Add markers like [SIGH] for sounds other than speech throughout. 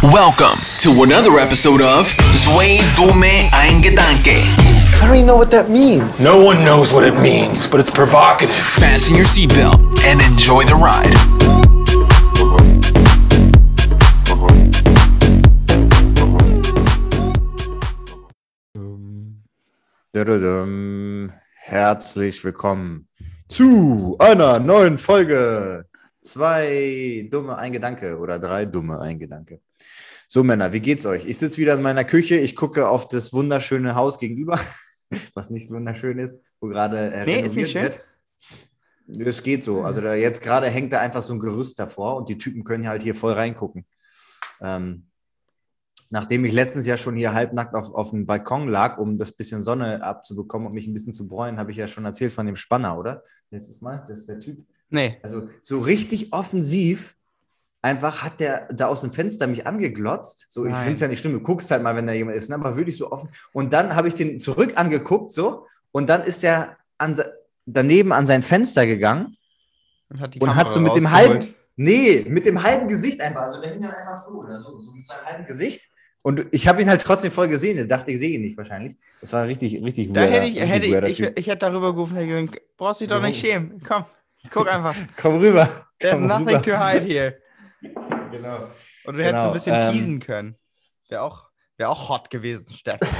Welcome to another episode of Zwei Dume Ein Gedanke. I don't even know what that means. No one knows what it means, but it's provocative. Fasten your seatbelt and enjoy the ride. Herzlich willkommen zu einer neuen Folge. Zwei dumme ein Gedanke oder drei dumme Eingedanke. So, Männer, wie geht's euch? Ich sitze wieder in meiner Küche, ich gucke auf das wunderschöne Haus gegenüber, [LAUGHS] was nicht wunderschön ist, wo gerade äh, Nee, ist nicht wird. Es geht so. Also da jetzt gerade hängt da einfach so ein Gerüst davor und die Typen können halt hier voll reingucken. Ähm, nachdem ich letztens ja schon hier halbnackt auf, auf dem Balkon lag, um das bisschen Sonne abzubekommen und mich ein bisschen zu bräunen, habe ich ja schon erzählt von dem Spanner, oder? Letztes Mal, das ist der Typ. Nee. Also so richtig offensiv einfach hat der da aus dem Fenster mich angeglotzt. So, ich Nein. finde es ja nicht schlimm, du guckst halt mal, wenn da jemand ist, ne? aber wirklich so offen. Und dann habe ich den zurück angeguckt, so, und dann ist der an, daneben an sein Fenster gegangen Und hat, die und hat so mit dem halben, nee, mit dem halben Gesicht einfach, also der hing dann einfach so oder so, so mit seinem halben Gesicht. Und ich habe ihn halt trotzdem voll gesehen. Ich dachte, ich sehe ihn nicht wahrscheinlich. Das war richtig, richtig Da weirder- hätte ich, hätte ich, weirder ich, ich hätte darüber gerufen, hätte gesagt, brauchst dich doch nicht schämen. Komm, guck einfach. [LAUGHS] Komm rüber. There's Komm nothing rüber. to hide here. Genau. Und du hättest so Genau, ein bisschen ähm, teasen können. Wäre auch, wär auch hot gewesen, Steffen. [LAUGHS]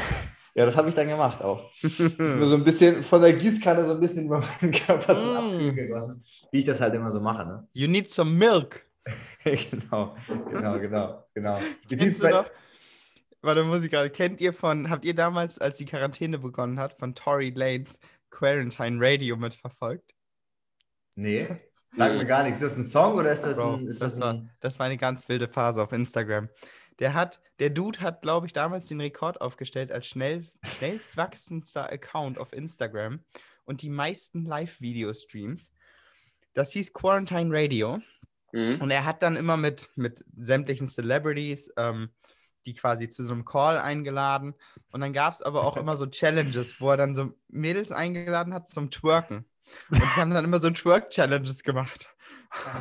Ja, das habe ich dann gemacht auch. [LAUGHS] Nur so ein bisschen von der Gießkanne so ein bisschen über meinen Körper so Mm. abgegossen, wie ich das halt immer so mache. Ne? You need some milk. [LAUGHS] genau, genau, genau, genau. Kennst du noch? Warte, muss ich gerade. Kennt ihr von, habt ihr damals, als die Quarantäne begonnen hat, von Tory Lanes Quarantine Radio mitverfolgt? Nee, sag mir gar nichts. Ist das ein Song oder ist das Bro, ein. Ist das, das war, ein das war eine ganz wilde Phase auf Instagram. Der hat, der Dude hat, glaube ich, damals den Rekord aufgestellt als schnell, schnellst wachsendster Account auf Instagram und die meisten Live-Video-Streams. Das hieß Quarantine Radio. Mhm. Und er hat dann immer mit, mit sämtlichen Celebrities, ähm, die quasi zu so einem Call eingeladen. Und dann gab es aber auch [LAUGHS] immer so Challenges, wo er dann so Mädels eingeladen hat zum Twerken. Und die haben dann immer so Twerk-Challenges gemacht.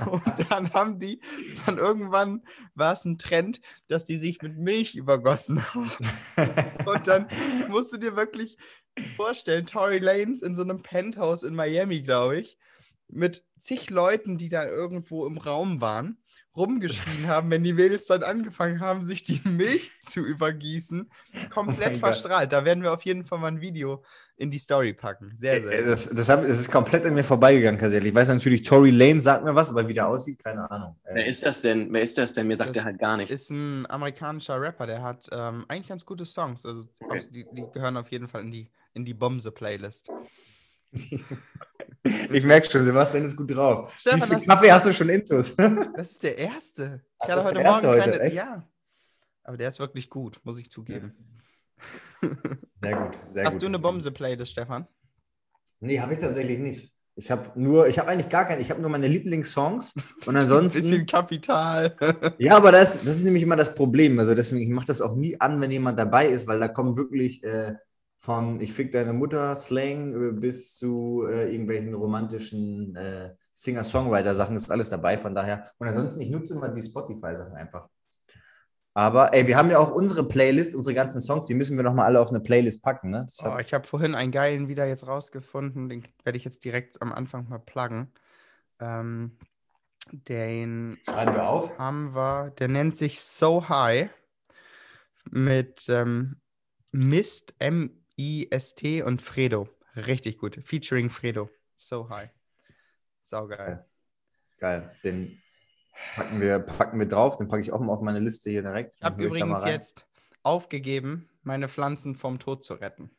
Und dann haben die, dann irgendwann war es ein Trend, dass die sich mit Milch übergossen haben. Und dann musst du dir wirklich vorstellen, Tory Lanes in so einem Penthouse in Miami, glaube ich, mit zig Leuten, die da irgendwo im Raum waren, rumgeschrien [LAUGHS] haben, wenn die Mädels dann angefangen haben, sich die Milch zu übergießen, komplett Gott. verstrahlt. Da werden wir auf jeden Fall mal ein Video in die Story packen. Sehr, sehr. Äh, das, das, hab, das ist komplett an mir vorbeigegangen, tatsächlich. Ich weiß natürlich, Tory Lane sagt mir was, aber wie der aussieht, keine Ahnung. Äh, Wer ist das denn? Wer ist das denn? Mir sagt Das er halt gar nichts. ist ein amerikanischer Rapper, der hat ähm, eigentlich ganz gute Songs. Also Okay. die, die gehören auf jeden Fall in die, in die Bomse-Playlist. [LAUGHS] ich merke schon, Sebastian ist gut drauf. Stefan, wie viel Kaffee hast du schon intus? [LAUGHS] Das ist der erste. Ach, Ich hatte heute Morgen heute, keine. echt? Ja. Aber der ist wirklich gut, muss ich zugeben. sehr gut, sehr Hast gut. du eine. Bomse-Playlist, Stefan? Nee, habe ich tatsächlich nicht. Ich habe nur, ich habe eigentlich gar keine, ich habe nur meine Lieblingssongs und [LAUGHS] ansonsten. Bisschen Kapital. Ja, aber das, das ist nämlich immer das Problem. Also deswegen, ich mache das auch nie an, wenn jemand dabei ist, weil da kommen wirklich äh, von Ich fick deine Mutter Slang bis zu äh, irgendwelchen romantischen äh, Singer-Songwriter-Sachen ist alles dabei, von daher. Und ansonsten, ich nutze immer die Spotify-Sachen einfach. Aber ey, wir haben ja auch unsere Playlist, unsere ganzen Songs, die müssen wir nochmal alle auf eine Playlist packen, ne? Oh, hat, ich habe vorhin einen geilen wieder jetzt rausgefunden. Den werde ich jetzt direkt am Anfang mal pluggen. Ähm, den schreiben wir auf. haben wir, der nennt sich So High mit ähm, Mist, M-I-S-T und Fredo. Richtig gut. Featuring Fredo. So High. Saugeil. Geil. Den packen wir, packen wir drauf, den packe ich auch mal auf meine Liste hier direkt. Ich habe übrigens rein. jetzt aufgegeben, meine Pflanzen vom Tod zu retten.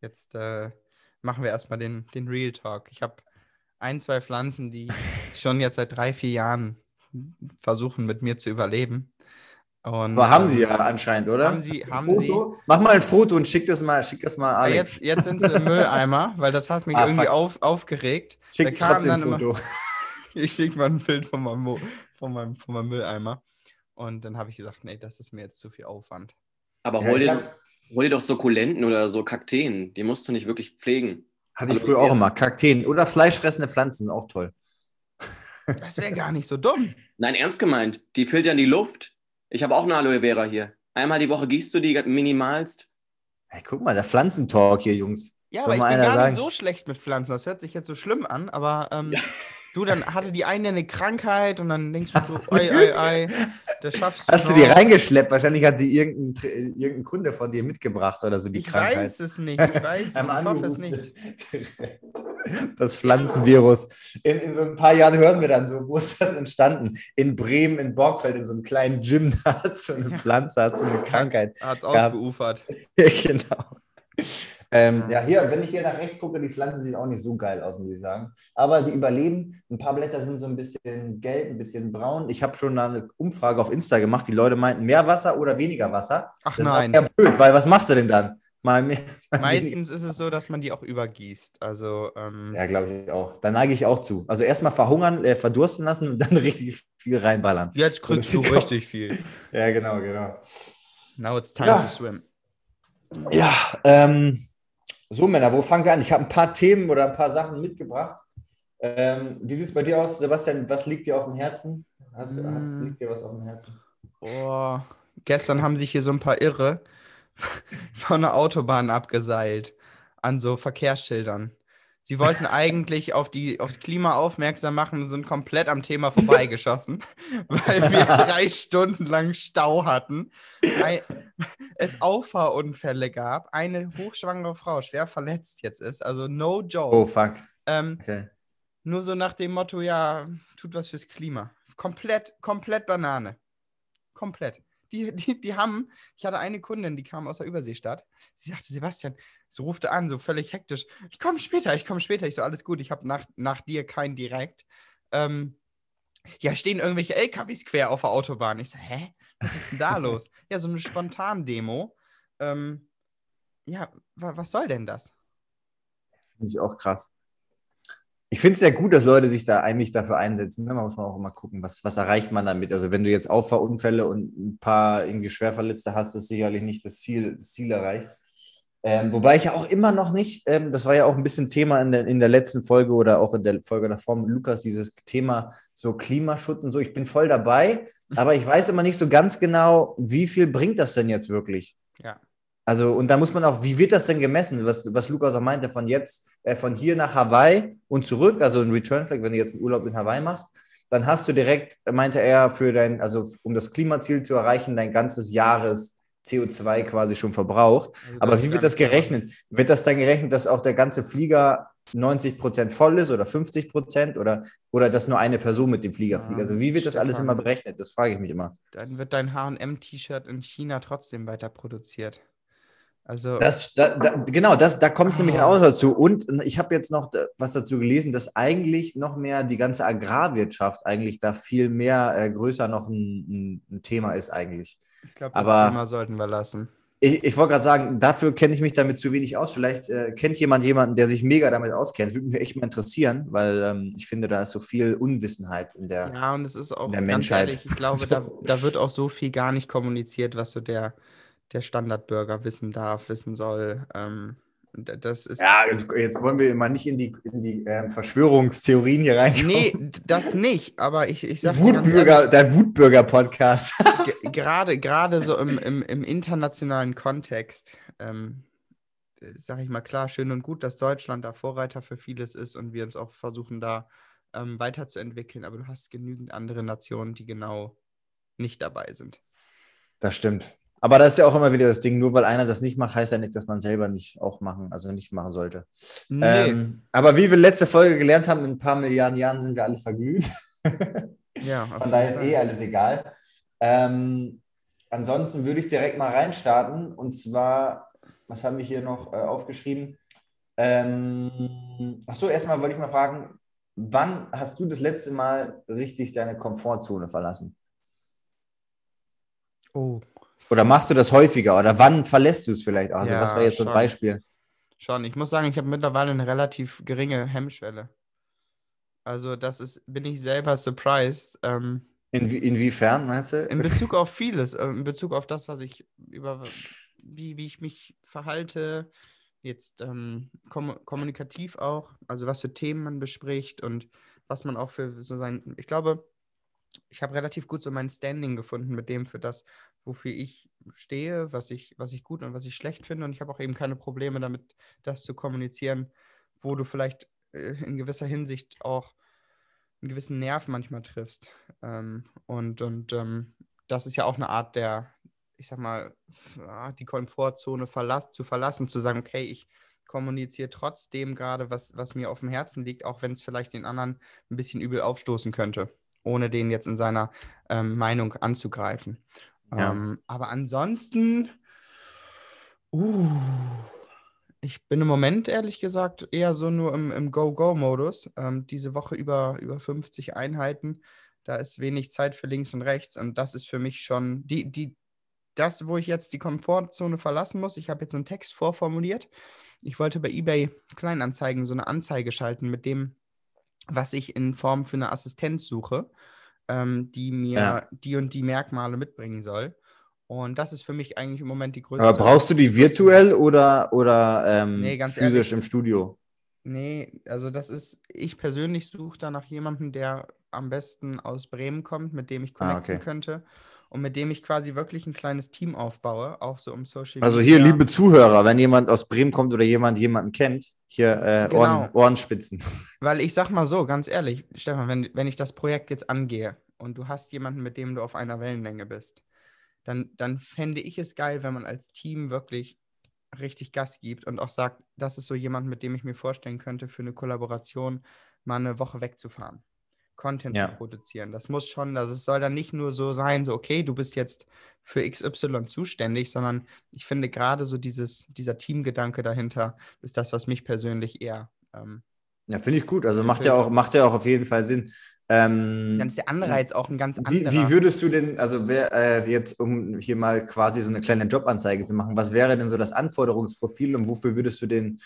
Jetzt äh, machen wir erstmal den, den Real Talk. Ich habe ein, zwei Pflanzen, die [LAUGHS] schon jetzt seit drei, vier Jahren versuchen, mit mir zu überleben. Und, Aber haben ähm, sie ja anscheinend, oder? haben sie- haben Foto? Mach mal ein Foto und schick das mal, schick das mal Aber Alex. jetzt, jetzt sind sie im Mülleimer, weil das hat mich Ah, irgendwie fuck. auf, aufgeregt. schick da trotzdem ein dann immer- Foto. [LAUGHS] Ich schicke mal ein Bild von meinem, von meinem, von meinem Mülleimer. Und dann habe ich gesagt, nee, das ist mir jetzt zu viel Aufwand. Aber Ja, hol, ich dir hab- doch, hol dir doch Sukkulenten oder so Kakteen. Die musst du nicht wirklich pflegen. Hatte ich Also, früher auch immer. Kakteen oder fleischfressende Pflanzen, auch toll. Das wäre gar nicht so dumm. Nein, ernst gemeint. Die filtern die Luft. Ich habe auch eine Aloe Vera hier. Einmal die Woche gießt du die minimalst. Hey, guck mal, der Pflanzentalk hier, Jungs. Ja, Soll aber ich bin gar sagen? nicht so schlecht mit Pflanzen. Das hört sich jetzt so schlimm an, aber ähm, du, dann hatte die eine eine Krankheit und dann denkst du so, [LAUGHS] ei, ei, ei, das schaffst du Hast du die noch. reingeschleppt? Wahrscheinlich hat die irgendein, irgendein Kunde von dir mitgebracht oder so, die Ich Krankheit. weiß es nicht, ich weiß [LAUGHS] es, ich hoffe es nicht. Das Pflanzenvirus. In, in so ein paar Jahren hören wir dann so, wo ist das entstanden? In Bremen, in Borgfeld, in so einem kleinen Gym, [LAUGHS] da hat so eine Pflanze, hat so eine Krankheit. Hat es ausgeufert. [LAUGHS] genau. Ähm, ja, hier, wenn ich hier nach rechts gucke, die Pflanze sieht auch nicht so geil aus, muss ich sagen. Aber sie überleben. Ein paar Blätter sind so ein bisschen gelb, ein bisschen braun. Ich habe schon eine Umfrage auf Insta gemacht. Die Leute meinten, mehr Wasser oder weniger Wasser. Ach Das nein. eher blöd, weil was machst du denn dann? Mal mehr. [LAUGHS] mal weniger. Meistens ist es so, dass man die auch übergießt. Also, ähm, Ja, glaube ich auch. Da neige ich auch zu. Also erstmal verhungern, äh, verdursten lassen und dann [LAUGHS] richtig viel reinballern. jetzt kriegst [LAUGHS] du das- richtig viel. Ja, genau, genau. Now it's time Ja. to swim. Ja, ähm, so Männer, wo fangen wir an? Ich habe ein paar Themen oder ein paar Sachen mitgebracht. Ähm, wie sieht es bei dir aus, Sebastian? Was liegt dir auf dem Herzen? Hast, hast, Mm. liegt dir was auf dem Herzen? Oh, gestern haben sich hier so ein paar Irre [LAUGHS] von der Autobahn abgeseilt an so Verkehrsschildern. Sie wollten eigentlich auf die, aufs Klima aufmerksam machen und sind komplett am Thema vorbeigeschossen, [LAUGHS] weil wir [LAUGHS] drei Stunden lang Stau hatten. Ein, es Auffahrunfälle gab, eine hochschwangere Frau schwer verletzt jetzt ist, also no joke. Oh, fuck. Ähm, Okay. nur so nach dem Motto, ja, tut was fürs Klima. Komplett, komplett Banane. Komplett. Die, die, die haben, ich hatte eine Kundin, die kam aus der Überseestadt. Sie sagte, Sebastian, sie rufte an, so völlig hektisch. Ich komme später, ich komme später. Ich so, alles gut, ich habe nach, nach dir keinen direkt. Ähm, ja, stehen irgendwelche LKWs quer auf der Autobahn. Ich so, hä? Was ist denn da [LAUGHS] los? Ja, so eine Spontan-Demo. Ähm, ja, wa was soll denn das? Finde ich auch krass. Ich finde es sehr gut, dass Leute sich da eigentlich dafür einsetzen. Ne? Man muss man auch immer gucken, was, was erreicht man damit. Also wenn du jetzt Auffahrunfälle und ein paar irgendwie Schwerverletzte hast, ist sicherlich nicht das Ziel, das Ziel erreicht. Ähm, wobei ich ja auch immer noch nicht, ähm, das war ja auch ein bisschen Thema in der, in der letzten Folge oder auch in der Folge davor mit Lukas, dieses Thema so Klimaschutz und so. Ich bin voll dabei, aber ich weiß immer nicht so ganz genau, wie viel bringt das denn jetzt wirklich? Ja. Also, und da muss man auch, wie wird das denn gemessen? Was, was Lukas auch meinte, von jetzt, äh, von hier nach Hawaii und zurück, also ein Return Flight, wenn du jetzt einen Urlaub in Hawaii machst, dann hast du direkt, meinte er, für dein, also um das Klimaziel zu erreichen, dein ganzes Jahres CO2 quasi schon verbraucht. Also Aber wie wird das gerechnet? Wird das dann gerechnet, dass auch der ganze Flieger 90 Prozent voll ist oder 50 Prozent oder, oder dass nur eine Person mit dem Flieger Ja, fliegt? Also wie wird das alles immer berechnet? Das frage ich mich immer. Dann wird dein HM-T-Shirt in China trotzdem weiter produziert. Also, Das, da, da, genau, das, da kommt es nämlich Ah. auch dazu. Und ich habe jetzt noch da- was dazu gelesen, dass eigentlich noch mehr die ganze Agrarwirtschaft eigentlich da viel mehr äh, größer noch ein, ein, Thema ist eigentlich. ich glaube, das aber- Thema sollten wir lassen. Ich, ich wollte gerade sagen, dafür kenne ich mich damit zu wenig aus. Vielleicht äh, kennt jemand jemanden, der sich mega damit auskennt. Das würde mich echt mal interessieren, weil ähm, ich finde, da ist so viel Unwissenheit in der. Der Standardbürger wissen darf, wissen soll. Ähm, das ist. Ja, jetzt, jetzt wollen wir mal nicht in die, in die ähm, Verschwörungstheorien hier reinkommen. Nee, das nicht, aber ich, ich sag dir ganz Wutbürger, der Wutbürger-Podcast. [LAUGHS] ge- gerade, gerade so im, im, im internationalen Kontext, ähm, sage ich mal klar, schön und gut, dass Deutschland da Vorreiter für vieles ist und wir uns auch versuchen, da ähm, weiterzuentwickeln, aber du hast genügend andere Nationen, die genau nicht dabei sind. Das stimmt. Aber das ist ja auch immer wieder das Ding, nur weil einer das nicht macht, heißt ja nicht, dass man selber nicht auch machen, also nicht machen sollte. Nee, Ähm, aber wie wir letzte Folge gelernt haben, in ein paar Milliarden Jahren sind wir alle verglüht. [LAUGHS] ja, Von daher ist eh alles egal. Ähm, ansonsten würde ich direkt mal reinstarten. Und zwar, was haben wir hier noch äh, aufgeschrieben? Ähm, Achso, erstmal wollte ich mal fragen, wann hast du das letzte Mal richtig deine Komfortzone verlassen? Oh, Oder machst du das häufiger? Oder wann verlässt du es vielleicht? Also, Ja, was wäre jetzt so ein schon. Beispiel? schon. Ich muss sagen, ich habe mittlerweile eine relativ geringe Hemmschwelle. Also, das ist, bin ich selber surprised. Ähm, Inwie inwiefern, meinst du? in [LAUGHS] Bezug auf vieles, äh, in Bezug auf das, was ich über, wie, wie ich mich verhalte, jetzt ähm, kom kommunikativ auch, also was für Themen man bespricht und was man auch für so sein, ich glaube, ich habe relativ gut so mein Standing gefunden mit dem für das, wofür ich stehe, was ich, was ich gut und was ich schlecht finde. Und ich habe auch eben keine Probleme damit, das zu kommunizieren, wo du vielleicht äh, in gewisser Hinsicht auch einen gewissen Nerv manchmal triffst. Ähm, und und ähm, das ist ja auch eine Art der, ich sag mal, die Komfortzone verlass, zu verlassen, zu sagen, okay, ich kommuniziere trotzdem gerade, was, was mir auf dem Herzen liegt, auch wenn es vielleicht den anderen ein bisschen übel aufstoßen könnte, ohne den jetzt in seiner ähm, Meinung anzugreifen. Ja. Ähm, aber ansonsten, uh, ich bin im Moment ehrlich gesagt eher so nur im, im Go-Go-Modus. Ähm, diese Woche über, über 50 Einheiten. Da ist wenig Zeit für links und rechts. Und das ist für mich schon die, die, das, wo ich jetzt die Komfortzone verlassen muss. Ich habe jetzt einen Text vorformuliert. Ich wollte bei eBay Kleinanzeigen so eine Anzeige schalten mit dem, was ich in Form für eine Assistenz suche, ähm, die mir Ja. die und die Merkmale mitbringen soll. Und das ist für mich eigentlich im Moment die größte. Aber brauchst du die virtuell oder, oder ähm, Nee, ganz physisch ehrlich. im Studio? Nee, also das ist, ich persönlich suche da nach jemandem, der am besten aus Bremen kommt, mit dem ich Ah, connecten okay. könnte und mit dem ich quasi wirklich ein kleines Team aufbaue, auch so um Social Also Media. hier, liebe Zuhörer, wenn jemand aus Bremen kommt oder jemand jemanden kennt, hier äh, Genau. Ohren, Ohrenspitzen. [LAUGHS] Weil ich sag mal so, ganz ehrlich, Stefan, wenn, wenn ich das Projekt jetzt angehe und du hast jemanden, mit dem du auf einer Wellenlänge bist, dann, dann fände ich es geil, wenn man als Team wirklich richtig Gas gibt und auch sagt, das ist so jemand, mit dem ich mir vorstellen könnte, für eine Kollaboration mal eine Woche wegzufahren. Content Ja. zu produzieren. Das muss schon, also es soll dann nicht nur so sein, so, okay, du bist jetzt für XY zuständig, sondern ich finde gerade so dieses, dieser Teamgedanke dahinter ist das, was mich persönlich eher ähm, Ja, finde ich gut. Also macht ja auch, macht ja auch auf jeden Fall Sinn. Ähm, Dann ist der Anreiz auch ein ganz wie, anderer. wie würdest du denn, also wer äh, jetzt, um hier mal quasi so eine kleine Jobanzeige zu machen, was wäre denn so das Anforderungsprofil und wofür würdest du den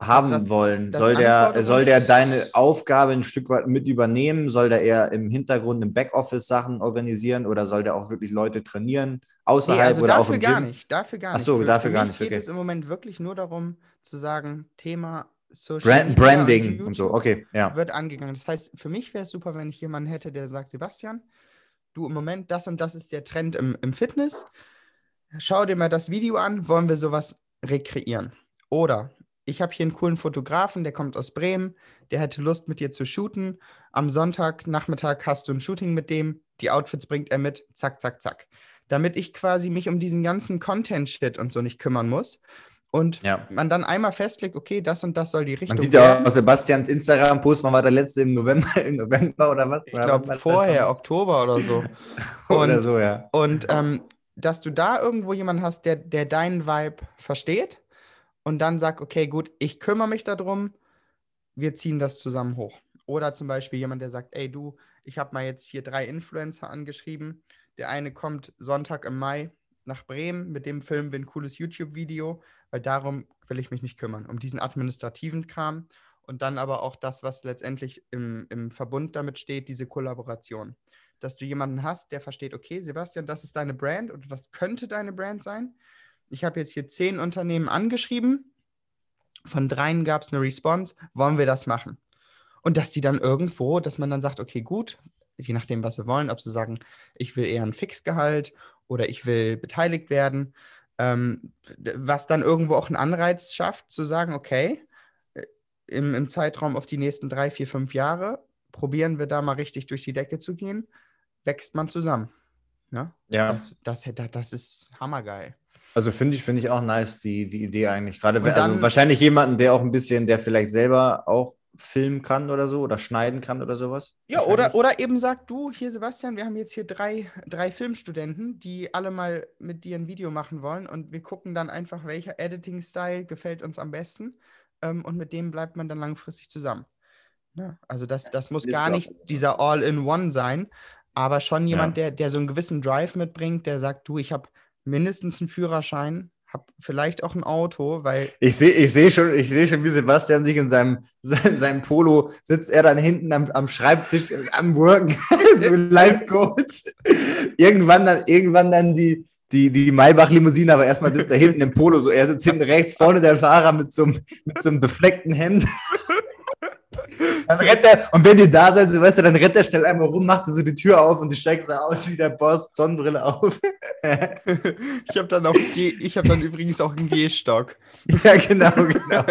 haben das- wollen? das Soll der, soll der deine Aufgabe ein Stück weit mit übernehmen? Soll der eher im Hintergrund, im Backoffice Sachen organisieren oder soll der auch wirklich Leute trainieren? Außerhalb Nee, also oder auch dafür im Gym? gar nicht. Dafür gar Ach nicht. so, für, dafür für gar mich nicht, geht okay. es im Moment wirklich nur darum, zu sagen, Thema Social Brand, Media Branding und so, YouTube okay, ja. wird angegangen. Das heißt, für mich wäre es super, wenn ich jemanden hätte, der sagt, Sebastian, du im Moment, das und das ist der Trend im, im Fitness. Schau dir mal das Video an, wollen wir sowas rekreieren? Oder ich habe hier einen coolen Fotografen, der kommt aus Bremen, der hätte Lust mit dir zu shooten. Am Sonntagnachmittag hast du ein Shooting mit dem, die Outfits bringt er mit, zack, zack, zack. Damit ich quasi mich um diesen ganzen Content-Shit und so nicht kümmern muss. Und Ja. man dann einmal festlegt, okay, das und das soll die Richtung Man sieht ja werden. aus Sebastians Instagram-Post, wann war der letzte im November, [LAUGHS] im November oder was? Ich Oder glaube vorher, Oktober oder so. [LAUGHS] Oder Und, so, ja. und ähm, dass du da irgendwo jemanden hast, der, der deinen Vibe versteht und dann sagt, okay, gut, ich kümmere mich darum, wir ziehen das zusammen hoch. Oder zum Beispiel jemand, der sagt, ey du, ich habe mal jetzt hier drei Influencer angeschrieben. Der eine kommt Sonntag im Mai nach Bremen, mit dem filmen wir ein cooles YouTube-Video, weil darum will ich mich nicht kümmern, um diesen administrativen Kram und dann aber auch das, was letztendlich im, im Verbund damit steht, diese Kollaboration. Dass du jemanden hast, der versteht, okay, Sebastian, das ist deine Brand oder das könnte deine Brand sein. Ich habe jetzt hier zehn Unternehmen angeschrieben. Von dreien gab es eine Response. Wollen wir das machen? Und dass die dann irgendwo, dass man dann sagt, okay, gut, je nachdem, was sie wollen, ob sie sagen, ich will eher ein Fixgehalt oder ich will beteiligt werden, ähm, was dann irgendwo auch einen Anreiz schafft, zu sagen, okay, äh, im, im Zeitraum auf die nächsten drei, vier, fünf Jahre probieren wir da mal richtig durch die Decke zu gehen, wächst man zusammen. Ja, Ja, das, das, das ist hammergeil. Also finde ich, finde ich auch nice, die, die Idee eigentlich. Gerade, also dann- wahrscheinlich jemanden, der auch ein bisschen, der vielleicht selber auch filmen kann oder so oder schneiden kann oder sowas. Ja, oder, oder eben sagt du, hier Sebastian, wir haben jetzt hier drei, drei Filmstudenten, die alle mal mit dir ein Video machen wollen und wir gucken dann einfach, welcher Editing-Style gefällt uns am besten ähm, und mit dem bleibt man dann langfristig zusammen. Ja, also das, das muss gar nicht dieser All-in-One sein, aber schon jemand, Ja. der, der so einen gewissen Drive mitbringt, der sagt, du, ich habe mindestens einen Führerschein, habe vielleicht auch ein Auto, weil Ich sehe ich seh schon, ich sehe schon, wie Sebastian sich in seinem, in [LAUGHS] seinem Polo sitzt, er dann hinten am, am Schreibtisch am Worken, [LAUGHS] so Live-Coach. Irgendwann dann, irgendwann dann die, die, die Maybach-Limousine, aber erstmal sitzt er hinten im Polo, so er sitzt hinten rechts, vorne der Fahrer mit so einem, mit so einem befleckten Hemd. [LAUGHS] Dann rennt er, und wenn die da seid, du, dann rennt er schnell einmal rum, macht so die Tür auf und du steigst so aus wie der Boss, Sonnenbrille auf. [LAUGHS] Ich habe dann auch, G- ich habe dann übrigens auch einen Gehstock. [LAUGHS] ja, genau, genau.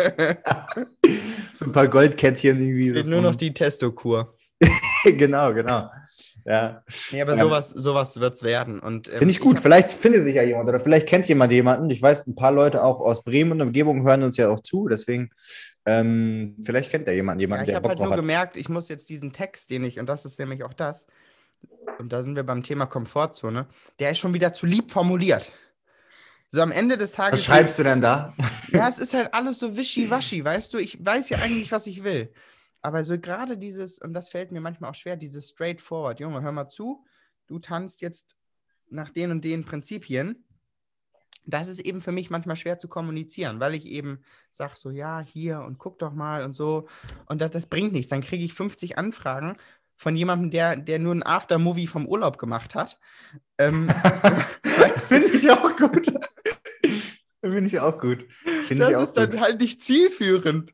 so ein paar Goldkettchen irgendwie. So nur noch die Testokur. [LAUGHS] genau, genau. Ja. Nee, aber sowas, sowas wird es werden. Und, ähm, Finde ich gut. hab- vielleicht findet sich ja jemand oder vielleicht kennt jemand jemanden. Ich weiß, ein paar Leute auch aus Bremen und Umgebung hören uns ja auch zu. Deswegen, ähm, vielleicht kennt ja jemand Ja, jemanden, ich der habe Bock halt nur hat. gemerkt, ich muss jetzt diesen Text, den ich, und das ist nämlich auch das, und da sind wir beim Thema Komfortzone, der ist schon wieder zu lieb formuliert. So am Ende des Tages. Was schreibst du denn da? [LAUGHS] Ja, es ist halt alles so wischiwaschi, weißt du? Ich weiß ja eigentlich, was ich will. Aber so gerade dieses, und das fällt mir manchmal auch schwer, dieses straightforward. Junge, hör mal zu, du tanzt jetzt nach den und den Prinzipien. Das ist eben für mich manchmal schwer zu kommunizieren, weil ich eben sage so, ja, hier und guck doch mal und so. Und das, das bringt nichts. Dann kriege ich 50 Anfragen von jemandem, der, der nur ein Aftermovie vom Urlaub gemacht hat. Ähm, du? [LAUGHS] [LAUGHS] Finde ich auch gut. Finde ich auch gut. Finde ich das ist dann gut. halt nicht zielführend.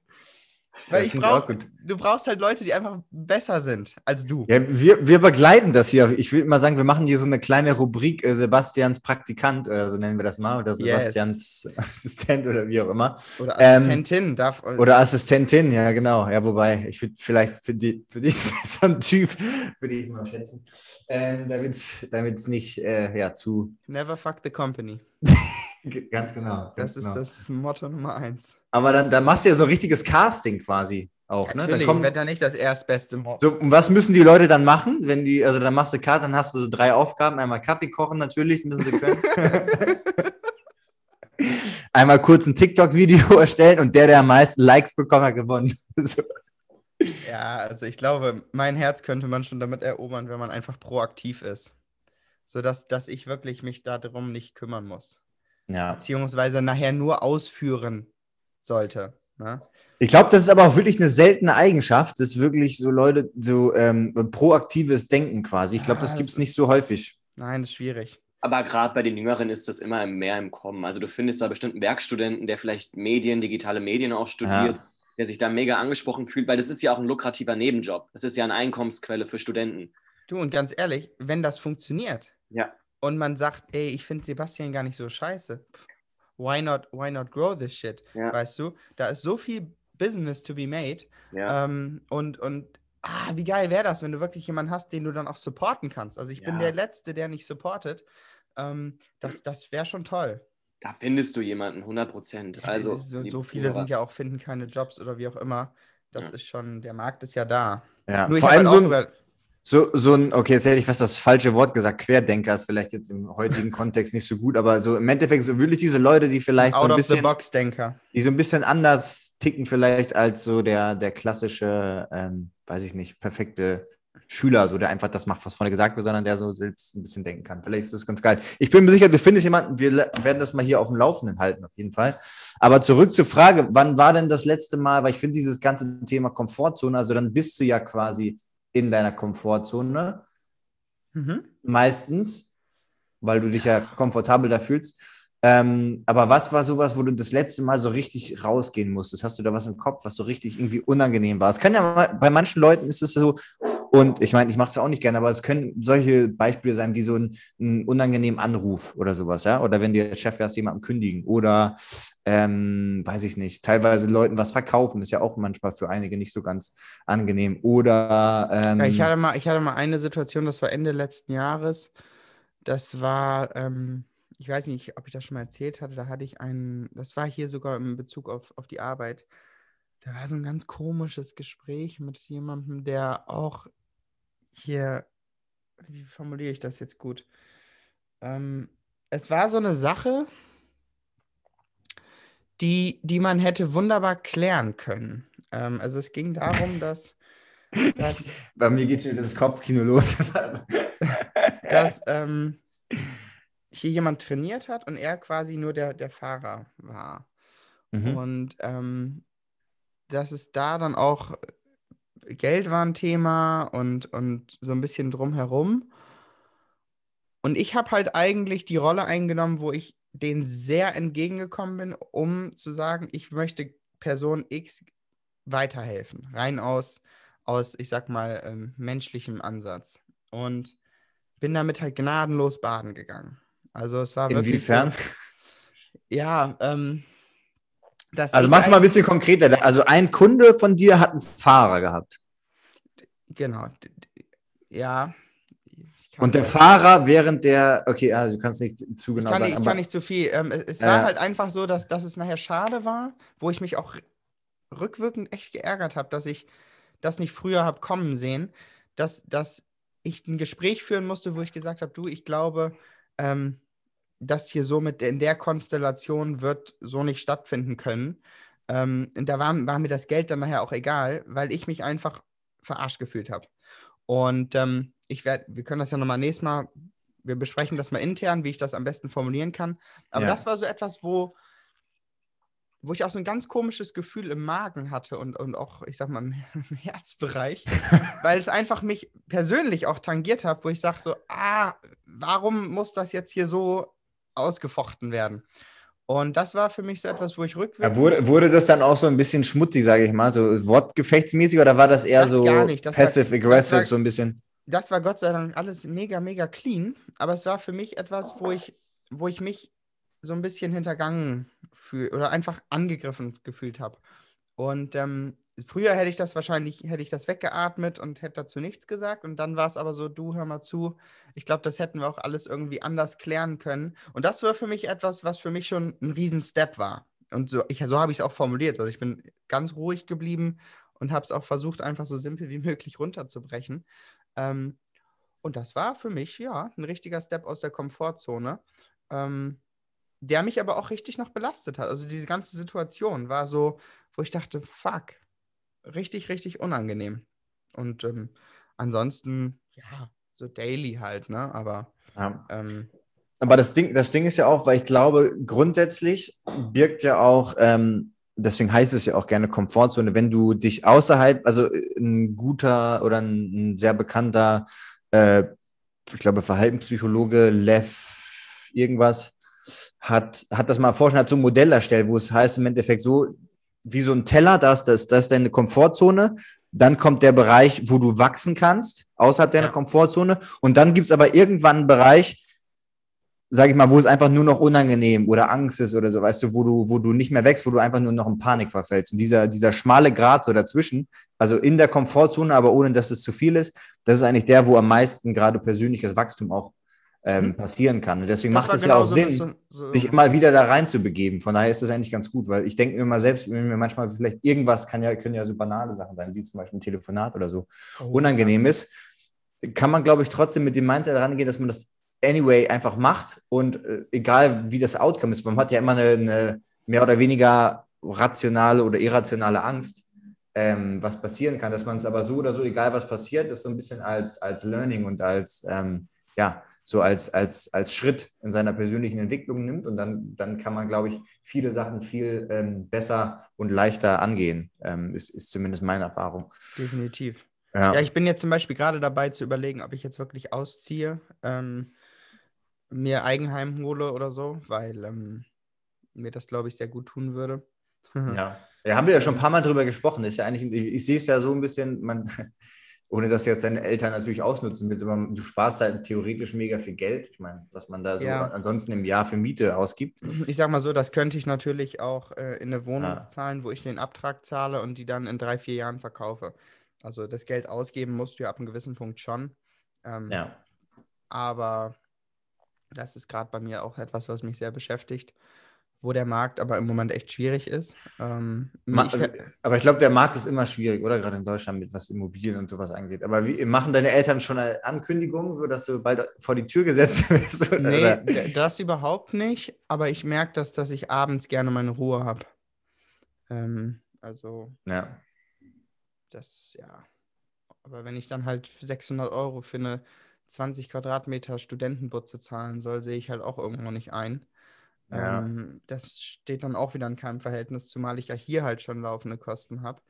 Weil Ja, brauch, du brauchst halt Leute, die einfach besser sind als du. Ja, wir, wir begleiten das hier. Ich will mal sagen, wir machen hier so eine kleine Rubrik äh, Sebastians Praktikant oder so nennen wir das mal oder Yes. Sebastians Assistent oder wie auch immer. Oder Ähm, Assistentin darf. Oder Assistentin, ja genau. Ja, wobei, ich würde vielleicht für, die, für dich [LAUGHS] so ein Typ, würde ich mal schätzen, ähm, damit es nicht äh, ja, zu, Never fuck the company. [LAUGHS] ganz genau. Das ganz ist genau. das Motto Nummer eins. Aber dann, dann machst du ja so richtiges Casting quasi auch. Ne? Dann Natürlich, kommen, wird da nicht das erstbeste Motto. so, und was müssen die Leute dann machen, wenn die, also dann machst du Cast, dann hast du so drei Aufgaben. Einmal Kaffee kochen natürlich, müssen sie können. [LAUGHS] Einmal kurz ein TikTok-Video [LAUGHS] erstellen und der, der am meisten Likes bekommt, hat gewonnen. [LAUGHS] so. Ja, also ich glaube, mein Herz könnte man schon damit erobern, wenn man einfach proaktiv ist. Sodass dass ich wirklich mich darum nicht kümmern muss. Ja. Beziehungsweise nachher nur ausführen sollte. Ne? Ich glaube, das ist aber auch wirklich eine seltene Eigenschaft, das ist wirklich so Leute, so ähm, proaktives Denken quasi. Ich glaube, Ja, das das gibt es nicht so häufig. Nein, das ist schwierig. Aber gerade bei den Jüngeren ist das immer mehr im Kommen. Also du findest da bestimmt einen Werkstudenten, der vielleicht Medien, digitale Medien auch studiert, Ja. der sich da mega angesprochen fühlt, weil das ist ja auch ein lukrativer Nebenjob. Das ist ja eine Einkommensquelle für Studenten. Du, und ganz ehrlich, wenn das funktioniert Ja. Und man sagt, ey, ich finde Sebastian gar nicht so scheiße, pff, why not, why not grow this shit? Ja. Weißt du, da ist so viel Business to be made. Ja. Ähm, und, und ah, wie geil wäre das, wenn du wirklich jemanden hast, den du dann auch supporten kannst. Also ich bin Ja. der Letzte, der nicht supportet. Ähm, das das wäre schon toll. Da findest du jemanden, 100 Prozent. Also, so, so viele sind ja auch, finden keine Jobs oder wie auch immer. Das Ja. ist schon, der Markt ist ja da. Ja. Nur Vor allem halt so ein, über, so, so ein, okay, jetzt hätte ich fast das falsche Wort gesagt, Querdenker ist vielleicht jetzt im heutigen Kontext nicht so gut, aber so im Endeffekt so wirklich diese Leute, die vielleicht so Out ein of the bisschen, box Denker. die so ein bisschen anders ticken vielleicht als so der, der klassische, ähm, weiß ich nicht, perfekte Schüler, so der einfach das macht, was vorne gesagt wird, sondern der so selbst ein bisschen denken kann. Vielleicht ist das ganz geil. Ich bin mir sicher, du findest jemanden, wir werden das mal hier auf dem Laufenden halten, auf jeden Fall. Aber zurück zur Frage, wann war denn das letzte Mal, weil ich finde dieses ganze Thema Komfortzone, also dann bist du ja quasi in deiner Komfortzone, Mhm. meistens, weil du dich ja komfortabel da fühlst. Ähm, aber was war sowas, wo du das letzte Mal so richtig rausgehen musstest? Hast du da was im Kopf, was so richtig irgendwie unangenehm war? Es kann ja mal, bei manchen Leuten ist es so, und ich meine, ich mache es auch nicht gerne, aber es können solche Beispiele sein, wie so ein, ein unangenehmen Anruf oder sowas, ja? Oder wenn der Chef erst jemandem kündigen oder ähm, weiß ich nicht, teilweise Leuten was verkaufen, ist ja auch manchmal für einige nicht so ganz angenehm. Oder ähm, Ja, ich, hatte mal, ich hatte mal eine Situation, das war Ende letzten Jahres. Das war, ähm, ich weiß nicht, ob ich das schon mal erzählt hatte, da hatte ich einen, das war hier sogar in Bezug auf, auf die Arbeit. Da war so ein ganz komisches Gespräch mit jemandem, der auch hier, wie formuliere ich das jetzt gut? Ähm, es war so eine Sache, die, die man hätte wunderbar klären können. Ähm, also es ging darum, dass, dass [LAUGHS] bei mir geht schon wieder das Kopfkino los. [LAUGHS] dass ähm, hier jemand trainiert hat und er quasi nur der, der Fahrer war. Mhm. Und ähm, dass es da dann auch Geld war ein Thema und, und so ein bisschen drumherum. Und ich habe halt eigentlich die Rolle eingenommen, wo ich denen sehr entgegengekommen bin, um zu sagen, ich möchte Person X weiterhelfen. Rein aus, aus, ich sag mal, ähm, menschlichem Ansatz. Und bin damit halt gnadenlos baden gegangen. Also es war wirklich. Inwiefern? So, [LAUGHS] ja, ähm, Also ich mach's mal ein bisschen konkreter. Also ein Kunde von dir hat einen Fahrer gehabt. Genau. Ja. Ich Und der Fahrer während der, okay, also du kannst nicht zu Ich genau kann, sagen, nicht, ich aber kann nicht zu viel. Ähm, es es Äh. war halt einfach so, dass, dass es nachher schade war, wo ich mich auch rückwirkend echt geärgert habe, dass ich das nicht früher habe kommen sehen, dass, dass ich ein Gespräch führen musste, wo ich gesagt habe, du, ich glaube, ähm, das hier so mit in der Konstellation wird so nicht stattfinden können. Ähm, und da war, war mir das Geld dann nachher auch egal, weil ich mich einfach verarscht gefühlt habe. Und ähm, ich werde, wir können das ja nochmal nächstes Mal, wir besprechen das mal intern, wie ich das am besten formulieren kann. Aber Ja. das war so etwas, wo, wo ich auch so ein ganz komisches Gefühl im Magen hatte und, und auch, ich sag mal, im, [LAUGHS] im Herzbereich, [LAUGHS] weil es einfach mich persönlich auch tangiert hat, wo ich sage so, ah, warum muss das jetzt hier so ausgefochten werden? Und das war für mich so etwas, wo ich ja, rückwirkend... wurde, wurde das dann auch so ein bisschen schmutzig, sage ich mal, so wortgefechtsmäßig oder war das eher Das so passive-aggressive, so ein bisschen? das war Gott sei Dank alles mega, mega clean. Aber es war für mich etwas, wo ich, wo ich mich so ein bisschen hintergangen fühle oder einfach angegriffen gefühlt habe. Und ähm, früher hätte ich das wahrscheinlich, hätte ich das weggeatmet und hätte dazu nichts gesagt. Und dann war es aber so, du hör mal zu, ich glaube, das hätten wir auch alles irgendwie anders klären können. Und das war für mich etwas, was für mich schon ein Riesen-Step war. Und so, ich, so habe ich es auch formuliert. Also ich bin ganz ruhig geblieben und habe es auch versucht, einfach so simpel wie [LAUGHS] möglich runterzubrechen. Ähm, und das war für mich, ja, ein richtiger Step aus der Komfortzone, ähm, der mich aber auch richtig noch belastet hat. Also diese ganze Situation war so, wo ich dachte, fuck, richtig, richtig unangenehm. Und ähm, ansonsten, ja, so daily halt, ne? Aber Ja. ähm, Aber das Ding, das Ding ist ja auch, weil ich glaube, grundsätzlich birgt ja auch, ähm, deswegen heißt es ja auch gerne Komfortzone, wenn du dich außerhalb, also ein guter oder ein, ein sehr bekannter, äh, ich glaube, Verhaltenspsychologe, Lev, irgendwas, hat, hat das mal erforscht, hat so ein Modell erstellt, wo es heißt im Endeffekt so, wie so ein Teller, das, das, das ist deine Komfortzone. Dann kommt der Bereich, wo du wachsen kannst, außerhalb deiner Ja. Komfortzone. Und dann gibt es aber irgendwann einen Bereich, sage ich mal, wo es einfach nur noch unangenehm oder Angst ist oder so, weißt du, wo du, wo du nicht mehr wächst, wo du einfach nur noch in Panik verfällst. Und dieser, dieser schmale Grat so dazwischen, also in der Komfortzone, aber ohne dass es zu viel ist, das ist eigentlich der, wo am meisten gerade persönliches Wachstum auch ähm, Mhm. passieren kann. Und deswegen das macht es ja auch so- Sinn, so- so- sich immer wieder da rein zu begeben. Von daher ist das eigentlich ganz gut, weil ich denke mir mal selbst, wenn mir manchmal vielleicht irgendwas kann ja, können ja so banale Sachen sein, wie zum Beispiel ein Telefonat oder so, Oh, unangenehm ist, kann man, glaube ich, trotzdem mit dem Mindset rangehen, dass man das anyway einfach macht und äh, egal wie das Outcome ist, man hat ja immer eine, eine mehr oder weniger rationale oder irrationale Angst, ähm, was passieren kann, dass man es aber so oder so, egal was passiert, das so ein bisschen als, als Learning und als, ähm, ja, so als, als, als Schritt in seiner persönlichen Entwicklung nimmt und dann, dann kann man, glaube ich, viele Sachen viel ähm, besser und leichter angehen, ähm, ist, ist zumindest meine Erfahrung. Definitiv. Ja. Ja, ich bin jetzt zum Beispiel gerade dabei zu überlegen, ob ich jetzt wirklich ausziehe, ähm, mir Eigenheim hole oder so, weil ähm, mir das, glaube ich, sehr gut tun würde. Ja. [LAUGHS] ja, haben wir ja schon ein paar Mal drüber gesprochen. Ist ja eigentlich, ich, ich sehe es ja so ein bisschen, man, [LAUGHS] ohne dass jetzt deine Eltern natürlich ausnutzen willst, aber du sparst halt theoretisch mega viel Geld. Ich meine, was man da so Ja. ansonsten im Jahr für Miete ausgibt. Ich sag mal so, das könnte ich natürlich auch äh, in eine Wohnung Ja. bezahlen, wo ich den Abtrag zahle und die dann in drei, vier Jahren verkaufe. Also das Geld ausgeben musst du ja ab einem gewissen Punkt schon. Ähm, Ja. Aber das ist gerade bei mir auch etwas, was mich sehr beschäftigt, wo der Markt aber im Moment echt schwierig ist. Ähm, Ma ich, aber ich glaube, der Markt ist immer schwierig, oder? Gerade in Deutschland, mit was Immobilien und sowas angeht. Aber wie, machen deine Eltern schon eine Ankündigung, so dass du bald vor die Tür gesetzt [LAUGHS] wirst? oder? nee, das überhaupt nicht, aber ich merke, dass, dass ich abends gerne meine Ruhe habe. Ähm, also Ja. das, ja. Aber wenn ich dann halt 600 Euro für eine 20 Quadratmeter Studentenbutze zahlen soll, sehe ich halt auch irgendwo nicht ein. Ja. Ähm, das steht dann auch wieder in keinem Verhältnis, zumal ich ja hier halt schon laufende Kosten habe.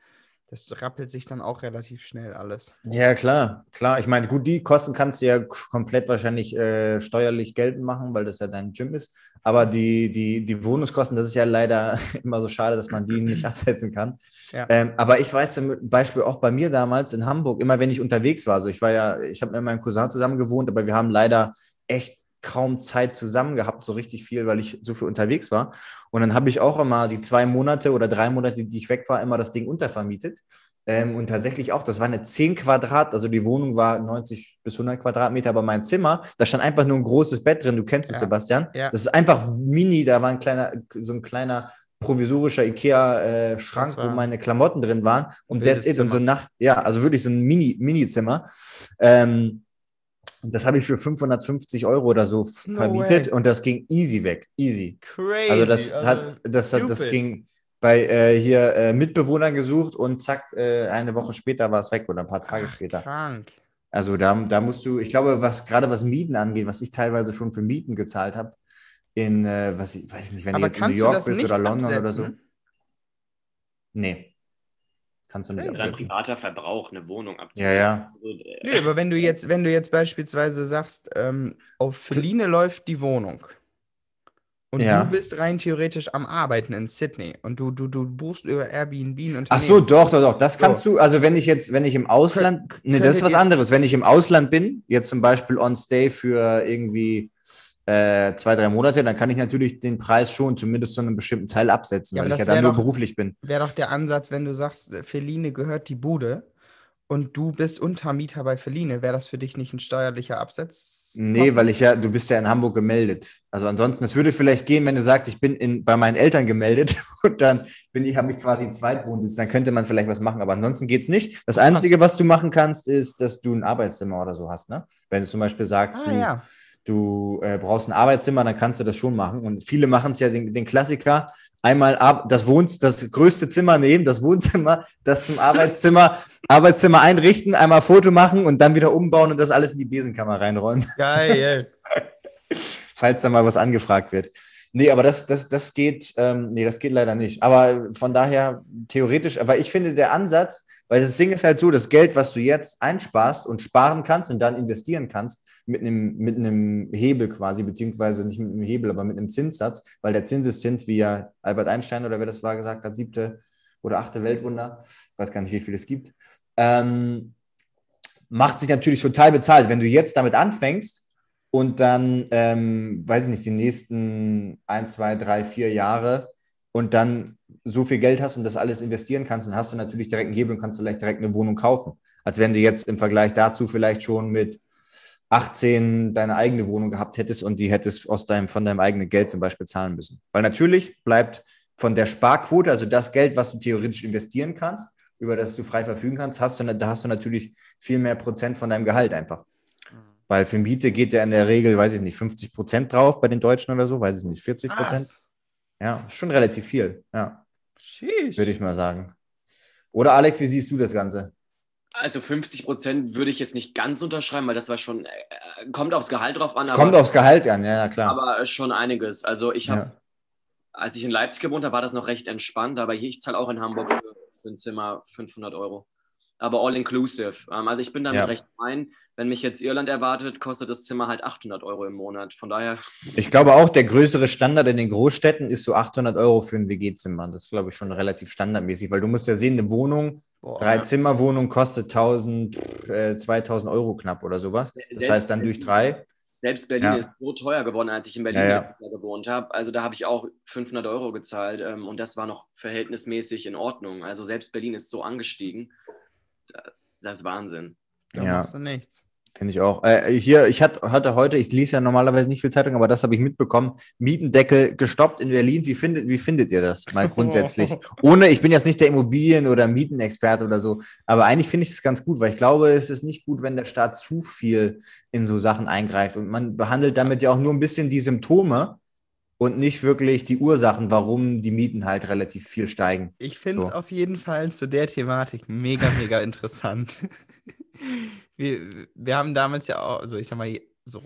das rappelt sich dann auch relativ schnell alles. Ja, klar, klar. Ich meine, gut, die Kosten kannst du ja komplett wahrscheinlich äh, steuerlich geltend machen, weil das ja dein Gym ist. Aber die, die, die Wohnungskosten, das ist ja leider [LAUGHS] immer so schade, dass man die nicht [CLEARS THROAT] absetzen kann. Ja. Ähm, aber ich weiß zum Beispiel auch bei mir damals in Hamburg, immer wenn ich unterwegs war, also ich war ja, ich habe mit meinem Cousin zusammen gewohnt, aber wir haben leider echt kaum Zeit zusammen gehabt, so richtig viel, weil ich so viel unterwegs war. Und dann habe ich auch immer die zwei Monate oder drei Monate, die ich weg war, immer das Ding untervermietet. Ähm, und tatsächlich auch, das war eine 10 Quadrat, also die Wohnung war 90 bis 100 Quadratmeter, aber mein Zimmer, da stand einfach nur ein großes Bett drin, du kennst es, Ja. Sebastian. Ja. Das ist einfach mini, da war ein kleiner, so ein kleiner provisorischer Ikea-Schrank, war wo meine Klamotten drin waren und that's it. Und so. Nacht, ja, also wirklich so ein Mini, Mini-Zimmer. Ähm, und das habe ich für 550 Euro oder so No vermietet way. und das ging easy weg, easy. Crazy. Also das hat, das hat, das ging bei äh, hier äh, Mitbewohnern gesucht und zack, äh, eine Woche später war es weg oder ein paar Tage Ach, später. Krank. Also da, da musst du, ich glaube, was gerade was Mieten angeht, was ich teilweise schon für Mieten gezahlt habe, in, äh, was ich weiß nicht, wenn Aber du jetzt in New York bist oder London oder so. absetzen? Nee. Kannst du nicht. Dein absetzen. privater Verbrauch, eine Wohnung abziehen. Ja, ja. Also, äh, Nö, aber wenn du jetzt, wenn du jetzt beispielsweise sagst, ähm, auf Feline läuft die Wohnung und Ja. du bist rein theoretisch am Arbeiten in Sydney und du, du, du buchst über Airbnb ein Ach so, doch, doch, doch. Das So. kannst du, also wenn ich jetzt, wenn ich im Ausland, Könnt- nee, das ist was anderes. Wenn ich im Ausland bin, jetzt zum Beispiel on stay für irgendwie äh, zwei, drei Monate, dann kann ich natürlich den Preis schon zumindest zu einem bestimmten Teil absetzen, Ja, weil ich ja dann nur doch- beruflich bin. Wäre doch der Ansatz, wenn du sagst, äh, Feline gehört die Bude und du bist Untermieter bei Feline, wäre das für dich nicht ein steuerlicher Absatz? Nee, weil ich ja, du bist ja in Hamburg gemeldet. Also ansonsten, es würde vielleicht gehen, wenn du sagst, ich bin in, bei meinen Eltern gemeldet [LAUGHS] und dann bin ich, habe ich quasi einen Zweitwohnsitz, dann könnte man vielleicht was machen, aber ansonsten geht's nicht. Das Einzige, was du machen kannst, ist, dass du ein Arbeitszimmer oder so hast, ne? Wenn du zum Beispiel sagst, Ah du, ja. Du äh, brauchst ein Arbeitszimmer, dann kannst du das schon machen. Und viele machen es ja den, den Klassiker, einmal ab, das Wohns, das größte Zimmer nehmen, das Wohnzimmer, das zum Arbeitszimmer, [LAUGHS] Arbeitszimmer einrichten, einmal Foto machen und dann wieder umbauen und das alles in die Besenkammer reinräumen Geil. [LAUGHS] falls da mal was angefragt wird. Nee, aber das, das, das geht, ähm, nee, das geht leider nicht. Aber von daher theoretisch, aber ich finde der Ansatz, weil das Ding ist halt so, das Geld, was du jetzt einsparst und sparen kannst und dann investieren kannst, mit einem, mit einem Hebel quasi, beziehungsweise nicht mit einem Hebel, aber mit einem Zinssatz, weil der Zinseszins, wie ja Albert Einstein oder wer das war gesagt hat, siebte oder achte Weltwunder, ich weiß gar nicht, wie viel es gibt, ähm, macht sich natürlich total bezahlt. Wenn du jetzt damit anfängst, und dann, ähm, weiß ich nicht, die nächsten ein, zwei, drei, vier Jahre und dann so viel Geld hast und das alles investieren kannst, dann hast du natürlich direkt einen Hebel und kannst vielleicht direkt eine Wohnung kaufen. Als wenn du jetzt im Vergleich dazu vielleicht schon mit 18 deine eigene Wohnung gehabt hättest und die hättest aus deinem, von deinem eigenen Geld zum Beispiel zahlen müssen. Weil natürlich bleibt von der Sparquote, also das Geld, was du theoretisch investieren kannst, über das du frei verfügen kannst, hast du, da hast du natürlich viel mehr Prozent von deinem Gehalt einfach. Weil für Miete geht ja in der Regel, weiß ich nicht, 50 Prozent drauf bei den Deutschen oder so, weiß ich nicht, 40 Prozent. Ja, schon relativ viel, ja, Sheesh. würde ich mal sagen. Oder Alex, wie siehst du das Ganze? Also 50 Prozent würde ich jetzt nicht ganz unterschreiben, weil das war schon, äh, kommt aufs Gehalt drauf an, Kommt aufs Gehalt an, ja, klar. aber schon einiges. Also ich habe, ja. als ich in Leipzig gewohnt habe, war das noch recht entspannt, aber hier, ich zahle auch in Hamburg für, für ein Zimmer 500 Euro. Aber all inclusive. Ähm, also ich bin damit Ja. recht fein. Wenn mich jetzt Irland erwartet, kostet das Zimmer halt 800 Euro im Monat. Von daher, Ich glaube auch, der größere Standard in den Großstädten ist so 800 Euro für ein WG-Zimmer. Das ist, glaube ich, schon relativ standardmäßig, weil du musst ja sehen, eine Wohnung, Boah. drei Zimmer-Wohnung kostet 1000, pff, äh, 2000 Euro knapp oder sowas. Das Selbst- heißt dann durch drei. selbst Berlin Ja. ist so teuer geworden, als ich in Berlin Ja, gewohnt habe. Also da habe ich auch 500 Euro gezahlt ähm, und das war noch verhältnismäßig in Ordnung. Also selbst Berlin ist so angestiegen. Da- Das ist Wahnsinn. Da Ja. machst du nichts. Finde ich auch. Äh, hier, ich hat, hatte heute, ich lese ja normalerweise nicht viel Zeitung, aber das habe ich mitbekommen. Mietendeckel gestoppt in Berlin. Wie findet, wie findet ihr das mal grundsätzlich? [LAUGHS] Ohne, ich bin jetzt nicht der Immobilien- oder Mietenexperte oder so, aber eigentlich finde ich es ganz gut, weil ich glaube, es ist nicht gut, wenn der Staat zu viel in so Sachen eingreift. Und man behandelt damit ja auch nur ein bisschen die Symptome und nicht wirklich die Ursachen, warum die Mieten halt relativ viel steigen. Ich finde es So. auf jeden Fall zu der Thematik mega, mega interessant. [LAUGHS] Wir, wir haben damals ja auch, also ich sag mal, so,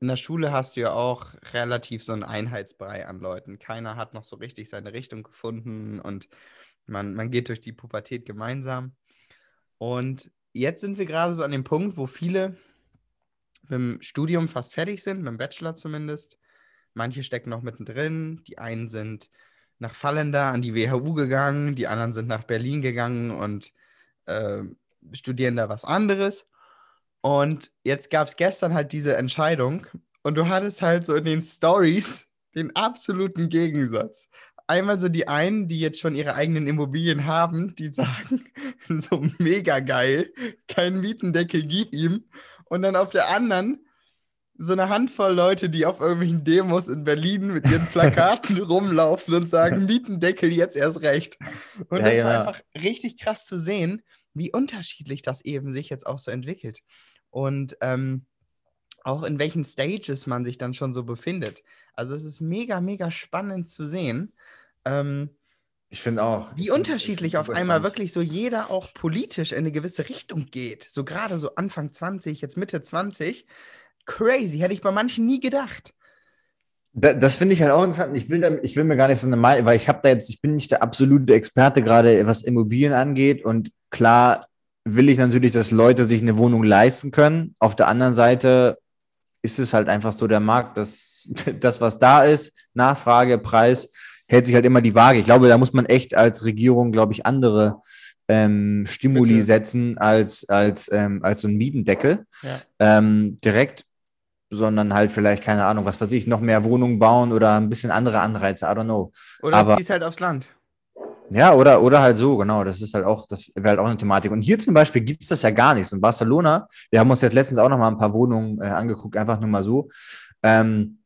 in der Schule hast du ja auch relativ so einen Einheitsbrei an Leuten. Keiner hat noch so richtig seine Richtung gefunden und Man, man geht durch die Pubertät gemeinsam. Und jetzt sind wir gerade so an dem Punkt, wo viele mit dem Studium fast fertig sind, mit dem Bachelor zumindest. Manche stecken noch mittendrin. Die einen sind nach Fallender an die WHU gegangen, die anderen sind nach Berlin gegangen und äh, studieren da was anderes. Und jetzt gab es gestern halt diese Entscheidung und du hattest halt so in den Stories den absoluten Gegensatz. Einmal so die einen, die jetzt schon ihre eigenen Immobilien haben, die sagen, [LAUGHS] so mega geil, kein Mietendeckel, gib ihm. Und dann auf der anderen so eine Handvoll Leute, die auf irgendwelchen Demos in Berlin mit ihren Plakaten [LAUGHS] rumlaufen und sagen, Mietendeckel jetzt erst recht. Und Ja, das ist ja. einfach richtig krass zu sehen, wie unterschiedlich das eben sich jetzt auch so entwickelt. Und ähm, auch in welchen Stages man sich dann schon so befindet. Also es ist mega, mega spannend zu sehen, ähm, Ich finde auch. wie Ich unterschiedlich ich auf einmal spannend. wirklich so jeder auch politisch in eine gewisse Richtung geht. So gerade so Anfang 20, jetzt Mitte 20. Crazy, hätte ich bei manchen nie gedacht. Da, das finde ich halt auch interessant. Ich will, da, ich will mir gar nicht so eine Meinung, weil ich habe da jetzt, ich bin nicht der absolute Experte gerade, was Immobilien angeht. Und klar will ich natürlich, dass Leute sich eine Wohnung leisten können. Auf der anderen Seite ist es halt einfach so der Markt, dass [LAUGHS] das, was da ist, Nachfrage, Preis, hält sich halt immer die Waage. Ich glaube, da muss man echt als Regierung, glaube ich, andere ähm, Stimuli Bitte. setzen als, als, ähm, als so ein Mietendeckel Ja. ähm, direkt, sondern halt vielleicht, keine Ahnung, was weiß ich, noch mehr Wohnungen bauen oder ein bisschen andere Anreize, I don't know. Oder Aber- ziehst halt aufs Land. Ja, oder, oder halt so, genau. Das ist halt auch, das wäre halt auch eine Thematik. Und hier zum Beispiel gibt es das ja gar nicht. So in Barcelona, wir haben uns jetzt letztens auch noch mal ein paar Wohnungen äh, angeguckt, einfach nur mal so. Ähm,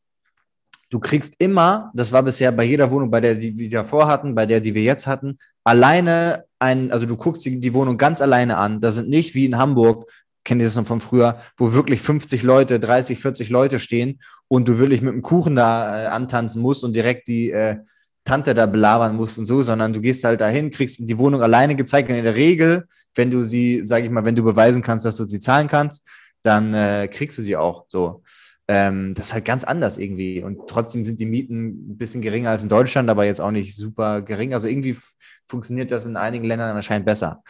du kriegst immer, das war bisher bei jeder Wohnung, bei der die wir davor hatten, bei der, die wir jetzt hatten, alleine ein, also du guckst die, die Wohnung ganz alleine an. Das sind nicht wie in Hamburg, kennt ihr das noch von früher, wo wirklich 50 Leute, 30, 40 Leute stehen und du wirklich mit dem Kuchen da äh, antanzen musst und direkt die äh, Tante da belabern musst und so, sondern du gehst halt dahin, kriegst die Wohnung alleine gezeigt und in der Regel, wenn du sie, sage ich mal, wenn du beweisen kannst, dass du sie zahlen kannst, dann äh, kriegst du sie auch so. Ähm, das ist halt ganz anders irgendwie und trotzdem sind die Mieten ein bisschen geringer als in Deutschland, aber jetzt auch nicht super gering. Also irgendwie funktioniert das in einigen Ländern anscheinend besser.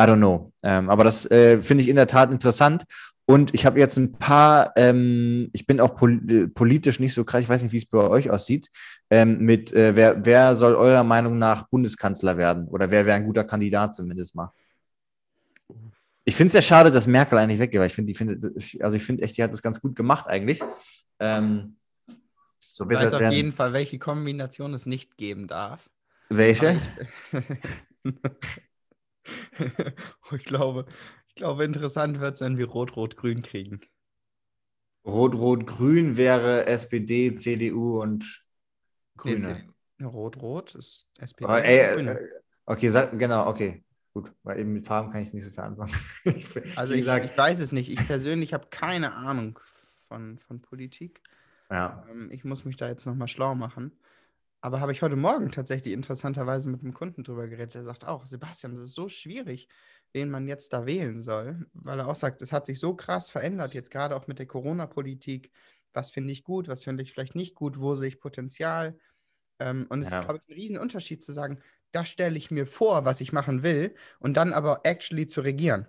I don't know. Ähm, aber das äh, finde ich in der Tat interessant. Und ich habe jetzt ein paar, ähm, ich bin auch pol äh, politisch nicht so krass, ich weiß nicht, wie es bei euch aussieht, ähm, mit äh, wer, wer soll eurer Meinung nach Bundeskanzler werden? Oder wer wäre ein guter Kandidat zumindest mal? Ich finde es sehr schade, dass Merkel eigentlich weggeht, weil ich finde, die also ich finde echt, die hat das ganz gut gemacht eigentlich. Ähm, so Ich weiß auf werden. jeden Fall, welche Kombination es nicht geben darf. Welche? [LAUGHS] Oh, ich glaube, ich glaube, interessant wird es, wenn wir Rot-Rot-Grün kriegen. Rot-Rot-Grün wäre SPD, CDU und Grüne. Rot-Rot ist SPD. Und ey, Grüne. äh, okay, sag, genau, okay. Gut, weil eben mit Farben kann ich nicht so viel anfangen. [LAUGHS] Also ich, ich weiß es nicht. Ich persönlich habe keine Ahnung von, von Politik. ja. Ähm, ich muss mich da jetzt nochmal schlau machen. Aber habe ich heute Morgen tatsächlich interessanterweise mit einem Kunden drüber geredet. Der sagt auch, Sebastian, es ist so schwierig, wen man jetzt da wählen soll, weil er auch sagt, es hat sich so krass verändert, jetzt gerade auch mit der Corona-Politik. Was finde ich gut, was finde ich vielleicht nicht gut, wo sehe ich Potenzial? Ähm, und es Ja. ist, glaube ich, ein Riesenunterschied zu sagen, da stelle ich mir vor, was ich machen will, und dann aber actually zu regieren.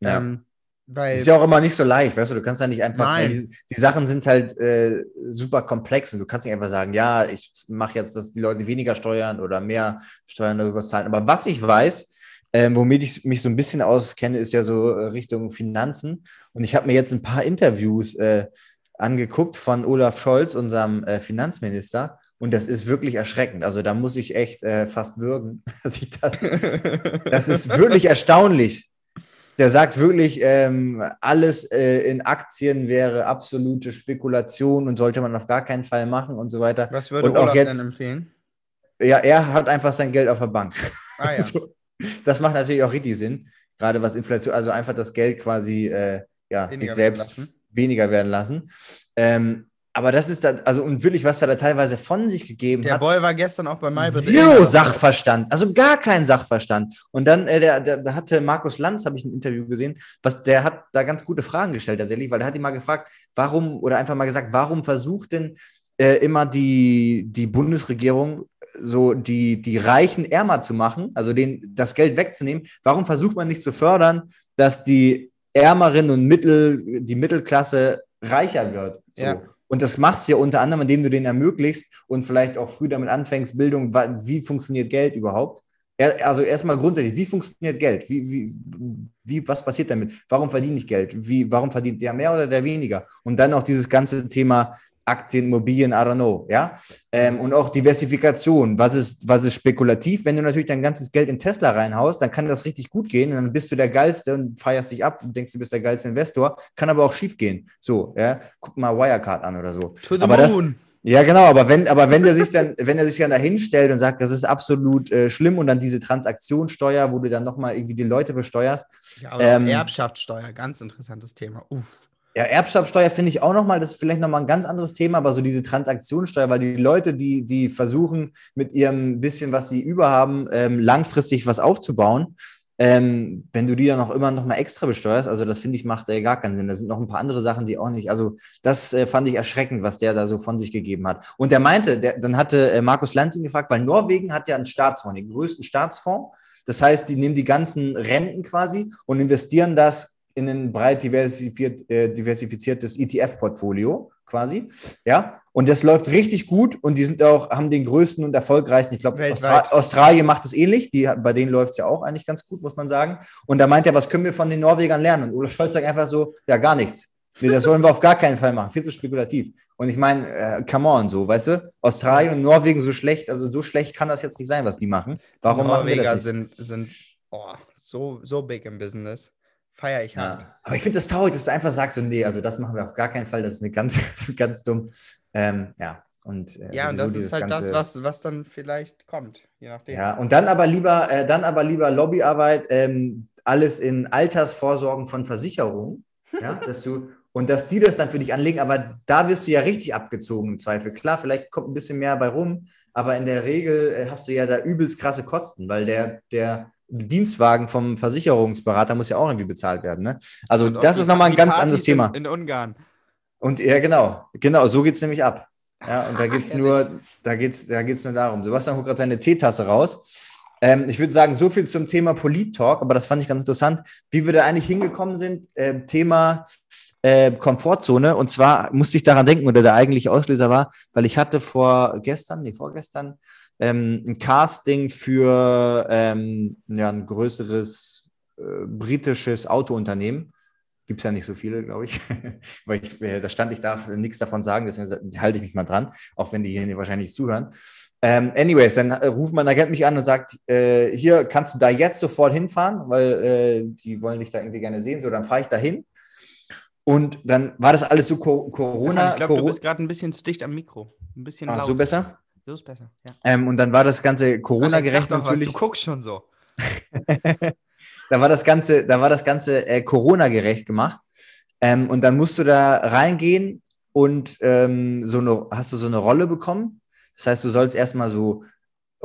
Ja. Ähm, weil, Ist ja auch immer nicht so leicht, weißt du, du kannst da nicht einfach, Nein. die, die Sachen sind halt äh, super komplex und du kannst nicht einfach sagen, ja, ich mache jetzt, dass die Leute weniger steuern oder mehr Steuern oder sowas zahlen. Aber was ich weiß, ähm, womit ich mich so ein bisschen auskenne, ist ja so äh, Richtung Finanzen. Und ich habe mir jetzt ein paar Interviews äh, angeguckt von Olaf Scholz, unserem äh, Finanzminister. Und das ist wirklich erschreckend. Also da muss ich echt äh, fast würgen. [LAUGHS] Dass ich das, [LAUGHS] das ist wirklich erstaunlich. Der sagt wirklich, ähm, alles äh, in Aktien wäre absolute Spekulation und sollte man auf gar keinen Fall machen und so weiter. was würde und auch Olaf jetzt- denn empfehlen? Ja, er hat einfach sein Geld auf der Bank. Ah ja. [LAUGHS] So, das macht natürlich auch richtig Sinn, gerade was Inflation, also einfach das Geld quasi äh, ja, Weniger sich selbst weniger werden lassen. Ähm, aber das ist da, also und wirklich, was er da teilweise von sich gegeben Der hat. Boy war gestern auch bei Maybrit Zero. Sachverstand, also gar kein Sachverstand. Und dann, äh, der, der, da hatte Markus Lanz, habe ich ein Interview gesehen, was der hat da ganz gute Fragen gestellt tatsächlich, weil der hat ihn mal gefragt, warum, oder einfach mal gesagt, warum versucht denn äh, immer die, die Bundesregierung so die, die Reichen ärmer zu machen, also denen das Geld wegzunehmen, warum versucht man nicht zu fördern, dass die Ärmeren und Mittel, die Mittelklasse reicher wird? So. Ja. Und das machst du ja unter anderem, indem du denen ermöglicht und vielleicht auch früh damit anfängst, Bildung, wie funktioniert Geld überhaupt? Er- Also erstmal grundsätzlich, wie funktioniert Geld? Wie, wie, wie, was passiert damit? Warum verdiene ich Geld? Wie, warum verdient der mehr oder der weniger? Und dann auch dieses ganze Thema Aktien, Immobilien, I don't know, ja. Ähm, und auch Diversifikation. Was ist, was ist spekulativ? Wenn du natürlich dein ganzes Geld in Tesla reinhaust, dann kann das richtig gut gehen. Und dann bist du der Geilste und feierst dich ab und denkst, du bist der geilste Investor. Kann aber auch schief gehen. So, ja. Guck mal Wirecard an oder so. To the aber das, moon. ja, genau, aber wenn, aber wenn der sich dann, [LAUGHS] wenn er sich dann da hinstellt und sagt, das ist absolut äh, schlimm und dann diese Transaktionssteuer, wo du dann nochmal irgendwie die Leute besteuerst. Ja, aber Ähm, Erbschaftssteuer, ganz interessantes Thema. Uff. Ja, Erbschaftssteuer finde ich auch nochmal, das ist vielleicht nochmal ein ganz anderes Thema, aber so diese Transaktionssteuer, weil die Leute, die, die versuchen, mit ihrem bisschen, was sie überhaben, ähm, langfristig was aufzubauen, ähm, wenn du die dann auch immer noch mal extra besteuerst, also das finde ich macht äh, gar keinen Sinn. Da sind noch ein paar andere Sachen, die auch nicht, also das äh, fand ich erschreckend, was der da so von sich gegeben hat. Und der meinte, der, dann hatte äh, Markus Lanz ihn gefragt, weil Norwegen hat ja einen Staatsfonds, den größten Staatsfonds. Das heißt, die nehmen die ganzen Renten quasi und investieren das in ein breit äh, diversifiziertes ETF-Portfolio quasi. Ja, und das läuft richtig gut und die sind auch, haben den größten und erfolgreichsten. Ich glaube. Austra Australien macht es ähnlich. Die, bei denen läuft es ja auch eigentlich ganz gut, muss man sagen. Und da meint er, was können wir von den Norwegern lernen? Und Olaf Scholz sagt einfach so, ja, gar nichts. Nee, das sollen wir auf gar keinen Fall machen. Viel zu spekulativ. Und ich meine, äh, come on, so, weißt du? Australien und Norwegen so schlecht, also so schlecht kann das jetzt nicht sein, was die machen. Warum machen wir Norweger das nicht? sind, sind oh, so, so big im Business. Feier ich hart. Ja. Aber ich finde das traurig, dass du einfach sagst, so, nee, also das machen wir auf gar keinen Fall, das ist eine ganz, [LAUGHS] ganz dumm. Ähm, ja, und, äh, Ja, und das ist halt das, was, was dann vielleicht kommt, je nachdem. Ja, und dann aber lieber, äh, dann aber lieber Lobbyarbeit, ähm, alles in Altersvorsorgen von Versicherungen, ja, [LAUGHS] dass du, und dass die das dann für dich anlegen, aber da wirst du ja richtig abgezogen im Zweifel. Klar, vielleicht kommt ein bisschen mehr bei rum, aber in der Regel äh, hast du ja da übelst krasse Kosten, weil der, der Dienstwagen vom Versicherungsberater muss ja auch irgendwie bezahlt werden. Ne? Also Und das ist nochmal ein ganz Partys anderes Thema. In, in Ungarn. Und ja, genau, genau, so geht es nämlich ab. Ja, und da geht es nur, da geht's, da geht's nur darum. Sebastian holt gerade seine Teetasse raus. Ähm, ich würde sagen, so viel zum Thema Polit-Talk, aber das fand ich ganz interessant, wie wir da eigentlich hingekommen sind. Äh, Thema äh, Komfortzone. Und zwar musste ich daran denken, oder der eigentliche Auslöser war, weil ich hatte vor gestern, nee, vorgestern, ähm, ein Casting für ähm, ja, ein größeres äh, britisches Autounternehmen. Gibt es ja nicht so viele, glaube ich. [LAUGHS] Weil ich, äh, da stand, ich darf nichts davon sagen, deswegen halte ich mich mal dran, auch wenn die hier wahrscheinlich zuhören. Ähm, anyways, dann äh, ruft mein Agent mich an und sagt, äh, hier kannst du da jetzt sofort hinfahren, weil äh, die wollen dich da irgendwie gerne sehen. So, dann fahre ich da hin. Und dann war das alles so Co Corona. ich glaube, du bist gerade ein bisschen zu dicht am Mikro. Ein bisschen Ach, laut. so besser? So ist besser, ja. Ähm, und dann war das Ganze Corona-gerecht doch was, natürlich. Du guckst schon so. [LAUGHS] da war das Ganze, da war das Ganze äh, Corona-gerecht gemacht. Ähm, und dann musst du da reingehen und ähm, so eine, hast du so eine Rolle bekommen. Das heißt, du sollst erstmal so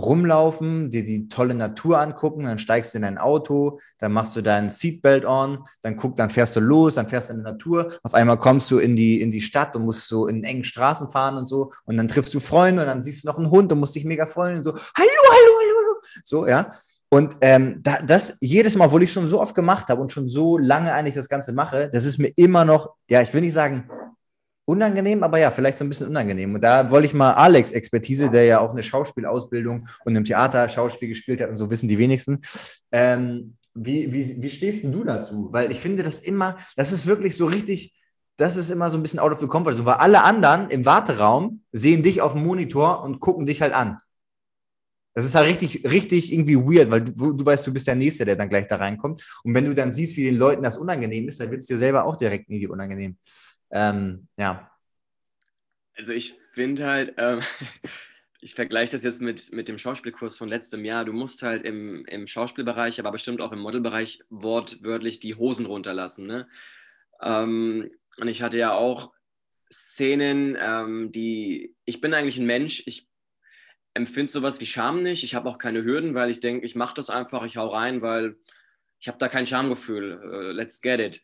rumlaufen, dir die tolle Natur angucken, dann steigst du in dein Auto, dann machst du dein Seatbelt on, dann guck, dann fährst du los, dann fährst du in die Natur, auf einmal kommst du in die, in die Stadt und musst so in engen Straßen fahren und so. Und dann triffst du Freunde und dann siehst du noch einen Hund und musst dich mega freuen und so, hallo, hallo, hallo, hallo, so, ja. Und ähm, da, das jedes Mal, obwohl ich schon so oft gemacht habe und schon so lange eigentlich das Ganze mache, das ist mir immer noch, ja, ich will nicht sagen unangenehm, aber ja, vielleicht so ein bisschen unangenehm. Und da wollte ich mal Alex Expertise, der ja auch eine Schauspielausbildung und im Theater Schauspiel gespielt hat und so wissen die wenigsten. Ähm, wie, wie, wie stehst du dazu? Weil ich finde das immer, das ist wirklich so richtig, das ist immer so ein bisschen out of the comfort zone, weil alle anderen im Warteraum sehen dich auf dem Monitor und gucken dich halt an. Das ist halt richtig, richtig irgendwie weird, weil du, du weißt, du bist der Nächste, der dann gleich da reinkommt. Und wenn du dann siehst, wie den Leuten das unangenehm ist, dann wird es dir selber auch direkt irgendwie unangenehm. Ähm, ja. Also ich finde halt, ähm, [LAUGHS] ich vergleiche das jetzt mit, mit dem Schauspielkurs von letztem Jahr. Du musst halt im, im Schauspielbereich, aber bestimmt auch im Modelbereich wortwörtlich die Hosen runterlassen. Ne? Ähm, und ich hatte ja auch Szenen, ähm, die, ich bin eigentlich ein Mensch, ich empfinde sowas wie Scham nicht. Ich habe auch keine Hürden, weil ich denke, ich mache das einfach, ich hau rein, weil ich habe da kein Schamgefühl. Äh, let's get it.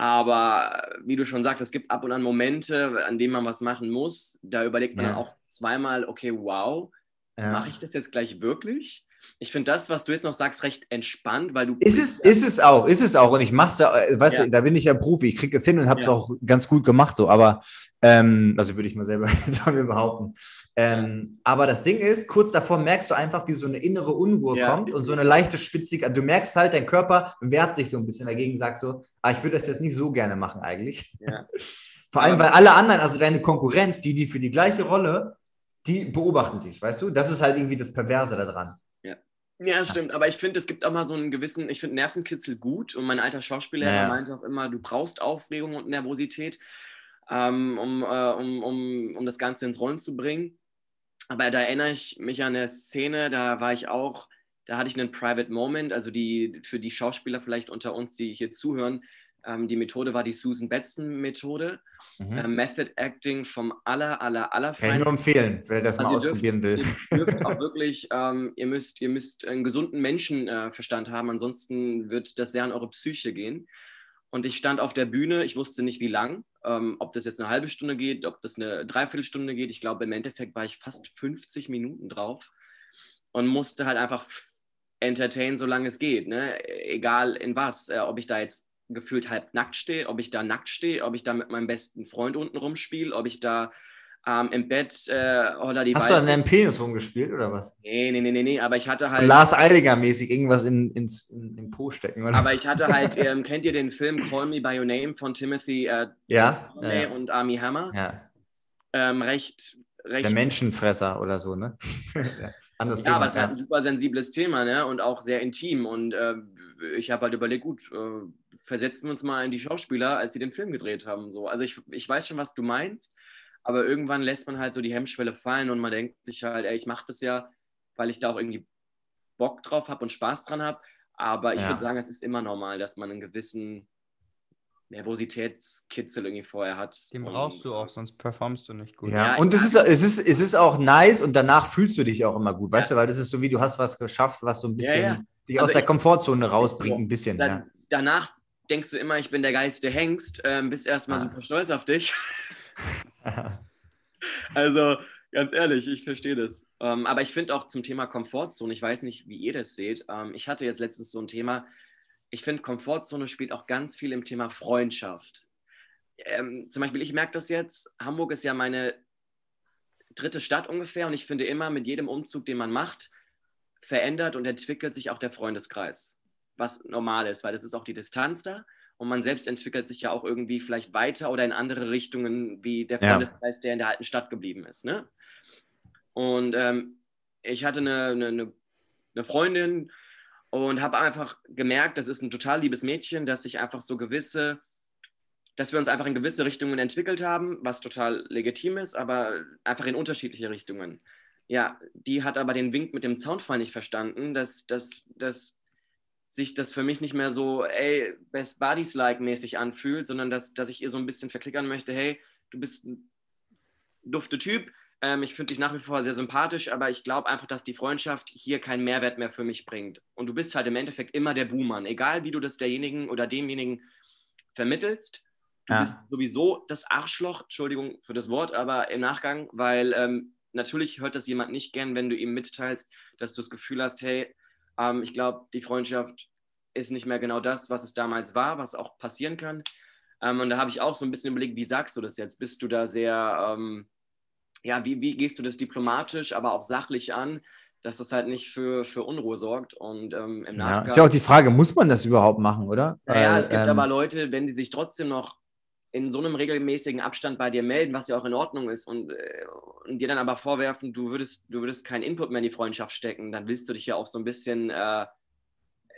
Aber wie du schon sagst, es gibt ab und an Momente, an denen man was machen muss. Da überlegt man Ja. auch zweimal, okay, wow, Ja. mache ich das jetzt gleich wirklich? Ich finde das, was du jetzt noch sagst, recht entspannt, weil du. Ist es, ist es auch, ist es auch. Und ich mache es ja, äh, weißt Ja. du, da bin ich ja Profi. Ich kriege es hin und habe es Ja. auch ganz gut gemacht, so. Aber, ähm, also würde ich mal selber [LAUGHS] behaupten. Ähm, aber das Ding ist, kurz davor merkst du einfach, wie so eine innere Unruhe Ja. kommt und so eine leichte Spitzigkeit. Du merkst halt, dein Körper wehrt sich so ein bisschen dagegen, sagt so, ah, ich würde das jetzt nicht so gerne machen eigentlich. Ja. [LAUGHS] Vor allem, weil alle anderen, also deine Konkurrenz, die, die für die gleiche Rolle, die beobachten dich, weißt du? Das ist halt irgendwie das Perverse daran. Ja, stimmt. Aber ich finde, es gibt auch mal so einen gewissen, ich finde Nervenkitzel gut. Und mein alter Schauspiellehrer Ja. meinte auch immer, du brauchst Aufregung und Nervosität, ähm, um, äh, um, um, um das Ganze ins Rollen zu bringen. Aber da erinnere ich mich an eine Szene, da war ich auch, da hatte ich einen Private Moment, also die für die Schauspieler vielleicht unter uns, die hier zuhören, ähm, die Methode war die Susan Betson-Methode. Mhm. Äh, Method Acting vom aller, aller, aller Kann ich nur empfehlen, wer das also mal ihr dürft, ausprobieren will. ihr dürft auch [LAUGHS] wirklich, ähm, ihr, müsst, ihr müsst einen gesunden Menschenverstand haben, ansonsten wird das sehr an eure Psyche gehen. Und ich stand auf der Bühne, ich wusste nicht wie lang, ähm, ob das jetzt eine halbe Stunde geht, ob das eine Dreiviertelstunde geht. Ich glaube, im Endeffekt war ich fast 50 Minuten drauf und musste halt einfach entertainen, solange es geht. Ne? Egal in was, äh, ob ich da jetzt gefühlt halb nackt stehe, ob ich da nackt stehe, ob ich da mit meinem besten Freund unten rumspiele, ob ich da ähm, im Bett äh, oder die Hast du an deinem Penis rumgespielt oder was? Nee, nee, nee, nee, nee, aber ich hatte halt. Lars Eidinger-mäßig irgendwas in, ins, in, in Po stecken, oder? Aber ich hatte halt, ähm, [LAUGHS] kennt ihr den Film Call Me By Your Name von Timothy äh, ja, ja, und Army Hammer? ja. Ähm, recht, recht. Der Menschenfresser oder so, ne? [LAUGHS] ja. Anderes ja, aber es Thema, ist halt ein super sensibles Thema, ne? Und auch sehr intim. Und äh, ich habe halt überlegt, gut, äh, versetzen wir uns mal in die Schauspieler, als sie den Film gedreht haben. So. Also ich, ich weiß schon, was du meinst, aber irgendwann lässt man halt so die Hemmschwelle fallen und man denkt sich halt, ey, ich mache das ja, weil ich da auch irgendwie Bock drauf habe und Spaß dran habe. Aber ich Ja. würde sagen, es ist immer normal, dass man einen gewissen Nervositätskitzel irgendwie vorher hat. Den Und, brauchst du auch, sonst performst du nicht gut. Ja, Ja, und es ist, es, ist, es ist auch nice und danach fühlst du dich auch immer gut, weißt du, weil das ist so wie du hast was geschafft, was so ein bisschen Ja, ja. dich Also aus der ich- Komfortzone rausbringt, so. ein bisschen. Da, Ja. Danach denkst du immer, ich bin der geilste Hengst, ähm, bist erstmal Ah. super stolz auf dich. [LAUGHS] Also, ganz ehrlich, ich verstehe das. Ähm, aber ich finde auch zum Thema Komfortzone, ich weiß nicht, wie ihr das seht. Ähm, ich hatte jetzt letztens so ein Thema. Ich finde, Komfortzone spielt auch ganz viel im Thema Freundschaft. Ähm, zum Beispiel, ich merke das jetzt. Hamburg ist ja meine dritte Stadt ungefähr und ich finde immer, mit jedem Umzug, den man macht, verändert und entwickelt sich auch der Freundeskreis. Was normal ist, weil es ist auch die Distanz da und man selbst entwickelt sich ja auch irgendwie vielleicht weiter oder in andere Richtungen wie der Ja. Freundeskreis, der in der alten Stadt geblieben ist. Ne? Und ähm, ich hatte eine, eine, eine- eine Freundin und habe einfach gemerkt, das ist ein total liebes Mädchen, dass sich einfach so gewisse, dass wir uns einfach in gewisse Richtungen entwickelt haben, was total legitim ist, aber einfach in unterschiedliche Richtungen. Ja, die hat aber den Wink mit dem Zaunfall nicht verstanden, dass, dass, dass sich das für mich nicht mehr so, ey, Best Buddies-like mäßig anfühlt, sondern dass, dass ich ihr so ein bisschen verklickern möchte, hey, du bist ein dufte Typ, ähm, ich finde dich nach wie vor sehr sympathisch, aber ich glaube einfach, dass die Freundschaft hier keinen Mehrwert mehr für mich bringt. Und du bist halt im Endeffekt immer der Buhmann, egal wie du das derjenigen oder demjenigen vermittelst. Du Ja. bist sowieso das Arschloch, Entschuldigung für das Wort, aber im Nachgang, weil ähm, natürlich hört das jemand nicht gern, wenn du ihm mitteilst, dass du das Gefühl hast, hey, ähm, ich glaube, die Freundschaft ist nicht mehr genau das, was es damals war, was auch passieren kann. Ähm, und da habe ich auch so ein bisschen überlegt, wie sagst du das jetzt? Bist du da sehr, ähm, ja, wie, wie gehst du das diplomatisch, aber auch sachlich an, dass das halt nicht für, für Unruhe sorgt? Und ähm, im Ja, Nachgang. ist ja auch die Frage, muss man das überhaupt machen, oder? Naja, Weil, es gibt ähm, aber Leute, wenn sie sich trotzdem noch in so einem regelmäßigen Abstand bei dir melden, was ja auch in Ordnung ist, und, äh, und dir dann aber vorwerfen, du würdest, du würdest keinen Input mehr in die Freundschaft stecken, dann willst du dich ja auch so ein bisschen, äh,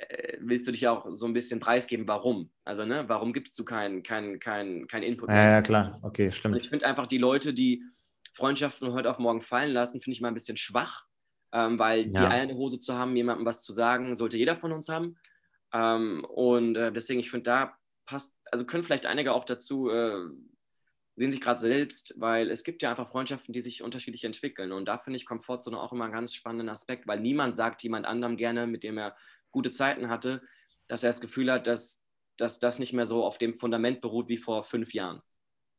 äh, willst du dich ja auch so ein bisschen preisgeben, warum? Also, ne, warum gibst du keinen kein, kein, kein Input Ja, ja, klar. Okay, Und ich stimmt. finde einfach die Leute, die Freundschaften von heute auf morgen fallen lassen, finde ich mal ein bisschen schwach, ähm, weil die Ja. Eier in der Hose zu haben, jemandem was zu sagen, sollte jeder von uns haben. Ähm, und äh, deswegen, ich finde, da passt, also können vielleicht einige auch dazu, äh, sehen sich gerade selbst, weil es gibt ja einfach Freundschaften, die sich unterschiedlich entwickeln. Und da finde ich Komfortzone auch immer einen ganz spannenden Aspekt, weil niemand sagt jemand anderem gerne, mit dem er gute Zeiten hatte, dass er das Gefühl hat, dass, dass das nicht mehr so auf dem Fundament beruht wie vor fünf Jahren.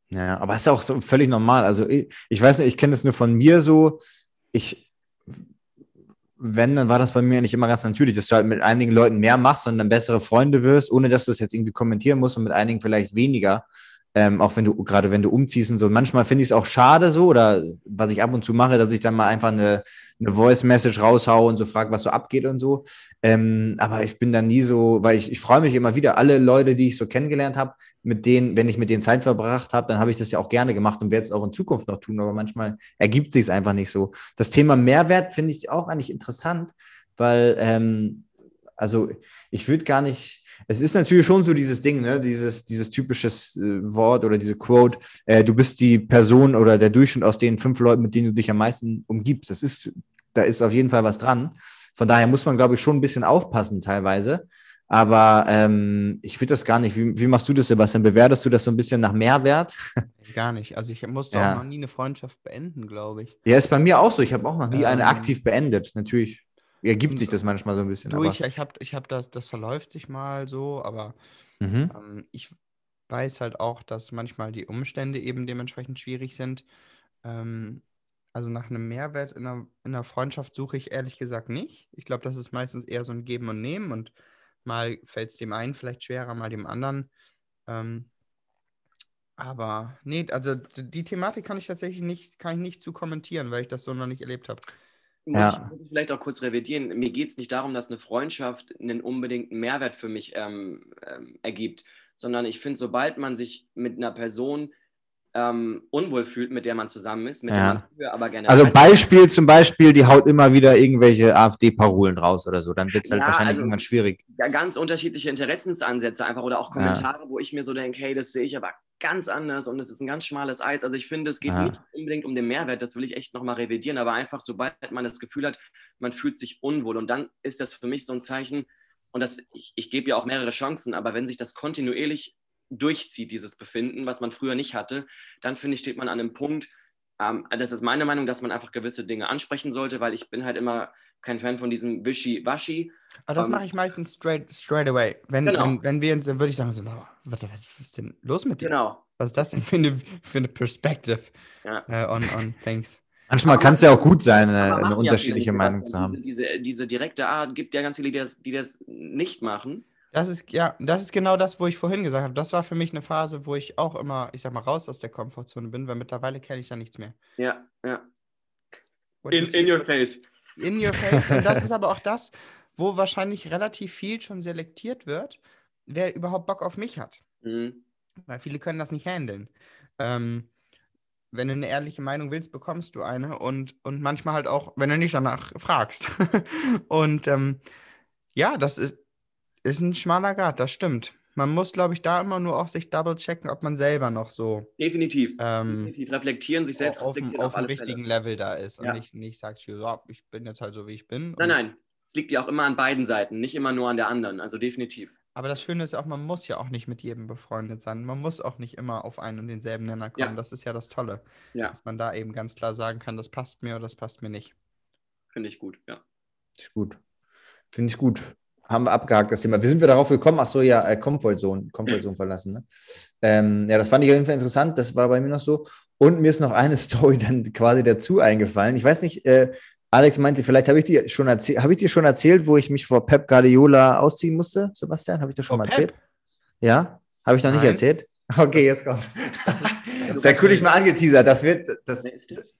Ja, aber ist auch völlig normal. Also ich, ich weiß nicht, ich kenne das nur von mir so. Ich wenn, dann war das bei mir nicht immer ganz natürlich, dass du halt mit einigen Leuten mehr machst und dann bessere Freunde wirst, ohne dass du es jetzt irgendwie kommentieren musst und mit einigen vielleicht weniger. Ähm, auch wenn du, gerade wenn du umziehst und so. Manchmal finde ich es auch schade so, oder was ich ab und zu mache, dass ich dann mal einfach eine, eine Voice-Message raushaue und so frage, was so abgeht und so. Ähm, aber ich bin dann nie so, weil ich, ich freue mich immer wieder, alle Leute, die ich so kennengelernt habe, mit denen, wenn ich mit denen Zeit verbracht habe, dann habe ich das ja auch gerne gemacht und werde es auch in Zukunft noch tun, aber manchmal ergibt sich es einfach nicht so. Das Thema Mehrwert finde ich auch eigentlich interessant, weil, ähm, also ich würde gar nicht, es ist natürlich schon so dieses Ding, ne? dieses, dieses typisches äh, Wort oder diese Quote, äh, du bist die Person oder der Durchschnitt aus den fünf Leuten, mit denen du dich am meisten umgibst. Das ist, da ist auf jeden Fall was dran. Von daher muss man, glaube ich, schon ein bisschen aufpassen teilweise. Aber ähm, ich würde das gar nicht. Wie, wie, machst du das, Sebastian? Bewertest du das so ein bisschen nach Mehrwert? [LAUGHS] Gar nicht. Also ich musste ja. auch noch nie eine Freundschaft beenden, glaube ich. Ja, ist bei mir auch so. Ich habe auch noch nie ähm, eine aktiv beendet. Natürlich ergibt sich das manchmal so ein bisschen. Durch, ich habe ich hab das, das verläuft sich mal so, aber mhm. ähm, ich weiß halt auch, dass manchmal die Umstände eben dementsprechend schwierig sind. Ähm, also nach einem Mehrwert in einer, in einer Freundschaft suche ich ehrlich gesagt nicht. Ich glaube, das ist meistens eher so ein Geben und Nehmen und mal fällt es dem einen vielleicht schwerer, mal dem anderen. Ähm, aber nee, also die Thematik kann ich tatsächlich nicht, kann ich nicht zu kommentieren, weil ich das so noch nicht erlebt habe. Muss, ja. ich, muss ich vielleicht auch kurz revidieren. Mir geht es nicht darum, dass eine Freundschaft einen unbedingten Mehrwert für mich ähm, ähm, ergibt, sondern ich finde, sobald man sich mit einer Person ähm, unwohl fühlt, mit der man zusammen ist, mit ja. der man früher aber gerne. Also Beispiel zum Beispiel, die haut immer wieder irgendwelche AfD-Parolen raus oder so, dann wird es halt ja, wahrscheinlich also, irgendwann schwierig. Ganz unterschiedliche Interessensansätze einfach oder auch Kommentare, ja. wo ich mir so denke, hey, das sehe ich aber ganz anders und es ist ein ganz schmales Eis. Also ich finde, es geht ja. nicht unbedingt um den Mehrwert, das will ich echt nochmal revidieren, aber einfach, sobald man das Gefühl hat, man fühlt sich unwohl und dann ist das für mich so ein Zeichen, und das, ich, ich gebe ja auch mehrere Chancen, aber wenn sich das kontinuierlich durchzieht, dieses Befinden, was man früher nicht hatte, dann finde ich, steht man an einem Punkt, ähm, das ist meine Meinung, dass man einfach gewisse Dinge ansprechen sollte, weil ich bin halt immer kein Fan von diesem Wischi-Waschi. Aber das ähm, mache ich meistens straight, straight away. Wenn, genau. wenn, wenn wir uns, dann würde ich sagen, so, oh, was, was ist denn los mit dir? Genau. Was ist das denn für eine, für eine Perspective ja. uh, on, on things? Manchmal kann es ja auch gut sein, eine, eine unterschiedliche ja Meinung zu haben. Diese, diese, diese, direkte Art gibt ja ganz viele, die das, die das nicht machen. Das ist, ja, das ist genau das, wo ich vorhin gesagt habe. Das war für mich eine Phase, wo ich auch immer, ich sag mal, raus aus der Komfortzone bin, weil mittlerweile kenne ich da nichts mehr. Ja, ja. In, in your face. In your face. Und das ist aber auch das, wo wahrscheinlich relativ viel schon selektiert wird, wer überhaupt Bock auf mich hat. Mhm. Weil viele können das nicht handeln. Ähm, wenn du eine ehrliche Meinung willst, bekommst du eine und, und manchmal halt auch, wenn du nicht danach fragst. [LAUGHS] und ähm, ja, das ist, ist ein schmaler Grad, das stimmt. Man muss, glaube ich, da immer nur auch sich double checken, ob man selber noch so. Definitiv. Ähm, Definitiv. Reflektieren, sich selbst auf, auf, auf dem richtigen Fälle. Level da ist. Ja. Und nicht, nicht sagt, ja, ich bin jetzt halt so, wie ich bin. Nein, nein. Es liegt ja auch immer an beiden Seiten, nicht immer nur an der anderen. Also definitiv. Aber das Schöne ist ja auch, man muss ja auch nicht mit jedem befreundet sein. Man muss auch nicht immer auf einen und denselben Nenner kommen. Ja. Das ist ja das Tolle. Ja. Dass man da eben ganz klar sagen kann, das passt mir oder das passt mir nicht. Finde ich gut, ja. Ist gut. Finde ich gut haben wir abgehakt, das Thema. Wie sind wir darauf gekommen? Ach so, ja, äh, Comfort Zone, Comfort Zone verlassen. Ne? Ähm, ja, das fand ich auf jeden Fall interessant. Das war bei mir noch so. Und mir ist noch eine [LAUGHS] Story dann quasi dazu eingefallen. Ich weiß nicht, äh, Alex meinte, vielleicht habe ich dir schon erzählt, habe ich dir schon erzählt, wo ich mich vor Pep Guardiola ausziehen musste, Sebastian? Habe ich das schon oh, mal erzählt? Pep? Ja? Habe ich noch Nein. nicht erzählt? [LAUGHS] Okay, jetzt kommt. [LAUGHS] Sehr cool, ich mal angeteasert. Das wird. Das, das,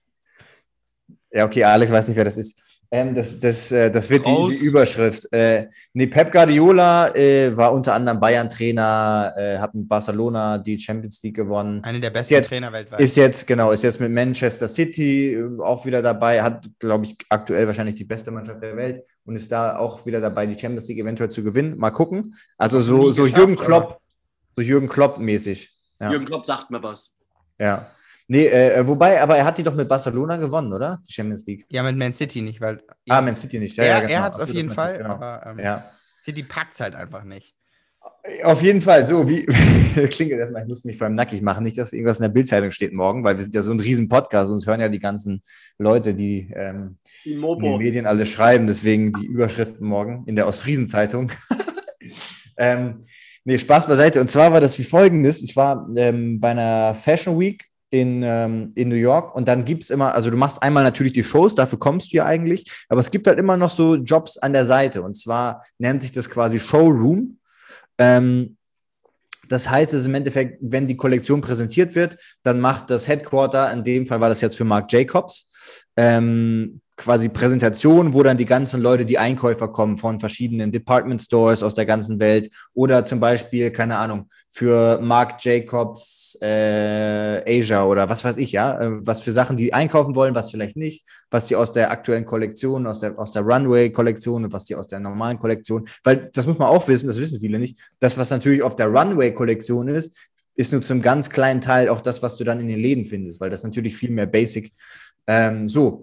ja, okay, Alex weiß nicht, wer das ist. Ähm, das, das, äh, das wird die, die, Überschrift. Äh, nee, Pep Guardiola äh, war unter anderem Bayern-Trainer, äh, hat mit Barcelona die Champions League gewonnen. Einer der besten jetzt, Trainer weltweit. Ist jetzt, genau, ist jetzt mit Manchester City äh, auch wieder dabei, hat, glaube ich, aktuell wahrscheinlich die beste Mannschaft der Welt und ist da auch wieder dabei, die Champions League eventuell zu gewinnen. Mal gucken. Also so, so Jürgen Klopp, so Jürgen Klopp-mäßig. Ja. Jürgen Klopp sagt mir was. Ja. Nee, äh, wobei, aber er hat die doch mit Barcelona gewonnen, oder? Die Champions League. Ja, mit Man City nicht, weil. Ah, Man City nicht. Ja, er ja, genau. er hat es auf jeden Fall, genau. aber ähm, ja. City packt es halt einfach nicht. Auf jeden Fall, so wie, [LAUGHS] klingt jetzt erstmal, ich muss mich vor allem nackig machen, nicht, dass irgendwas in der Bildzeitung steht morgen, weil wir sind ja so ein riesen Podcast, uns hören ja die ganzen Leute, die ähm, die in den Medien alle schreiben, deswegen die Überschriften morgen in der Ostfriesen-Zeitung. [LAUGHS] ähm, nee, Spaß beiseite. Und zwar war das wie folgendes, ich war ähm, bei einer Fashion Week in, ähm, in New York. Und dann gibt es immer, also du machst einmal natürlich die Shows, dafür kommst du ja eigentlich, aber es gibt halt immer noch so Jobs an der Seite. Und zwar nennt sich das quasi Showroom. Ähm, das heißt, es ist im Endeffekt, wenn die Kollektion präsentiert wird, dann macht das Headquarter, in dem Fall war das jetzt für Marc Jacobs, ähm, quasi Präsentation, wo dann die ganzen Leute, die Einkäufer kommen von verschiedenen Department Stores aus der ganzen Welt oder zum Beispiel, keine Ahnung, für Marc Jacobs äh, Asia oder was weiß ich, ja, äh, was für Sachen die einkaufen wollen, was vielleicht nicht, was die aus der aktuellen Kollektion, aus der, aus der Runway-Kollektion und was die aus der normalen Kollektion, weil das muss man auch wissen, das wissen viele nicht, das, was natürlich auf der Runway-Kollektion ist, ist nur zum ganz kleinen Teil auch das, was du dann in den Läden findest, weil das natürlich viel mehr Basic. Ähm, so,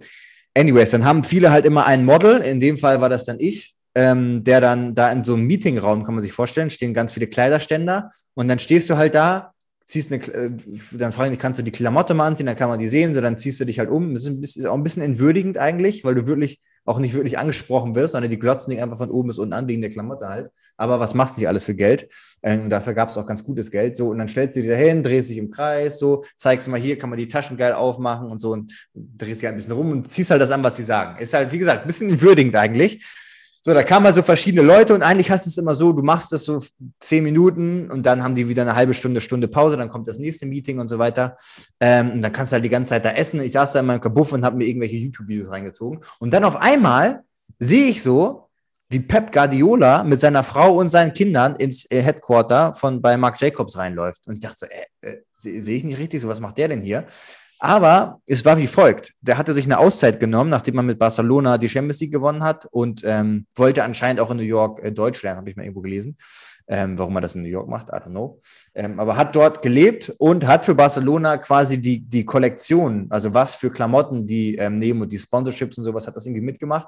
Anyways, dann haben viele halt immer ein Model, in dem Fall war das dann ich, ähm, der dann da in so einem Meetingraum, kann man sich vorstellen, stehen ganz viele Kleiderständer und dann stehst du halt da, ziehst eine, äh, dann fragen die, kannst du die Klamotte mal anziehen, dann kann man die sehen, so dann ziehst du dich halt um. Das ist auch ein bisschen entwürdigend eigentlich, weil du wirklich auch nicht wirklich angesprochen wirst, sondern die glotzen dich einfach von oben bis unten an wegen der Klamotte halt. Aber was machst du nicht alles für Geld? Ähm, dafür gab es auch ganz gutes Geld. So, und dann stellst du dich da hin, drehst dich im Kreis, so, zeigst mal hier, kann man die Taschen geil aufmachen und so und drehst dich halt ein bisschen rum und ziehst halt das an, was sie sagen. Ist halt, wie gesagt, ein bisschen würdigend eigentlich. So, da kamen also verschiedene Leute und eigentlich hast du es immer so, du machst das so zehn Minuten und dann haben die wieder eine halbe Stunde, Stunde Pause, dann kommt das nächste Meeting und so weiter. Ähm, und dann kannst du halt die ganze Zeit da essen. Ich saß da in meinem Kabuff und habe mir irgendwelche YouTube-Videos reingezogen. Und dann auf einmal sehe ich so, wie Pep Guardiola mit seiner Frau und seinen Kindern ins äh, Headquarter von bei Marc Jacobs reinläuft. Und ich dachte so, äh, äh, sehe ich nicht richtig, so was macht der denn hier? Aber es war wie folgt. Der hatte sich eine Auszeit genommen, nachdem er mit Barcelona die Champions League gewonnen hat und ähm, wollte anscheinend auch in New York äh, Deutsch lernen, habe ich mal irgendwo gelesen. Ähm, warum er das in New York macht, I don't know. Ähm, aber hat dort gelebt und hat für Barcelona quasi die, die Kollektion, also was für Klamotten die ähm, nehmen und die Sponsorships und sowas, hat das irgendwie mitgemacht.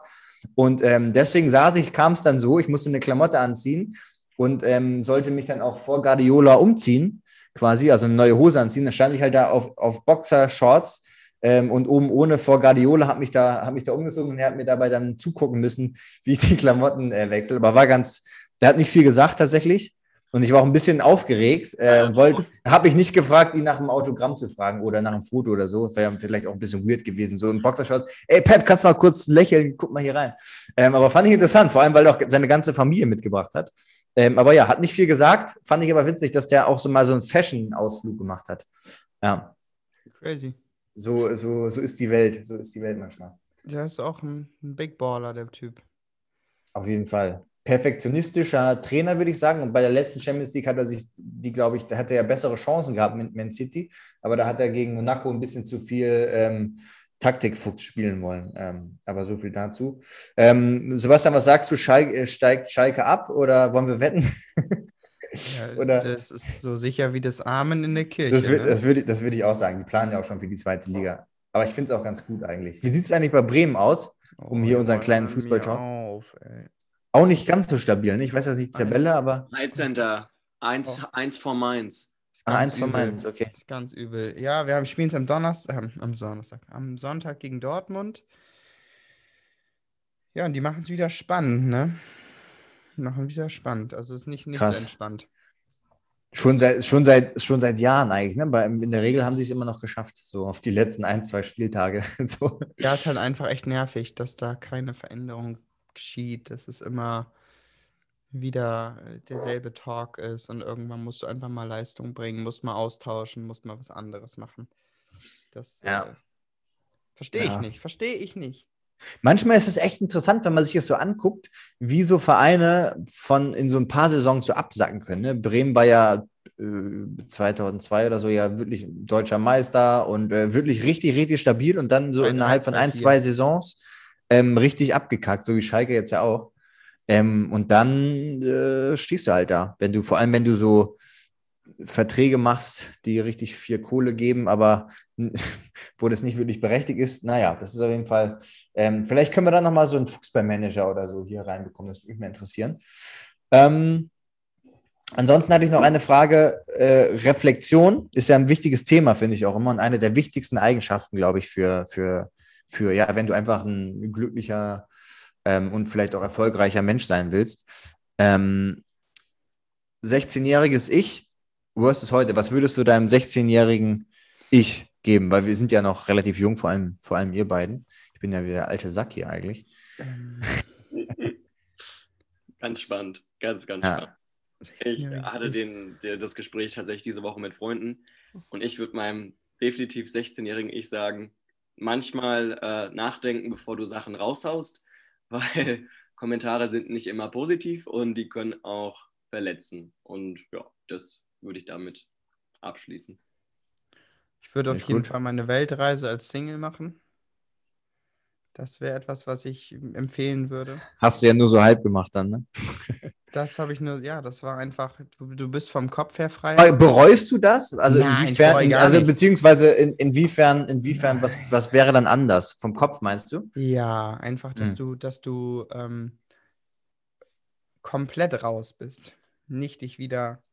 Und ähm, deswegen saß ich, kam es dann so, ich musste eine Klamotte anziehen und ähm, sollte mich dann auch vor Guardiola umziehen, quasi, also eine neue Hose anziehen. Dann stand ich halt da auf, auf Boxer-Shorts ähm, und oben ohne vor Guardiola, habe mich, da, hab mich da umgezogen und er hat mir dabei dann zugucken müssen, wie ich die Klamotten äh, wechsle. Aber war ganz, der hat nicht viel gesagt tatsächlich. Und ich war auch ein bisschen aufgeregt äh, wollte, habe ich nicht gefragt, ihn nach einem Autogramm zu fragen oder nach einem Foto oder so. Das wäre vielleicht auch ein bisschen weird gewesen. So im Boxershorts, ey Pep, kannst du mal kurz lächeln, guck mal hier rein. Ähm, aber fand ich interessant, vor allem, weil er auch seine ganze Familie mitgebracht hat. Ähm, aber ja, hat nicht viel gesagt. Fand ich aber witzig, dass der auch so mal so einen Fashion-Ausflug gemacht hat. Ja. Crazy. So, so, so ist die Welt. So ist die Welt manchmal. Der ist auch ein, ein Big Baller, der Typ. Auf jeden Fall perfektionistischer Trainer, würde ich sagen. Und bei der letzten Champions League hat er sich, die glaube ich, da hat er ja bessere Chancen gehabt mit Man City, aber da hat er gegen Monaco ein bisschen zu viel ähm, Taktikfuchs spielen wollen. Ähm, aber so viel dazu. Ähm, Sebastian, was sagst du? Schalke, äh, steigt Schalke ab oder wollen wir wetten? Ja, [LAUGHS] oder? Das ist so sicher wie das Amen in der Kirche. Das, ne? das würde das würd ich auch sagen. Die planen ja auch schon für die zweite Liga. Aber ich finde es auch ganz gut eigentlich. Wie sieht es eigentlich bei Bremen aus? Um Oh, hier unseren kleinen Fußballtalk. Auch nicht ganz so stabil. Ne? Ich weiß jetzt nicht die Tabelle, aber 13. Eins, Oh. eins vor Mainz. Ist ah, eins von übel. meinen. Okay. Ist ganz übel. Ja, wir haben spielen am Donnerstag, ähm, am Donnerstag, am Sonntag gegen Dortmund. Ja, und die machen es wieder spannend, ne? Die machen wieder spannend. Also ist nicht, nicht so entspannt. Schon seit, schon seit, schon seit Jahren eigentlich. Ne? Bei, in der Regel haben sie es immer noch geschafft, so auf die letzten ein, zwei Spieltage. [LAUGHS] so. Ja, ist halt einfach echt nervig, dass da keine Veränderung geschieht. Dass es immer wieder äh, derselbe Talk ist und irgendwann musst du einfach mal Leistung bringen, musst mal austauschen, musst mal was anderes machen. Das Ja. äh, verstehe Ja. ich nicht, verstehe ich nicht. Manchmal ist es echt interessant, wenn man sich das so anguckt, wie so Vereine von in so ein paar Saisons so absacken können. Ne? Bremen war ja äh, 2002 oder so ja wirklich deutscher Meister und äh, wirklich richtig, richtig stabil und dann so Bei innerhalb von ein, zwei Saisons ähm, richtig abgekackt, so wie Schalke jetzt ja auch. Ähm, und dann äh, stehst du halt da, wenn du, vor allem wenn du so Verträge machst, die richtig viel Kohle geben, aber [LAUGHS] wo das nicht wirklich berechtigt ist, naja, das ist auf jeden Fall, ähm, vielleicht können wir dann nochmal so einen Fußballmanager oder so hier reinbekommen, das würde mich interessieren. Ähm, ansonsten hatte ich noch eine Frage, äh, Reflexion ist ja ein wichtiges Thema, finde ich auch immer, und eine der wichtigsten Eigenschaften, glaube ich, für, für, für, ja, wenn du einfach ein glücklicher ähm, und vielleicht auch erfolgreicher Mensch sein willst. Ähm, 16-jähriges Ich versus heute, was würdest du deinem 16-jährigen Ich geben, weil wir sind ja noch relativ jung, vor allem, vor allem ihr beiden. Ich bin ja wieder der alte Sack hier eigentlich. Ähm, [LAUGHS] Ganz spannend. Ganz, ganz Ja. spannend. 16 Ich hatte den, der, das Gespräch tatsächlich diese Woche mit Freunden und ich würde meinem definitiv 16-jährigen Ich sagen, manchmal äh, nachdenken, bevor du Sachen raushaust, [LAUGHS] weil Kommentare sind nicht immer positiv und die können auch verletzen. Und ja, das würde ich damit abschließen. Ich würde auf jeden gut. Fall meine Weltreise als Single machen. Das wäre etwas, was ich empfehlen würde. Hast du ja nur so halb gemacht dann, ne? Das habe ich nur, ja, das war einfach, du, du bist vom Kopf her frei. Aber bereust du das? Also Nein, inwiefern, gar also beziehungsweise in, inwiefern, inwiefern, was, was wäre dann anders? Vom Kopf meinst du? Ja, einfach, dass Hm. du, dass du ähm, komplett raus bist. Nicht dich wieder,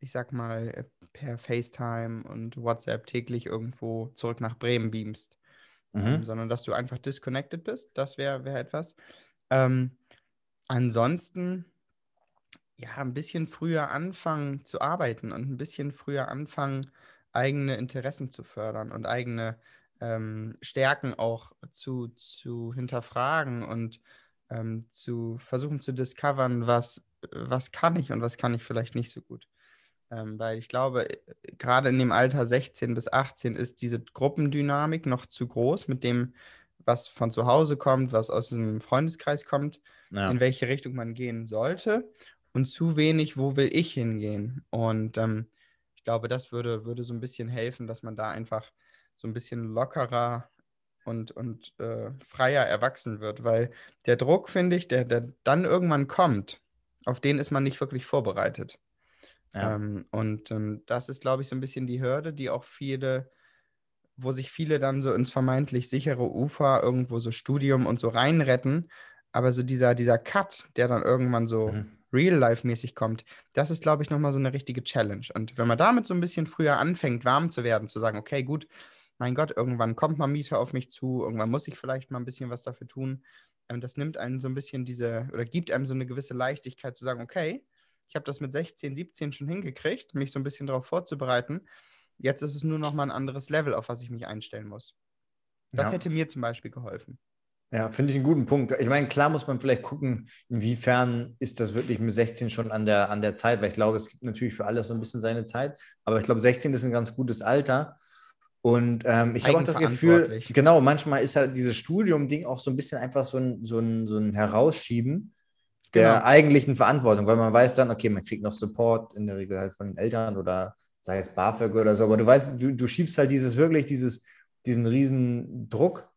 ich sag mal, per FaceTime und WhatsApp täglich irgendwo zurück nach Bremen beamst. Ähm, Mhm. sondern dass du einfach disconnected bist. Das wäre wär etwas. Ähm, ansonsten, ja, ein bisschen früher anfangen zu arbeiten und ein bisschen früher anfangen, eigene Interessen zu fördern und eigene ähm, Stärken auch zu, zu hinterfragen und ähm, zu versuchen zu discovern, was, was kann ich und was kann ich vielleicht nicht so gut. Ähm, weil ich glaube, äh, gerade in dem Alter 16 bis 18 ist diese Gruppendynamik noch zu groß mit dem, was von zu Hause kommt, was aus dem Freundeskreis kommt, Ja. in welche Richtung man gehen sollte und zu wenig, wo will ich hingehen. Und ähm, ich glaube, das würde, würde so ein bisschen helfen, dass man da einfach so ein bisschen lockerer und, und äh, freier erwachsen wird, weil der Druck, finde ich, der, der dann irgendwann kommt, auf den ist man nicht wirklich vorbereitet. Ja. Ähm, und ähm, das ist, glaube ich, so ein bisschen die Hürde, die auch viele, wo sich viele dann so ins vermeintlich sichere Ufer irgendwo so Studium und so reinretten. Aber so dieser, dieser Cut, der dann irgendwann so Mhm. real-life-mäßig kommt, das ist, glaube ich, nochmal so eine richtige Challenge. Und wenn man damit so ein bisschen früher anfängt, warm zu werden, zu sagen, okay, gut, mein Gott, irgendwann kommt mal Mieter auf mich zu, irgendwann muss ich vielleicht mal ein bisschen was dafür tun. Ähm, das nimmt einem so ein bisschen diese, oder gibt einem so eine gewisse Leichtigkeit zu sagen, okay, ich habe das mit 16, 17 schon hingekriegt, mich so ein bisschen darauf vorzubereiten. Jetzt ist es nur noch mal ein anderes Level, auf was ich mich einstellen muss. Das Ja. hätte mir zum Beispiel geholfen. Ja, finde ich einen guten Punkt. Ich meine, klar muss man vielleicht gucken, inwiefern ist das wirklich mit 16 schon an der, an der Zeit, weil ich glaube, es gibt natürlich für alles so ein bisschen seine Zeit, aber ich glaube, 16 ist ein ganz gutes Alter. Und ähm, ich habe auch das Gefühl, genau, manchmal ist halt dieses Studium-Ding auch so ein bisschen einfach so ein, so ein, so ein Herausschieben der Genau. eigentlichen Verantwortung, weil man weiß dann, okay, man kriegt noch Support in der Regel halt von den Eltern oder sei es BAföG oder so, aber du weißt, du, du schiebst halt dieses wirklich, dieses, diesen riesen Druck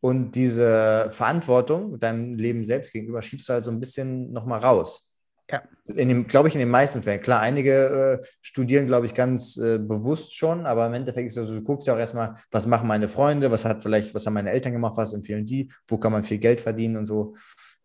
und diese Verantwortung deinem Leben selbst gegenüber schiebst du halt so ein bisschen nochmal raus. Ja. In dem, glaube ich, in den meisten Fällen. Klar, einige äh, studieren, glaube ich, ganz äh, bewusst schon, aber im Endeffekt ist es so, du guckst ja auch erstmal, was machen meine Freunde, was hat vielleicht, was haben meine Eltern gemacht, was empfehlen die, wo kann man viel Geld verdienen und so.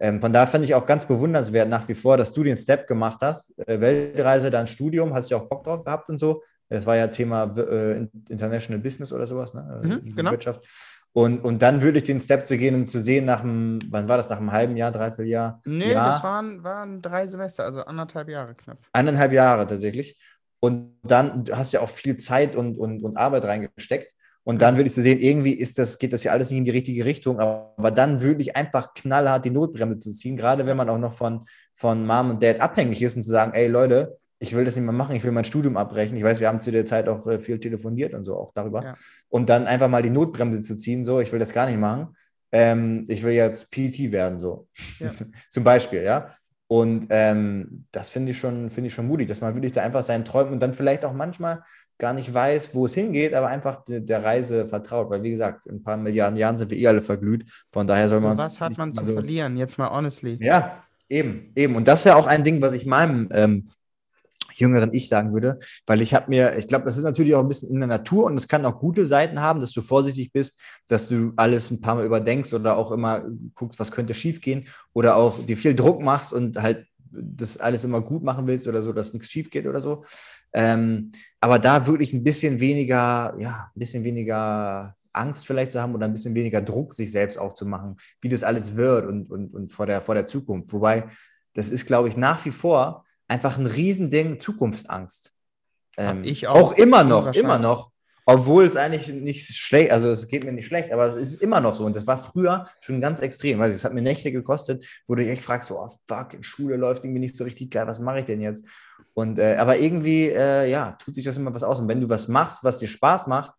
Ähm, von daher fand ich auch ganz bewundernswert nach wie vor, dass du den Step gemacht hast. Äh, Weltreise, dann Studium, hast du ja auch Bock drauf gehabt und so. Das war ja Thema äh, International Business oder sowas, ne? Äh, Mhm, genau. Wirtschaft. Und, und dann wirklich den Step zu gehen und zu sehen, nach einem, wann war das, nach einem halben Jahr, dreiviertel Jahr? Nee, Jahr? das waren, waren drei Semester, also anderthalb Jahre knapp. Eineinhalb Jahre tatsächlich. Und dann du hast ja auch viel Zeit und, und, und Arbeit reingesteckt. Und dann wirklich zu sehen, irgendwie ist das, geht das ja alles nicht in die richtige Richtung, aber, aber dann wirklich einfach knallhart die Notbremse zu ziehen, gerade wenn man auch noch von, von Mom und Dad abhängig ist und zu sagen, ey Leute, ich will das nicht mehr machen, ich will mein Studium abbrechen. Ich weiß, wir haben zu der Zeit auch äh, viel telefoniert und so auch darüber. Ja. Und dann einfach mal die Notbremse zu ziehen, so, ich will das gar nicht machen. Ähm, ich will jetzt PT werden, so. Ja. [LAUGHS] Zum Beispiel, ja. Und ähm, das finde ich, schon, finde ich schon mutig, dass man wirklich da einfach seinen Träumen und dann vielleicht auch manchmal gar nicht weiß, wo es hingeht, aber einfach de, der Reise vertraut. Weil, wie gesagt, in ein paar Milliarden Jahren sind wir eh alle verglüht. Von daher soll man So, uns was hat man zu so- verlieren? Jetzt mal honestly. Ja, eben, eben. Und das wäre auch ein Ding, was ich meinem ähm, jüngeren Ich sagen würde, weil ich habe mir, ich glaube, das ist natürlich auch ein bisschen in der Natur und es kann auch gute Seiten haben, dass du vorsichtig bist, dass du alles ein paar Mal überdenkst oder auch immer guckst, was könnte schiefgehen oder auch dir viel Druck machst und halt das alles immer gut machen willst oder so, dass nichts schief geht oder so. Ähm, aber da wirklich ein bisschen weniger, ja, ein bisschen weniger Angst vielleicht zu haben oder ein bisschen weniger Druck sich selbst auch zu machen, wie das alles wird und, und, und vor, der, vor der Zukunft. Wobei, das ist, glaube ich, nach wie vor einfach ein Riesending Zukunftsangst. Ähm, ich auch. auch immer noch, immer noch. Obwohl es eigentlich nicht schlecht, also es geht mir nicht schlecht, aber es ist immer noch so. Und das war früher schon ganz extrem. Weil es hat mir Nächte gekostet, wo du dich echt fragst, so, oh fuck, Schule läuft irgendwie nicht so richtig geil, was mache ich denn jetzt? Und äh, aber irgendwie, äh, ja, tut sich das immer was aus. Und wenn du was machst, was dir Spaß macht,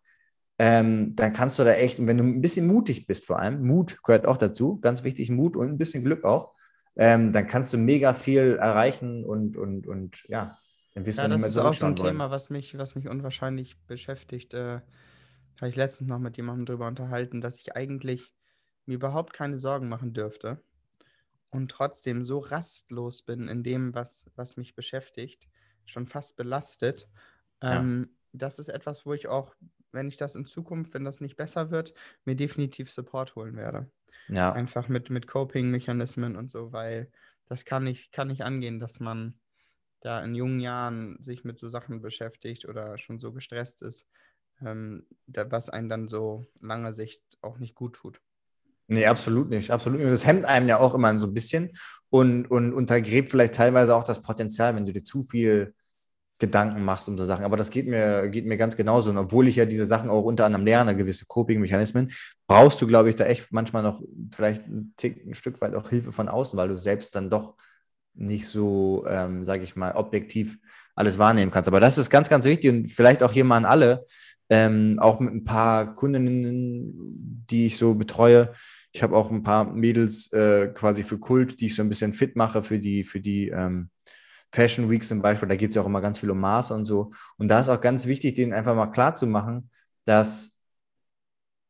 ähm, dann kannst du da echt, und wenn du ein bisschen mutig bist vor allem, Mut gehört auch dazu, ganz wichtig, Mut und ein bisschen Glück auch, ähm, dann kannst du mega viel erreichen und, und, und ja, dann wirst Ja, du nicht das mehr ist auch so ein wollen. Thema, was mich, was mich unwahrscheinlich beschäftigt. Äh, habe ich letztens noch mit jemandem drüber unterhalten, dass ich eigentlich mir überhaupt keine Sorgen machen dürfte und trotzdem so rastlos bin in dem, was, was mich beschäftigt, schon fast belastet. Ja. Ähm, Das ist etwas, wo ich auch, wenn ich das in Zukunft, wenn das nicht besser wird, mir definitiv Support holen werde. Ja, Einfach mit, mit Coping-Mechanismen und so, weil das kann nicht, kann nicht angehen, dass man da in jungen Jahren sich mit so Sachen beschäftigt oder schon so gestresst ist, ähm, da, was einen dann so lange Sicht auch nicht gut tut. Nee, absolut nicht. Absolut nicht. Das hemmt einem ja auch immer so ein bisschen und, und untergräbt vielleicht teilweise auch das Potenzial, wenn du dir zu viel Gedanken machst um so Sachen. Aber das geht mir, geht mir ganz genauso. Und obwohl ich ja diese Sachen auch unter anderem lerne, gewisse Coping-Mechanismen, brauchst du, glaube ich, da echt manchmal noch vielleicht ein, Tick, ein Stück weit auch Hilfe von außen, weil du selbst dann doch nicht so, ähm, sage ich mal, objektiv alles wahrnehmen kannst. Aber das ist ganz, ganz wichtig und vielleicht auch hier mal an alle, ähm, auch mit ein paar Kundinnen, die ich so betreue. Ich habe auch ein paar Mädels äh, quasi für Kult, die ich so ein bisschen fit mache für die, für die ähm, Fashion Week zum Beispiel. Da geht es ja auch immer ganz viel um Maße und so. Und da ist auch ganz wichtig, denen einfach mal klar zu machen, dass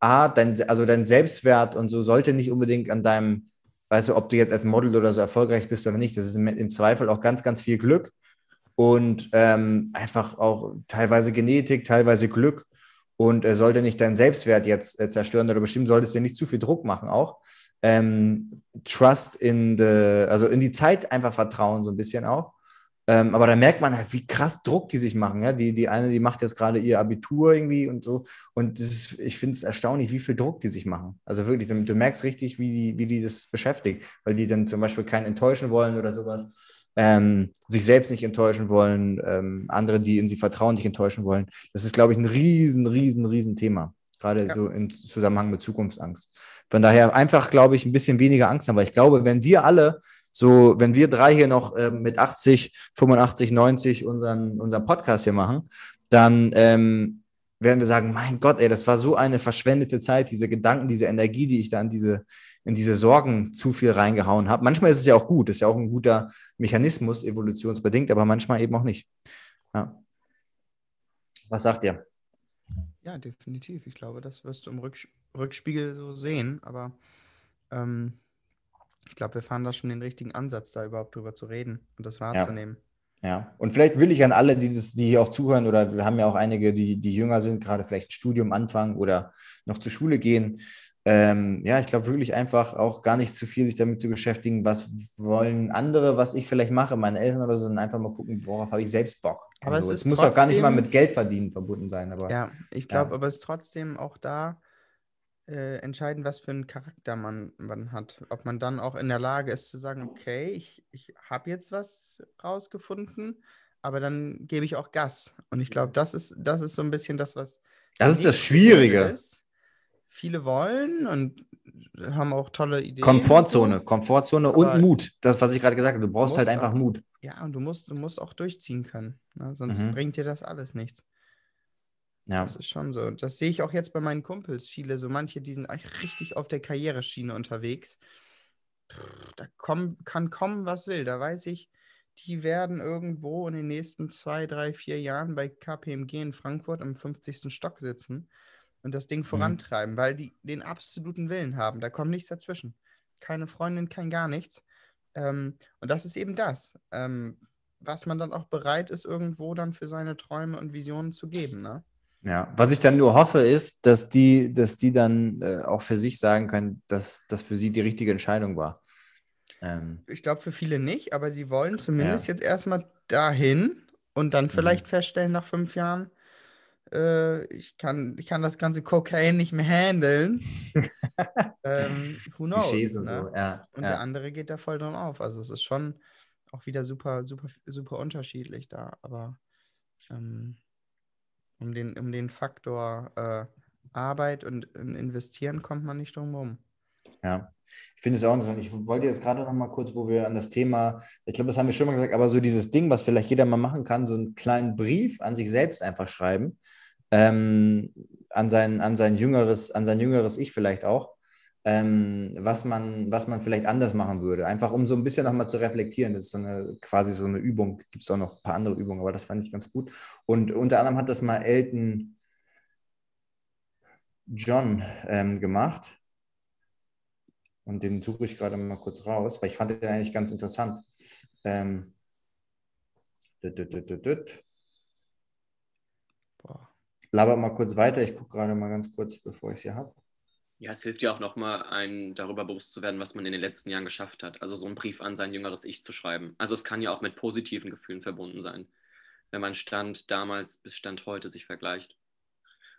A, dein, also dein Selbstwert und so sollte nicht unbedingt an deinem, weißt du, ob du jetzt als Model oder so erfolgreich bist oder nicht. Das ist im, Zweifel auch ganz, ganz viel Glück und ähm, einfach auch teilweise Genetik, teilweise Glück und äh, sollte nicht deinen Selbstwert jetzt äh, zerstören oder bestimmen, solltest du nicht zu viel Druck machen auch. Ähm, Trust in the, also in die Zeit einfach vertrauen, so ein bisschen auch. Ähm, aber da merkt man halt, wie krass Druck die sich machen. Ja? Die, die eine, die macht jetzt gerade ihr Abitur irgendwie und so. Und ist, ich finde es erstaunlich, wie viel Druck die sich machen. Also wirklich, du, du merkst richtig, wie die, wie die das beschäftigt, weil die dann zum Beispiel keinen enttäuschen wollen oder sowas. Ähm, sich selbst nicht enttäuschen wollen, ähm, andere, die in sie vertrauen, nicht enttäuschen wollen. Das ist, glaube ich, ein riesen, riesen, riesen Thema. Gerade Ja. so im Zusammenhang mit Zukunftsangst. Von daher einfach, glaube ich, ein bisschen weniger Angst haben, weil ich glaube, wenn wir alle so, wenn wir drei hier noch ähm, mit 80, 85, 90 unseren, unseren Podcast hier machen, dann ähm, werden wir sagen, mein Gott, ey, das war so eine verschwendete Zeit, diese Gedanken, diese Energie, die ich da in diese, in diese Sorgen zu viel reingehauen habe. Manchmal ist es ja auch gut, ist ja auch ein guter Mechanismus, evolutionsbedingt, aber manchmal eben auch nicht. Ja. Was sagt ihr? Ja, definitiv. Ich glaube, das wirst du im Rücks Rückspiegel so sehen, aber ähm, ich glaube, wir fahren da schon den richtigen Ansatz, da überhaupt drüber zu reden und das wahrzunehmen. Ja, und vielleicht will ich an alle, die, das, die hier auch zuhören, oder wir haben ja auch einige, die, die jünger sind, gerade vielleicht ein Studium anfangen oder noch zur Schule gehen. Ähm, ja, ich glaube wirklich einfach auch gar nicht zu viel sich damit zu beschäftigen, was wollen andere, was ich vielleicht mache, meine Eltern oder so, sondern einfach mal gucken, worauf habe ich selbst Bock. Aber Also, es ist muss auch gar nicht mal trotzdem- mit Geld verdienen verbunden sein, aber Ja, ich glaube, Ja. aber es ist trotzdem auch da äh, entscheidend, was für einen Charakter man, man hat. Ob man dann auch in der Lage ist zu sagen, okay, ich, ich habe jetzt was rausgefunden, aber dann gebe ich auch Gas. Und ich glaube, das ist, das ist so ein bisschen das, was. das ist das Schwierige. ist. Viele wollen und haben auch tolle Ideen. Komfortzone. Komfortzone Aber- und Mut. Das, was ich gerade gesagt habe, du brauchst halt einfach auch- Mut. Ja, und du musst, du musst auch durchziehen können. Ne? Sonst Mhm. bringt dir das alles nichts. Ja, Das ist schon so. Und das sehe ich auch jetzt bei meinen Kumpels. Viele, so manche, die sind eigentlich richtig auf der Karriereschiene unterwegs. Da kommen, kann kommen, was will. Da weiß ich, die werden irgendwo in den nächsten zwei, drei, vier Jahren bei KPMG in Frankfurt im 50. Stock sitzen und das Ding vorantreiben, weil die den absoluten Willen haben. Da kommt nichts dazwischen. Keine Freundin, kein gar nichts. Ähm, und das ist eben das, ähm, was man dann auch bereit ist, irgendwo dann für seine Träume und Visionen zu geben. Ne? Ja, was ich dann nur hoffe, ist, dass die, dass die dann äh, auch für sich sagen können, dass das für sie die richtige Entscheidung war. Ähm, Ich glaube für viele nicht, aber sie wollen zumindest Ja. jetzt erstmal dahin und dann Mhm. vielleicht feststellen nach fünf Jahren, äh, ich, kann, ich kann das ganze Kokain nicht mehr handeln. [LAUGHS] ähm, who knows? Klischees und ne? so, ja. Und ja. der andere geht da voll dran auf. Also es ist schon auch wieder super, super, super unterschiedlich da. Aber ähm, Um den, um den Faktor äh, Arbeit und Investieren kommt man nicht drum rum. Ja, ich finde es auch interessant. Ich wollte jetzt gerade noch mal kurz, wo wir an das Thema, ich glaube, das haben wir schon mal gesagt, aber so dieses Ding, was vielleicht jeder mal machen kann, so einen kleinen Brief an sich selbst einfach schreiben, ähm, an, sein, an, sein jüngeres, an sein jüngeres Ich vielleicht auch, ähm, was, man, was man vielleicht anders machen würde. Einfach um so ein bisschen nochmal zu reflektieren. Das ist so eine, quasi so eine Übung. Gibt es auch noch ein paar andere Übungen, aber das fand ich ganz gut. Und unter anderem hat das mal Elton John ähm, gemacht. Und den suche ich gerade mal kurz raus, weil ich fand den eigentlich ganz interessant. Ähm, düt, düt, düt, Laber mal kurz weiter. Ich gucke gerade mal ganz kurz, bevor ich es hier habe. Ja, es hilft ja auch nochmal, einem darüber bewusst zu werden, was man in den letzten Jahren geschafft hat. Also so einen Brief an sein jüngeres Ich zu schreiben. Also es kann ja auch mit positiven Gefühlen verbunden sein, wenn man Stand damals bis Stand heute sich vergleicht.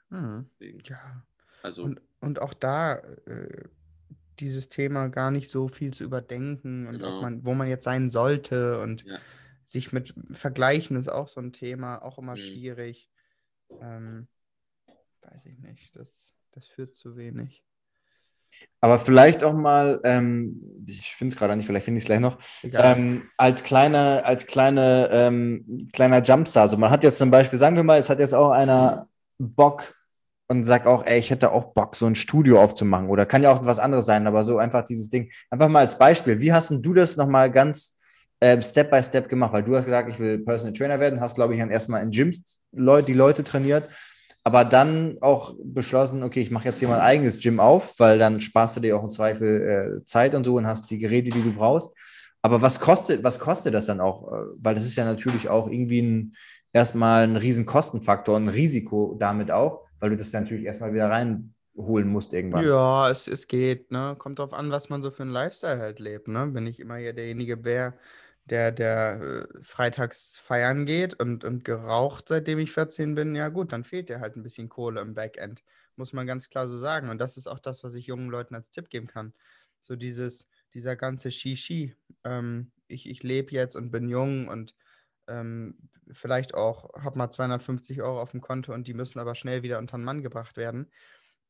Mhm. Ja. Also, und, und auch da äh, dieses Thema gar nicht so viel zu überdenken und genau. man, wo man jetzt sein sollte und ja. sich mit Vergleichen ist auch so ein Thema, auch immer mhm. schwierig. Ähm, weiß ich nicht, das, das führt zu wenig. Aber vielleicht auch mal, ähm, ich finde es gerade nicht, vielleicht finde ich es gleich noch, ähm, als kleiner, als kleine, ähm, kleiner Jumpstar. Also man hat jetzt zum Beispiel, sagen wir mal, es hat jetzt auch einer Bock und sagt auch, ey, ich hätte auch Bock, so ein Studio aufzumachen. Oder kann ja auch was anderes sein, aber so einfach dieses Ding. Einfach mal als Beispiel, wie hast du das nochmal ganz äh, Step by Step gemacht? Weil du hast gesagt, ich will Personal Trainer werden, hast, glaube ich, dann erstmal in Gyms Leute, die Leute trainiert aber dann auch beschlossen, okay, ich mache jetzt hier mein eigenes Gym auf, weil dann sparst du dir auch im Zweifel äh, Zeit und so und hast die Geräte, die du brauchst. Aber was kostet, was kostet das dann auch? Äh, weil das ist ja natürlich auch irgendwie ein, erstmal ein riesen Kostenfaktor, ein Risiko damit auch, weil du das natürlich erstmal wieder reinholen musst irgendwann. Ja, es, es geht, ne? Kommt drauf an, was man so für einen Lifestyle halt lebt, ne? Bin ich immer hier derjenige, der der, der äh, freitags feiern geht und, und geraucht, seitdem ich 14 bin, ja gut, dann fehlt dir halt ein bisschen Kohle im Backend. Muss man ganz klar so sagen. Und das ist auch das, was ich jungen Leuten als Tipp geben kann. So dieses, dieser ganze Shishi. Ähm, ich ich lebe jetzt und bin jung und ähm, vielleicht auch, habe mal 250 Euro auf dem Konto und die müssen aber schnell wieder unter den Mann gebracht werden.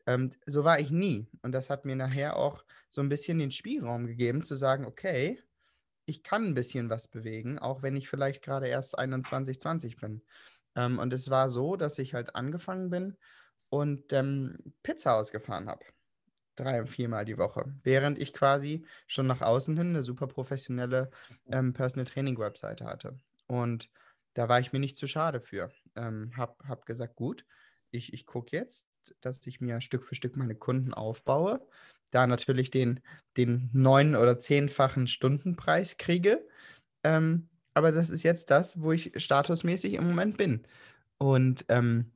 Ähm, so war ich nie. Und das hat mir nachher auch so ein bisschen den Spielraum gegeben, zu sagen, okay, ich kann ein bisschen was bewegen, auch wenn ich vielleicht gerade erst 21, 20 bin. Ähm, und es war so, dass ich halt angefangen bin und ähm, Pizza ausgefahren habe. Drei und viermal die Woche. Während ich quasi schon nach außen hin eine super professionelle ähm, Personal Training Webseite hatte. Und da war ich mir nicht zu schade für. Ähm, hab, hab gesagt, gut, ich, ich gucke jetzt, dass ich mir Stück für Stück meine Kunden aufbaue, da natürlich den, den neun- oder zehnfachen Stundenpreis kriege. Ähm, aber das ist jetzt das, wo ich statusmäßig im Moment bin. Und ähm,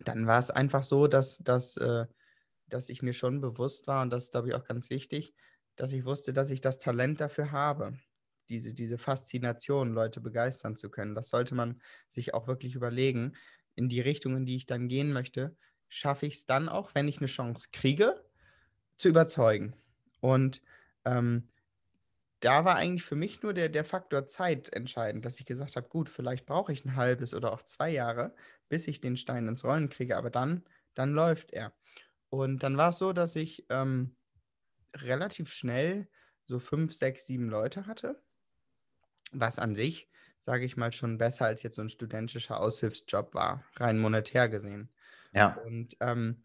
dann war es einfach so, dass, dass, äh, dass ich mir schon bewusst war, und das ist, glaube ich, auch ganz wichtig, dass ich wusste, dass ich das Talent dafür habe, diese, diese Faszination, Leute begeistern zu können. Das sollte man sich auch wirklich überlegen. In die Richtung, in die ich dann gehen möchte, schaffe ich es dann auch, wenn ich eine Chance kriege, zu überzeugen. Und ähm, da war eigentlich für mich nur der, der Faktor Zeit entscheidend, dass ich gesagt habe, gut, vielleicht brauche ich ein halbes oder auch zwei Jahre, bis ich den Stein ins Rollen kriege, aber dann, dann läuft er. Und dann war es so, dass ich ähm, relativ schnell so fünf, sechs, sieben Leute hatte, was an sich, sage ich mal, schon besser als jetzt so ein studentischer Aushilfsjob war, rein monetär gesehen. Ja. Und ähm,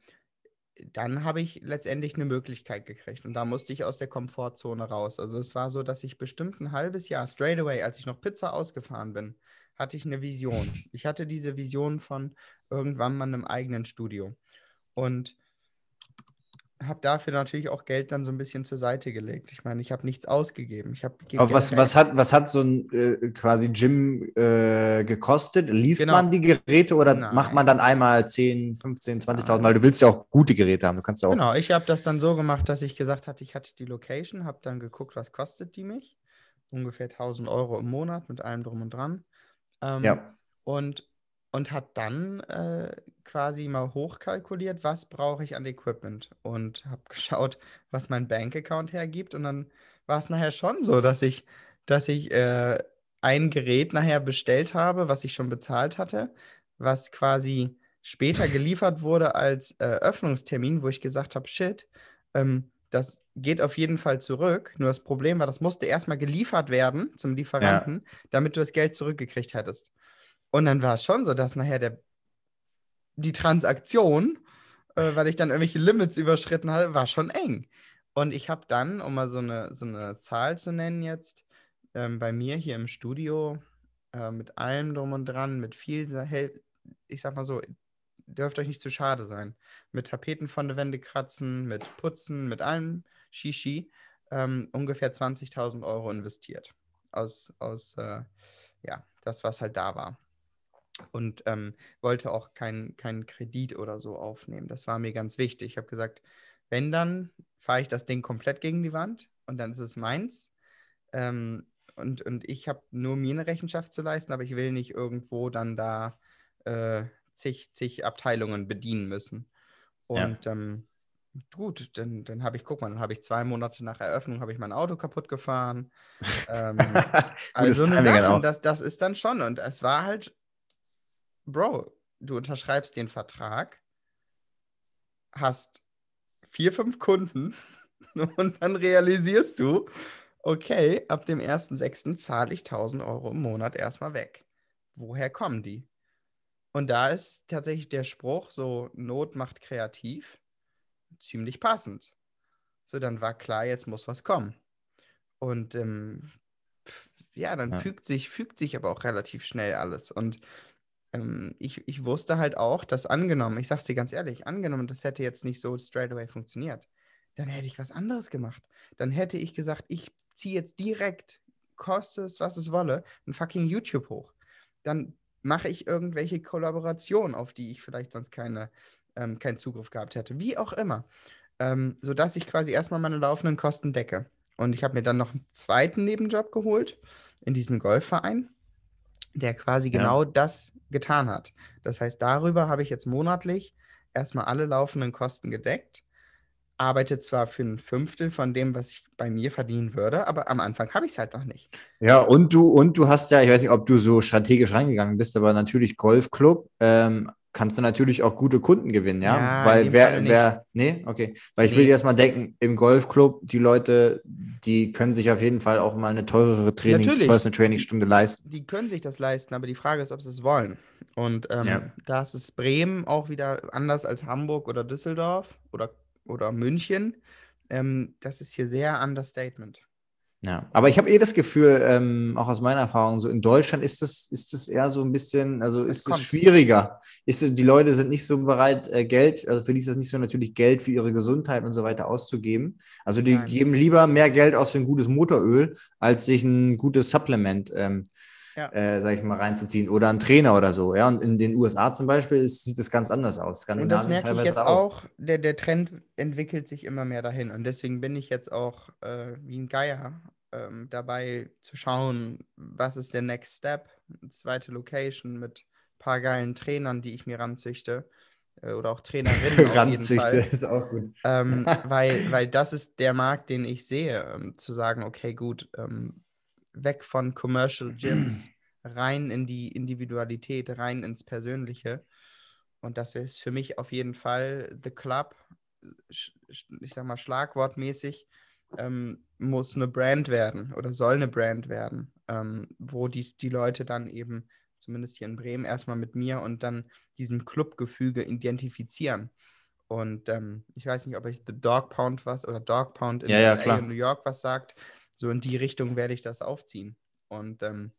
dann habe ich letztendlich eine Möglichkeit gekriegt und da musste ich aus der Komfortzone raus. Also es war so, dass ich bestimmt ein halbes Jahr straight away, als ich noch Pizza ausgefahren bin, hatte ich eine Vision. [LAUGHS] Ich hatte diese Vision von irgendwann mal einem eigenen Studio und habe dafür natürlich auch Geld dann so ein bisschen zur Seite gelegt. Ich meine, ich habe nichts ausgegeben. Ich Aber was, was, hat, was hat so ein äh, quasi Gym äh, gekostet? Liest genau. man die Geräte oder Nein. macht man dann einmal 10, 15, 20.000? Weil du willst ja auch gute Geräte haben. Du kannst ja auch genau, ich habe das dann so gemacht, dass ich gesagt hatte, ich hatte die Location, habe dann geguckt, was kostet die mich. Ungefähr 1000 Euro im Monat mit allem drum und dran. Ähm, ja. Und und hat dann äh, quasi mal hochkalkuliert, was brauche ich an Equipment und habe [LAUGHS] geschaut, was mein Bankaccount hergibt und dann war es nachher schon so, dass ich, dass ich äh, ein Gerät nachher bestellt habe, was ich schon bezahlt hatte, was quasi später geliefert wurde als äh, Öffnungstermin, wo ich gesagt habe, shit, ähm, das geht auf jeden Fall zurück. Nur das Problem war, das musste erstmal geliefert werden zum Lieferanten, damit du das Geld zurückgekriegt hättest. Und dann war es schon so, dass nachher der, die Transaktion, äh, weil ich dann irgendwelche Limits überschritten hatte, war schon eng. Und ich habe dann, um mal so eine, so eine Zahl zu nennen jetzt, ähm, bei mir hier im Studio äh, mit allem drum und dran, mit viel, ich sag mal so, dürft euch nicht zu schade sein. Mit Tapeten von der Wände kratzen, mit Putzen, mit allem Shishi, ähm, ungefähr 20.000 Euro investiert. Aus, aus äh, ja, das, was halt da war. Und ähm, wollte auch keinen kein Kredit oder so aufnehmen. Das war mir ganz wichtig. Ich habe gesagt, wenn dann, fahre ich das Ding komplett gegen die Wand und dann ist es meins. Ähm, und, und ich habe nur mir eine Rechenschaft zu leisten, aber ich will nicht irgendwo dann da äh, zig, zig Abteilungen bedienen müssen. Und ja. ähm, gut, dann, dann habe ich, guck mal, dann habe ich zwei Monate nach Eröffnung habe ich mein Auto kaputt gefahren. [LAUGHS] ähm, also eine Sache, das, das ist dann schon. Und es war halt, Bro, du unterschreibst den Vertrag, hast vier, fünf Kunden [LAUGHS] und dann realisierst du, okay, ab dem 1.6. zahle ich 1000 Euro im Monat erstmal weg. Woher kommen die? Und da ist tatsächlich der Spruch, so Not macht kreativ, ziemlich passend. So, dann war klar, jetzt muss was kommen. Und ähm, ja, dann ja. Fügt, sich, fügt sich aber auch relativ schnell alles. Und ähm, ich, ich wusste halt auch, dass angenommen, ich sag's dir ganz ehrlich, angenommen, das hätte jetzt nicht so straight away funktioniert, dann hätte ich was anderes gemacht. Dann hätte ich gesagt, ich ziehe jetzt direkt, koste es, was es wolle, ein fucking YouTube hoch. Dann mache ich irgendwelche Kollaborationen, auf die ich vielleicht sonst keine, ähm, keinen Zugriff gehabt hätte. Wie auch immer. Ähm, sodass ich quasi erstmal meine laufenden Kosten decke. Und ich habe mir dann noch einen zweiten Nebenjob geholt in diesem Golfverein, der quasi ja. genau das getan hat. Das heißt, darüber habe ich jetzt monatlich erstmal alle laufenden Kosten gedeckt arbeite zwar für ein Fünftel von dem, was ich bei mir verdienen würde, aber am Anfang habe ich es halt noch nicht. Ja, und du, und du hast ja, ich weiß nicht, ob du so strategisch reingegangen bist, aber natürlich Golfclub, ähm, kannst du natürlich auch gute Kunden gewinnen, ja? ja Weil wer, wer, nee, okay. Weil ich nee. will jetzt mal denken, im Golfclub, die Leute, die können sich auf jeden Fall auch mal eine teurere Trainings, natürlich. Personal Training Stunde leisten. Die können sich das leisten, aber die Frage ist, ob sie es wollen. Und ähm, ja. da ist Bremen auch wieder anders als Hamburg oder Düsseldorf oder oder München. Ähm, das ist hier sehr Understatement. Ja, aber ich habe eh das Gefühl, ähm, auch aus meiner Erfahrung, so in Deutschland ist das, ist das eher so ein bisschen, also ist es schwieriger. Ist, die Leute sind nicht so bereit, äh, Geld, also für die ist das nicht so natürlich Geld für ihre Gesundheit und so weiter auszugeben. Also die Nein. geben lieber mehr Geld aus für ein gutes Motoröl, als sich ein gutes Supplement ähm, ja. äh, sag ich mal, reinzuziehen. Oder ein Trainer oder so. Ja, und in den USA zum Beispiel ist, sieht das ganz anders aus. Und das merke ich jetzt auch. Der, der Trend entwickelt sich immer mehr dahin. Und deswegen bin ich jetzt auch äh, wie ein Geier ähm, dabei zu schauen, was ist der Next Step. Eine zweite Location mit ein paar geilen Trainern, die ich mir ranzüchte äh, oder auch Trainerinnen [LAUGHS] Fall. ist auch gut. Ähm, [LAUGHS] weil, weil das ist der Markt, den ich sehe, ähm, zu sagen, okay, gut, ähm, weg von Commercial [CLEARS THROAT] Gyms, rein in die Individualität, rein ins Persönliche. Und das ist für mich auf jeden Fall The Club, ich sag mal schlagwortmäßig, ähm, muss eine Brand werden oder soll eine Brand werden, ähm, wo die, die Leute dann eben, zumindest hier in Bremen, erstmal mit mir und dann diesem Clubgefüge identifizieren. Und ähm, ich weiß nicht, ob euch The Dog Pound was oder Dog Pound in, ja, ja, New York was sagt. So in die Richtung werde ich das aufziehen. Und ähm,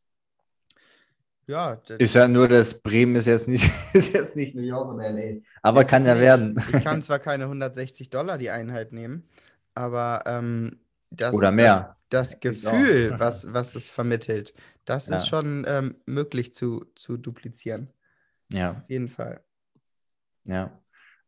ja. Ist ja nur, dass Bremen ist jetzt nicht, [LAUGHS] ist jetzt nicht New York oder LA. Aber kann ja werden. Ich kann [LAUGHS] zwar keine 160 Dollar die Einheit nehmen, aber ähm, das, oder mehr. Das, das Gefühl, [LAUGHS] was, was es vermittelt, das ja. ist schon ähm, möglich zu, zu duplizieren. Ja. Auf jeden Fall. Ja.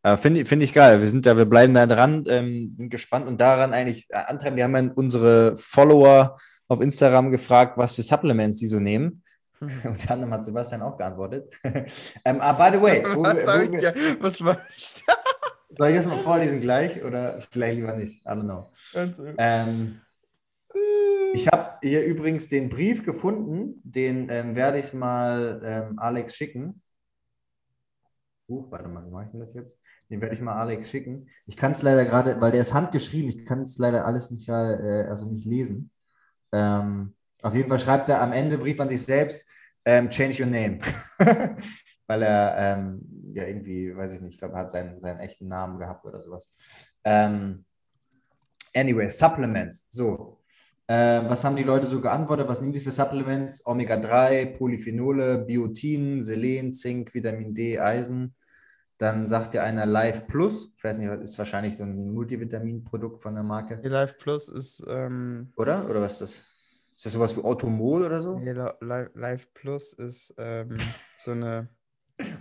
Äh, Finde find ich geil. Wir sind da, wir bleiben da dran, ähm, bin gespannt und daran eigentlich äh, antreiben. Wir haben ja unsere Follower auf Instagram gefragt, was für Supplements sie so nehmen. Hm. Und dann hat Sebastian auch geantwortet. [LAUGHS] ähm, ah, by the way, wo, [LAUGHS] was, wo, ich, ja, was war Soll ich das mal vorlesen gleich oder vielleicht lieber nicht? I don't know. Ähm, ich habe hier übrigens den Brief gefunden, den ähm, werde ich mal ähm, Alex schicken. Buch. Warte mal, wie mache ich denn das jetzt? Den werde ich mal Alex schicken. Ich kann es leider gerade, weil der ist handgeschrieben, ich kann es leider alles nicht gerade, äh, also nicht lesen. Ähm, auf jeden Fall schreibt er am Ende, Brief an sich selbst, ähm, change your name. [LAUGHS] weil er ähm, ja irgendwie, weiß ich nicht, ich glaube, er hat seinen, seinen echten Namen gehabt oder sowas. Ähm, anyway, Supplements. So. Äh, was haben die Leute so geantwortet? Was nehmen die für Supplements? Omega-3, Polyphenole, Biotin, Selen, Zink, Vitamin D, Eisen. Dann sagt ja einer Life Plus. Ich weiß nicht, ist wahrscheinlich so ein Multivitaminprodukt von der Marke. Die Life Plus ist. Ähm, oder? Oder was ist das? Ist das sowas wie Automol oder so? Nee, Life Plus ist ähm, so eine.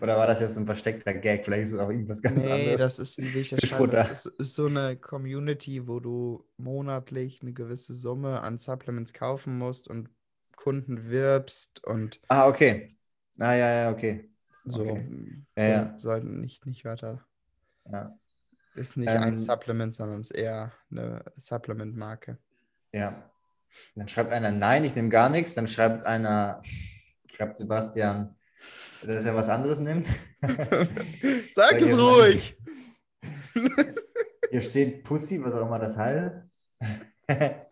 Oder war das jetzt ein versteckter Gag? Vielleicht ist es auch irgendwas ganz nee, anderes. Nee, das ist, wie will ich das schreiben? Das ist, ist, so eine Community, wo du monatlich eine gewisse Summe an Supplements kaufen musst und Kunden wirbst und. Ah, okay. Ah, ja, ja, okay. So, okay. so ja, sollten nicht, nicht weiter. Ja. Ist nicht ähm, ein Supplement, sondern ist eher eine Supplement-Marke. Ja. Dann schreibt einer, nein, ich nehme gar nichts. Dann schreibt einer, schreibt Sebastian, dass er was anderes nimmt. [LAUGHS] Sag es ruhig. Hier steht Pussy, was auch immer das heißt. [LAUGHS]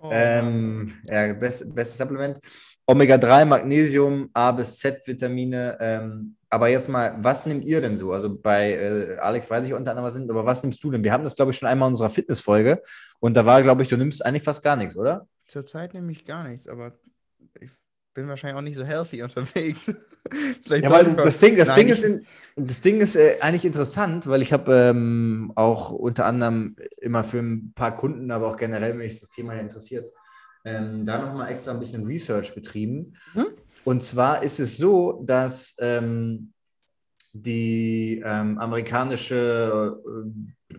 oh, ähm, ja, best, bestes Supplement. Omega-3, Magnesium, A bis Z-Vitamine. Ähm, aber jetzt mal, was nehmt ihr denn so? Also bei äh, Alex weiß ich unter anderem, was sind, aber was nimmst du denn? Wir haben das, glaube ich, schon einmal in unserer Fitnessfolge und da war, glaube ich, du nimmst eigentlich fast gar nichts, oder? Zurzeit nehme ich gar nichts, aber bin wahrscheinlich auch nicht so healthy [LAUGHS] unterwegs. ja, weil das Ding, das, Ding ist in, das Ding ist äh, eigentlich interessant, weil ich habe ähm, auch unter anderem immer für ein paar Kunden, aber auch generell, wenn mich das Thema interessiert, ähm, da nochmal extra ein bisschen Research betrieben. Hm? Und zwar ist es so, dass ähm, die ähm, amerikanische äh,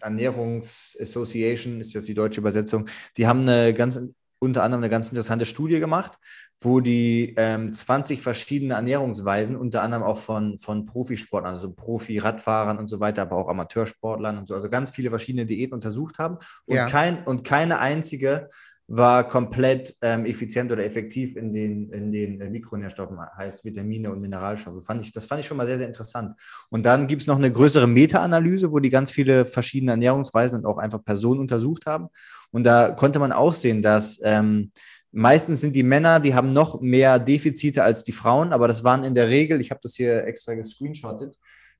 Ernährungsassociation, ist jetzt die deutsche Übersetzung, die haben eine ganz, unter anderem eine ganz interessante Studie gemacht, wo die ähm, 20 verschiedene Ernährungsweisen, unter anderem auch von, von Profisportlern, also Profi-Radfahrern und so weiter, aber auch Amateursportlern und so, also ganz viele verschiedene Diäten untersucht haben und, Ja. kein, und keine einzige war komplett ähm, effizient oder effektiv in den, in den äh, Mikronährstoffen, heißt Vitamine und Mineralstoffe. Fand ich, das fand ich schon mal sehr, sehr interessant. Und dann gibt es noch eine größere Meta-Analyse, wo die ganz viele verschiedene Ernährungsweisen und auch einfach Personen untersucht haben. Und da konnte man auch sehen, dass ähm, meistens sind die Männer, die haben noch mehr Defizite als die Frauen, aber das waren in der Regel, ich habe das hier extra gescreenshottet,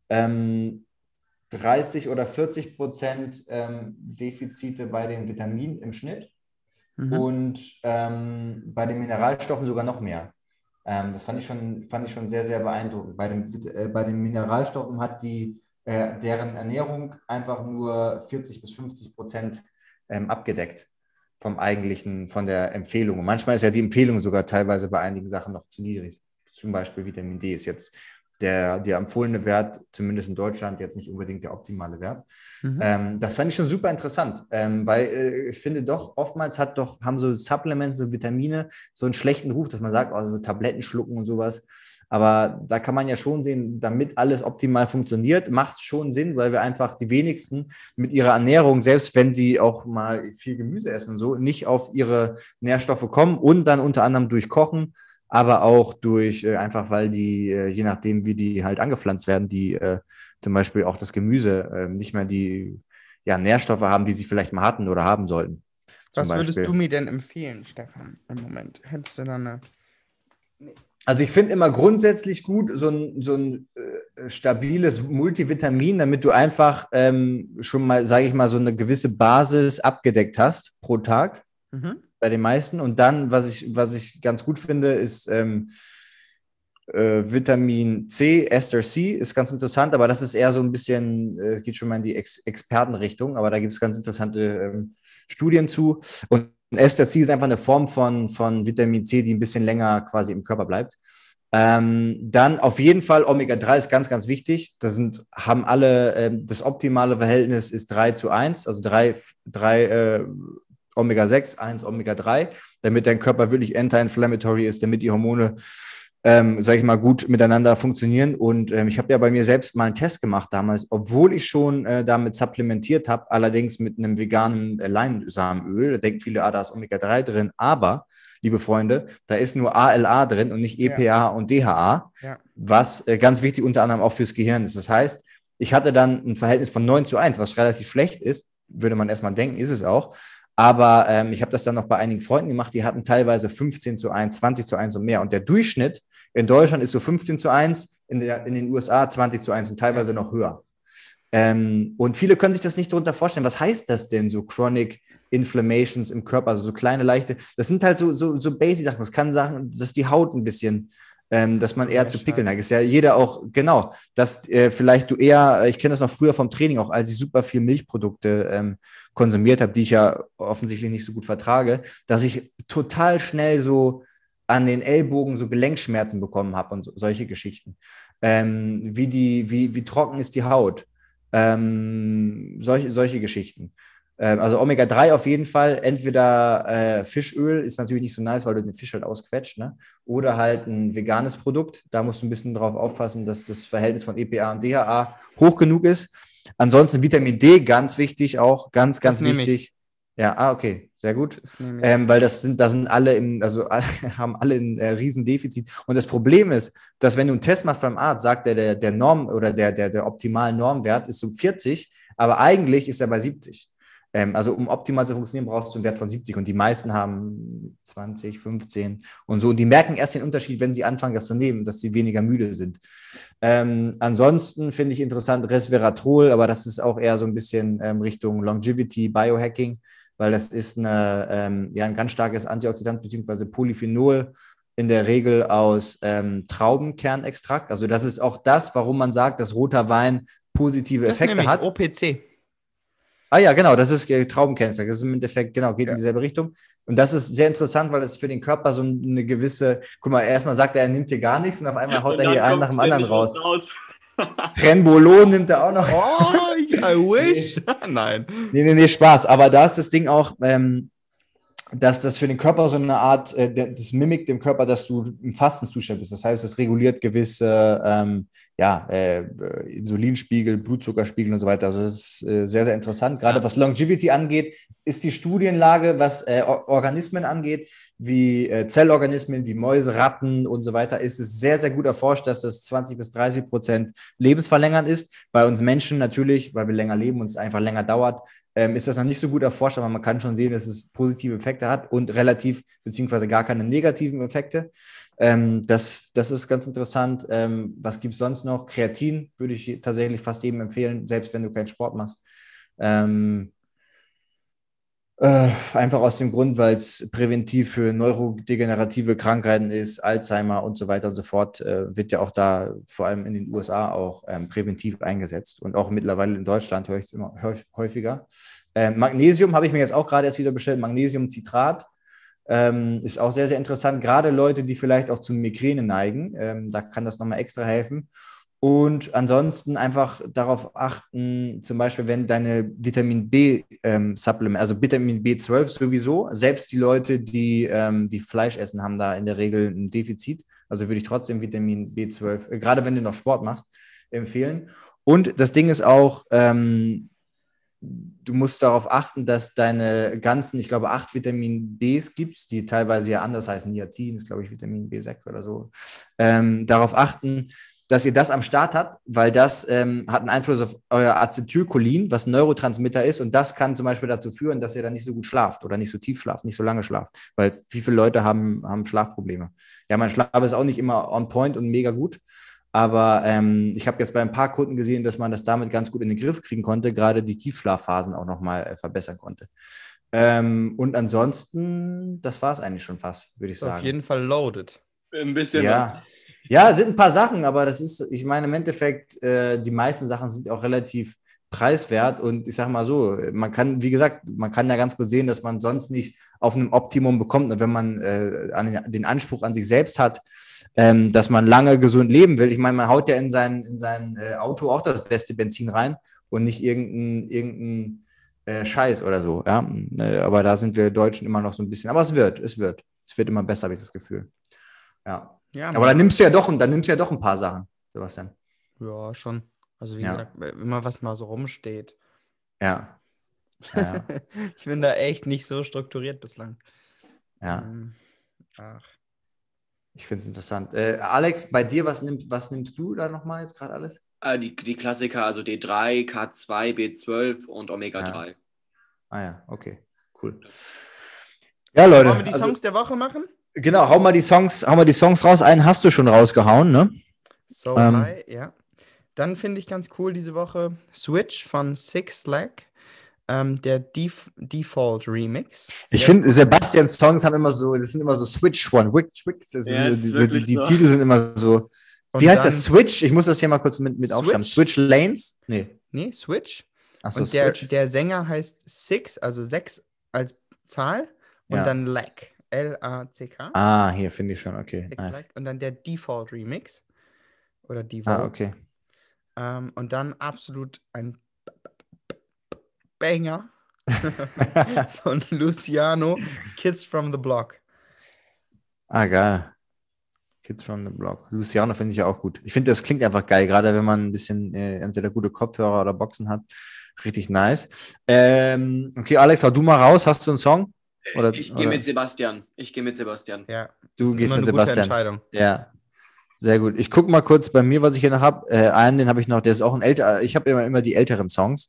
ähm, 30 oder 40 Prozent ähm, Defizite bei den Vitaminen im Schnitt Mhm. und ähm, bei den Mineralstoffen sogar noch mehr. Ähm, das fand ich, schon, fand ich schon sehr, sehr beeindruckend. Bei den, äh, bei den Mineralstoffen hat die, äh, deren Ernährung einfach nur 40 bis 50 Prozent ähm, abgedeckt vom eigentlichen, von der Empfehlung. Und manchmal ist ja die Empfehlung sogar teilweise bei einigen Sachen noch zu niedrig. Zum Beispiel Vitamin D ist jetzt der, der empfohlene Wert, zumindest in Deutschland, jetzt nicht unbedingt der optimale Wert. Mhm. Ähm, das fand ich schon super interessant, ähm, weil äh, ich finde doch, oftmals hat doch, haben so Supplements, so Vitamine so einen schlechten Ruf, dass man sagt, oh, so Tabletten schlucken und sowas. Aber da kann man ja schon sehen, damit alles optimal funktioniert, macht es schon Sinn, weil wir einfach die wenigsten mit ihrer Ernährung, selbst wenn sie auch mal viel Gemüse essen und so, nicht auf ihre Nährstoffe kommen und dann unter anderem durch Kochen, aber auch durch äh, einfach, weil die, äh, je nachdem, wie die halt angepflanzt werden, die äh, zum Beispiel auch das Gemüse äh, nicht mehr die ja, Nährstoffe haben, die sie vielleicht mal hatten oder haben sollten. Was würdest Beispiel. du mir denn empfehlen, Stefan, im Moment? Hättest du da eine. Also ich finde immer grundsätzlich gut so ein, so ein äh, stabiles Multivitamin, damit du einfach ähm, schon mal, sage ich mal, so eine gewisse Basis abgedeckt hast pro Tag Mhm. bei den meisten. Und dann, was ich, was ich ganz gut finde, ist ähm, äh, Vitamin C, Ester C, ist ganz interessant, aber das ist eher so ein bisschen, äh, geht schon mal in die Ex Expertenrichtung, aber da gibt es ganz interessante ähm, Studien zu. Und Ester C ist einfach eine Form von, von Vitamin C, die ein bisschen länger quasi im Körper bleibt. Ähm, dann auf jeden Fall Omega-3 ist ganz, ganz wichtig. Das sind, haben alle, ähm, das optimale Verhältnis ist 3 zu 1, also 3, 3 äh, Omega-6, 1 Omega-3, damit dein Körper wirklich anti-inflammatory ist, damit die Hormone, ähm, sag ich mal, gut miteinander funktionieren. Und ähm, ich habe ja bei mir selbst mal einen Test gemacht damals, obwohl ich schon äh, damit supplementiert habe, allerdings mit einem veganen äh, Leinsamenöl. Da denken viele, ah, da ist Omega-3 drin, aber liebe Freunde. Da ist nur ALA drin und nicht EPA ja. und DHA, ja. was äh, ganz wichtig unter anderem auch fürs Gehirn ist. Das heißt, ich hatte dann ein Verhältnis von 9 zu 1, was relativ schlecht ist, würde man erstmal denken, ist es auch. Aber ähm, ich habe das dann noch bei einigen Freunden gemacht, die hatten teilweise 15 zu 1, 20 zu 1 und mehr. Und der Durchschnitt in Deutschland ist so 15 zu 1, in, der, in den USA 20 zu 1 und teilweise noch höher. Ähm, und viele können sich das nicht darunter vorstellen. Was heißt das denn, so Chronic Inflammations im Körper, also so kleine, leichte? Das sind halt so, so, so Basic-Sachen. Das kann sagen, dass die Haut ein bisschen ähm, dass man eher ja, zu Pickeln neigt. Ist ja jeder auch, genau, dass äh, vielleicht du eher, ich kenne das noch früher vom Training auch, als ich super viel Milchprodukte ähm, konsumiert habe, die ich ja offensichtlich nicht so gut vertrage, dass ich total schnell so an den Ellbogen so Gelenkschmerzen bekommen habe und so, solche Geschichten. Ähm, wie, die, wie, wie trocken ist die Haut? Ähm, solche, solche Geschichten. Ähm, also Omega-3 auf jeden Fall. Entweder äh, Fischöl ist natürlich nicht so nice, weil du den Fisch halt ausquetscht, ne? Oder halt ein veganes Produkt. Da musst du ein bisschen drauf aufpassen, dass das Verhältnis von EPA und DHA hoch genug ist. Ansonsten Vitamin D, ganz wichtig auch, ganz, ganz wichtig. Ja, ah, okay, sehr gut. Ähm, weil das sind, da sind alle im, also alle, [LAUGHS] haben alle ein äh, Riesendefizit. Und das Problem ist, dass wenn du einen Test machst beim Arzt, sagt der, der, der Norm oder der, der, der optimale Normwert ist so 40, aber eigentlich ist er bei 70. Ähm, also um optimal zu funktionieren, brauchst du einen Wert von 70 und die meisten haben 20, 15 und so. Und die merken erst den Unterschied, wenn sie anfangen, das zu nehmen, dass sie weniger müde sind. Ähm, ansonsten finde ich interessant Resveratrol, aber das ist auch eher so ein bisschen ähm, Richtung Longevity, Biohacking, weil das ist eine, ähm, ja, ein ganz starkes Antioxidant bzw. Polyphenol in der Regel aus ähm, Traubenkernextrakt. Also das ist auch das, warum man sagt, dass roter Wein positive das Effekte hat. OPC. Ah ja, genau, das ist äh, Traubencancer. Das ist im Endeffekt, genau, geht ja. in dieselbe Richtung. Und das ist sehr interessant, weil es für den Körper so eine gewisse, guck mal, erstmal sagt er, er nimmt hier gar nichts und auf einmal haut er hier einen nach dem anderen raus. raus. [LAUGHS] [LAUGHS] Trenbolon nimmt er auch noch. Oh, I [LAUGHS] wish. Nein. Nee, nee, nee, Spaß. Aber da ist das Ding auch, ähm, dass das für den Körper so eine Art, äh, das mimikt dem Körper, dass du im Fastenzustand bist. Das heißt, es reguliert gewisse ähm, ja, äh, Insulinspiegel, Blutzuckerspiegel und so weiter. Also das ist äh, sehr, sehr interessant. Gerade was Longevity angeht, ist die Studienlage, was äh, Organismen angeht, wie äh, Zellorganismen, wie Mäuse, Ratten und so weiter, ist es sehr, sehr gut erforscht, dass das 20 bis 30 Prozent lebensverlängernd ist. Bei uns Menschen natürlich, weil wir länger leben und es einfach länger dauert, ähm, ist das noch nicht so gut erforscht, aber man kann schon sehen, dass es positive Effekte hat und relativ beziehungsweise gar keine negativen Effekte. Ähm, das, das ist ganz interessant. Ähm, was gibt es sonst noch? Kreatin würde ich tatsächlich fast jedem empfehlen, selbst wenn du keinen Sport machst. Ähm, äh, einfach aus dem Grund, weil es präventiv für neurodegenerative Krankheiten ist, Alzheimer und so weiter und so fort, äh, wird ja auch da vor allem in den USA auch ähm, präventiv eingesetzt und auch mittlerweile in Deutschland höre ich es immer häufiger. Ähm, Magnesium habe ich mir jetzt auch gerade erst wieder bestellt, Magnesiumcitrat. Ähm, ist auch sehr, sehr interessant, gerade Leute, die vielleicht auch zu Migräne neigen, ähm, da kann das nochmal extra helfen. Und ansonsten einfach darauf achten, zum Beispiel, wenn deine Vitamin B-Supplement, ähm, also Vitamin B12 sowieso, selbst die Leute, die, ähm, die Fleisch essen, haben da in der Regel ein Defizit. Also würde ich trotzdem Vitamin B12, äh, gerade wenn du noch Sport machst, empfehlen. Und das Ding ist auch, ähm, du musst darauf achten, dass deine ganzen, ich glaube, acht Vitamin Bs gibt die teilweise ja anders heißen. Niacin ist, glaube ich, Vitamin B6 oder so. Ähm, darauf achten, dass ihr das am Start habt, weil das ähm, hat einen Einfluss auf euer Acetylcholin, was ein Neurotransmitter ist. Und das kann zum Beispiel dazu führen, dass ihr dann nicht so gut schlaft oder nicht so tief schlaft, nicht so lange schlaft. Weil wie viele Leute haben, haben Schlafprobleme. Ja, mein Schlaf ist auch nicht immer on point und mega gut. Aber ähm, ich habe jetzt bei ein paar Kunden gesehen, dass man das damit ganz gut in den Griff kriegen konnte, gerade die Tiefschlafphasen auch nochmal äh, verbessern konnte. Ähm, und ansonsten, das war es eigentlich schon fast, würde ich sagen. Auf jeden Fall loaded. Ein bisschen. Ja. Ja, sind ein paar Sachen, aber das ist, ich meine, im Endeffekt, äh, die meisten Sachen sind auch relativ preiswert und ich sage mal so, man kann, wie gesagt, man kann ja ganz gut sehen, dass man sonst nicht auf einem Optimum bekommt und wenn man äh, an den, Anspruch an sich selbst hat, ähm, dass man lange gesund leben will. Ich meine, man haut ja in sein, in sein äh, Auto auch das beste Benzin rein und nicht irgendein, irgendein äh, Scheiß oder so. Ja? Äh, aber da sind wir Deutschen immer noch so ein bisschen. Aber es wird, es wird. Es wird immer besser, habe ich das Gefühl. Ja. Ja, Aber dann nimmst du ja doch, dann nimmst du ja doch ein paar Sachen, Sebastian. Ja, schon. Also wie ja. gesagt, immer was mal so rumsteht. Ja. ja, [LAUGHS] ich bin da echt nicht so strukturiert bislang. Ja. Ähm. Ach. Ich finde es interessant. Äh, Alex, bei dir, was, nimmt, was nimmst du da nochmal jetzt gerade alles? Äh, die, die Klassiker, also D3, K2, B12 und Omega Ja. 3. Ah ja, okay, cool. Ja, Leute. Wollen wir die also- Songs der Woche machen? Genau, hau mal die Songs, hau mal die Songs raus. Einen hast du schon rausgehauen, ne? So Ähm. High, ja. Dann finde ich ganz cool diese Woche Switch von Six Lag, ähm, der Def Default Remix. Ich finde, Sebastians Songs haben immer so, das sind immer so Switch One, Wick, Wick, das ist, Ja, die, ist die, die, wirklich die so. Titel sind immer so. Und Wie heißt das? Switch? Ich muss das hier mal kurz mit, mit aufschreiben. Switch? Lanes? Nee. Nee, Switch. Achso, und der, Switch. der Sänger heißt Six, also sechs als Zahl und Ja. dann Lag. L-A-C-K. Ah, hier finde ich schon, okay. Nice. Lag. Und dann der Default Remix. Oder Default. Ah, okay. Ähm, und dann absolut ein Banger [LAUGHS] [LAUGHS] von Luciano, Kids from the Block. ah, geil. Kids from the Block. Luciano finde ich ja auch gut. Ich finde, das klingt einfach geil, gerade wenn man ein bisschen äh, entweder gute Kopfhörer oder Boxen hat. Richtig nice. Ähm, okay, Alex, hau du mal raus. Hast du einen Song? Oder, Ich gehe mit Sebastian. Ich gehe mit Sebastian. Ja, Du ist gehst immer mit eine gute Sebastian. Entscheidung. Ja, sehr gut. Ich gucke mal kurz bei mir, was ich hier noch habe. Äh, einen, den habe ich noch, der ist auch ein älter. Ich habe immer, immer die älteren Songs.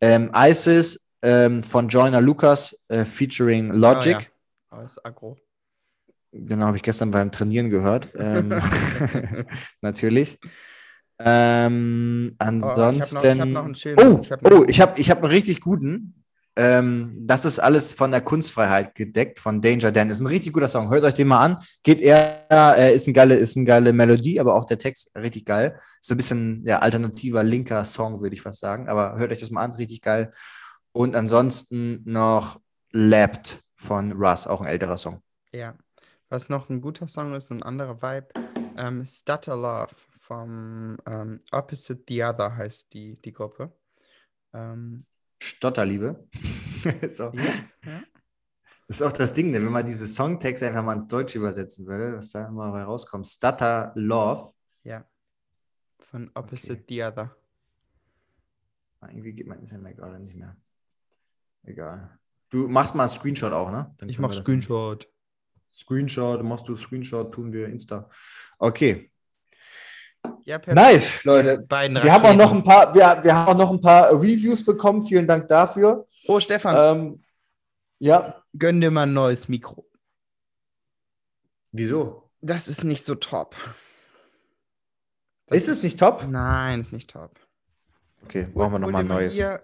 Ähm, Isis ähm, von Joyner Lucas äh, featuring Logic. Oh, ja. Oh, ist aggro. Genau, habe ich gestern beim Trainieren gehört. Ähm, [LAUGHS] [LAUGHS] natürlich. Ähm, Oh, ansonsten. ich habe noch, ich hab noch einen schönen. Oh, ich hab oh, ich habe ich hab einen richtig guten. Ähm, das ist alles von der Kunstfreiheit gedeckt, von Danger Dan. Ist ein richtig guter Song. Hört euch den mal an. Geht eher, äh, ist, ein geile, ist eine geile Melodie, aber auch der Text richtig geil. Ist ein bisschen ja, alternativer, linker Song, würde ich fast sagen. Aber hört euch das mal an, richtig geil. Und ansonsten noch Lapped von Russ, auch ein älterer Song. Ja. Was noch ein guter Song ist, ein anderer Vibe. Ähm, Stutter Love vom ähm, Opposite the Other heißt die, die Gruppe. Ähm, Stotterliebe. [LAUGHS] so. ja. Das ist auch das Ding, wenn man diese Songtexte einfach mal ins Deutsche übersetzen würde, was da immer rauskommt. Stutter Love. ja. Von Opposite the Other. Ah, Irgendwie geht mein Internet gerade nicht mehr. Egal. Du machst mal einen Screenshot auch, ne? Dann Ich mach Screenshot. Screenshot, machst du Screenshot, tun wir Insta. Okay. Ja, perfekt. Nice, Leute. Wir haben auch noch ein paar, wir, wir haben auch noch ein paar Reviews bekommen. Vielen Dank dafür. Oh, Stefan, Ähm, ja, gönn dir mal ein neues Mikro. wieso? Das ist nicht so top. Ist es nicht top? Nein, ist nicht top. Okay, brauchen wir nochmal ein neues. Hier,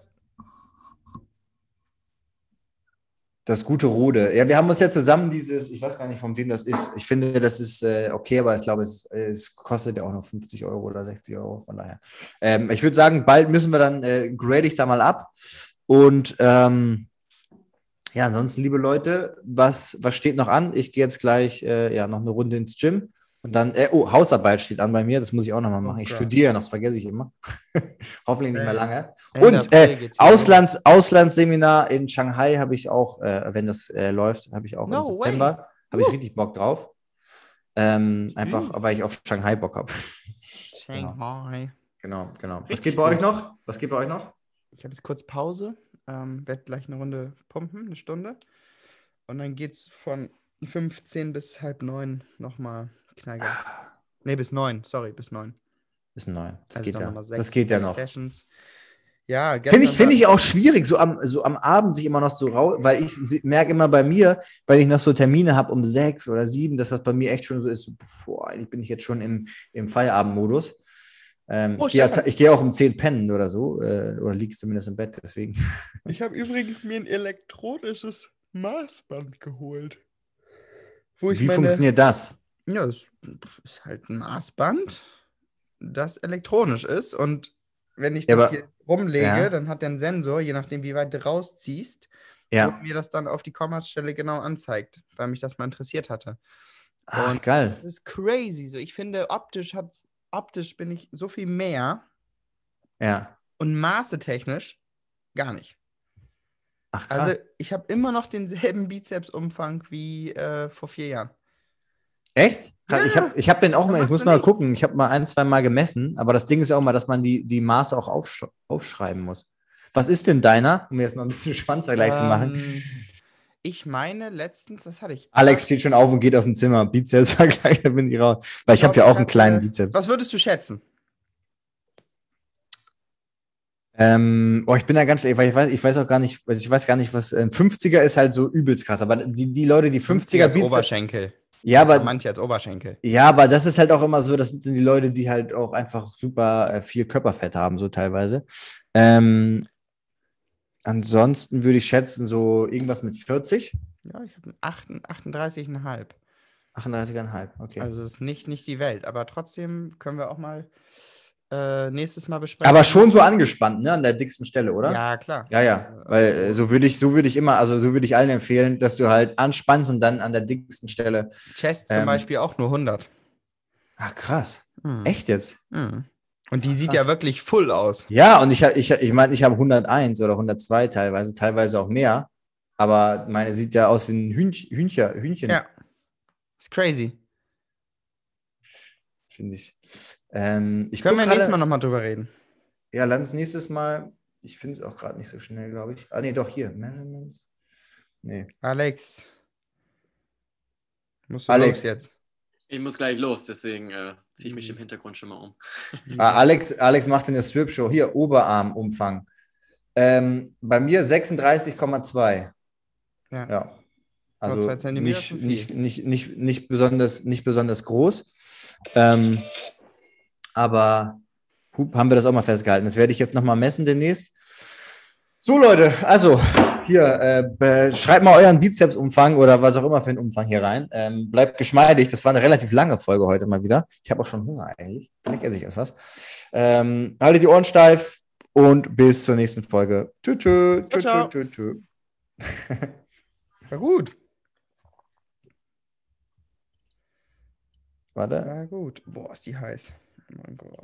Das gute Rode. Ja, wir haben uns ja zusammen dieses, ich weiß gar nicht, von wem das ist. Ich finde, das ist äh, okay, aber ich glaube, es, es kostet ja auch noch 50 Euro oder 60 Euro. Von daher. Ähm, ich würde sagen, bald müssen wir dann, äh, grade ich da mal ab. Und ähm, ja, ansonsten, liebe Leute, was, was steht noch an? Ich gehe jetzt gleich äh, ja, noch eine Runde ins Gym. Und dann, äh, oh, Hausarbeit steht an bei mir, das muss ich auch nochmal machen. Ich studiere noch, das vergesse ich immer. [LAUGHS] Hoffentlich nicht mehr Äh, lange. Und äh, Auslands, Auslandsseminar in Shanghai habe ich auch, äh, wenn das äh, läuft, habe ich auch No im September. Habe ich richtig Bock drauf. Ähm, einfach, weil ich auf Shanghai Bock habe. los. [LAUGHS] Shanghai. Genau, genau. Was geht bei euch noch? Was geht bei euch noch? Ich habe jetzt kurz Pause. Ähm, werde gleich eine Runde pumpen, eine Stunde. Und dann geht's von 15 bis halb neun nochmal Knallgas. Nee, bis neun, sorry, bis neun. Ist neu. Das Also geht ja. sechs, Das geht ja noch. Sessions. Ja, Finde ich, finde ich auch schwierig, so am, so am Abend sich immer noch so raus, weil ich merke immer bei mir, weil ich noch so Termine habe um sechs oder sieben, dass das bei mir echt schon so ist, so, boah, eigentlich bin ich jetzt schon im, im Feierabendmodus. Ähm, Oh, ich gehe gehe auch um zehn pennen oder so, äh, oder liege zumindest im Bett, deswegen. [LAUGHS] Ich habe übrigens mir ein elektronisches Maßband geholt. Wie meine, funktioniert das? Ja, es ist halt ein Maßband, das elektronisch ist. Und wenn ich Ja, das aber- hier rumlege, Ja. dann hat der einen Sensor, je nachdem, wie weit du rausziehst, Ja. mir das dann auf die Kommastelle genau anzeigt, weil mich das mal interessiert hatte. Ach, Und- geil. Das ist crazy. So, ich finde, optisch hat, optisch bin ich so viel mehr Ja. und maßetechnisch gar nicht. Ach, krass. Also ich habe immer noch denselben Bizepsumfang wie äh, vor vier Jahren. Echt? Ja, ich habe ich hab den auch mal, ich muss mal nichts. gucken, ich habe mal ein, zwei Mal gemessen, aber das Ding ist ja auch mal, dass man die, die Maße auch aufsch aufschreiben muss. Was ist denn deiner, um jetzt mal ein bisschen [LAUGHS] Schwanzvergleich zu machen? Ähm, ich meine letztens, was hatte ich? Alex steht schon auf und geht auf ein Zimmer. Bizeps-Vergleich, [LAUGHS] da bin ich raus. Weil ich habe ja auch einen ich kleinen Bizeps. Was würdest du schätzen? Ähm, oh, ich bin da ganz schlecht, weil ich weiß, ich weiß auch gar nicht, also ich weiß gar nicht, was ähm, 50er ist halt so übelst krass, aber die, die Leute, die 50er als Bizeps, Oberschenkel. Ja, aber manche als Oberschenkel. ja, aber das ist halt auch immer so, das sind die Leute, die halt auch einfach super äh, viel Körperfett haben, so teilweise. Ähm, ansonsten würde ich schätzen, so irgendwas mit 40, Ja, ich habe 38,5. 38,5, okay. Also es ist nicht, nicht die Welt, aber trotzdem können wir auch mal äh, nächstes Mal besprechen. aber schon so angespannt, ne, an der dicksten Stelle, oder? Ja, klar. Ja, ja, weil äh, so würde ich, so würde ich immer, also so würde ich allen empfehlen, dass du halt anspannst und dann an der dicksten Stelle. Chest zum Ähm, Beispiel auch nur 100. Ach krass, Mhm. echt jetzt? Mhm. Und die sieht krass. ja wirklich full aus. Ja, und ich, ha- ich, ich meine, ich habe 101 oder 102 teilweise, teilweise auch mehr. Aber meine sieht ja aus wie ein Hühnchen, Hühnchen, Hühnchen Ja. Ist crazy. finde ich. Ähm, ich Können wir nächstes Mal nochmal drüber reden. Ja, Lanz, nächstes Mal. Ich finde es auch gerade nicht so schnell, glaube ich. Ah, nee, doch, hier. Measurements. Nee. Alex. Musst du Alex. los jetzt. Ich muss gleich los, deswegen äh, ziehe ich mich im Hintergrund schon mal um. [LAUGHS] Ah, Alex, Alex macht in der Strip-Show. Hier, Oberarmumfang. Ähm, bei mir 36,2. Ja. Ja. Also zwei Zentimeter nicht, nicht, nicht, nicht, nicht, besonders, nicht besonders groß. Ähm, aber hup, haben wir das auch mal festgehalten. Das werde ich jetzt nochmal messen demnächst. So, Leute, also hier, äh, schreibt mal euren Bizepsumfang oder was auch immer für einen Umfang hier rein. Ähm, bleibt geschmeidig. Das war eine relativ lange Folge heute mal wieder. Ich habe auch schon Hunger eigentlich. Vielleicht esse ich erst was. Ähm, haltet die Ohren steif und bis zur nächsten Folge. Tschüss, tschüss, tschüss, tschüss, tschüss. [LAUGHS] War gut. Warte. War gut. Boah, ist die heiß. Oh mein Gott.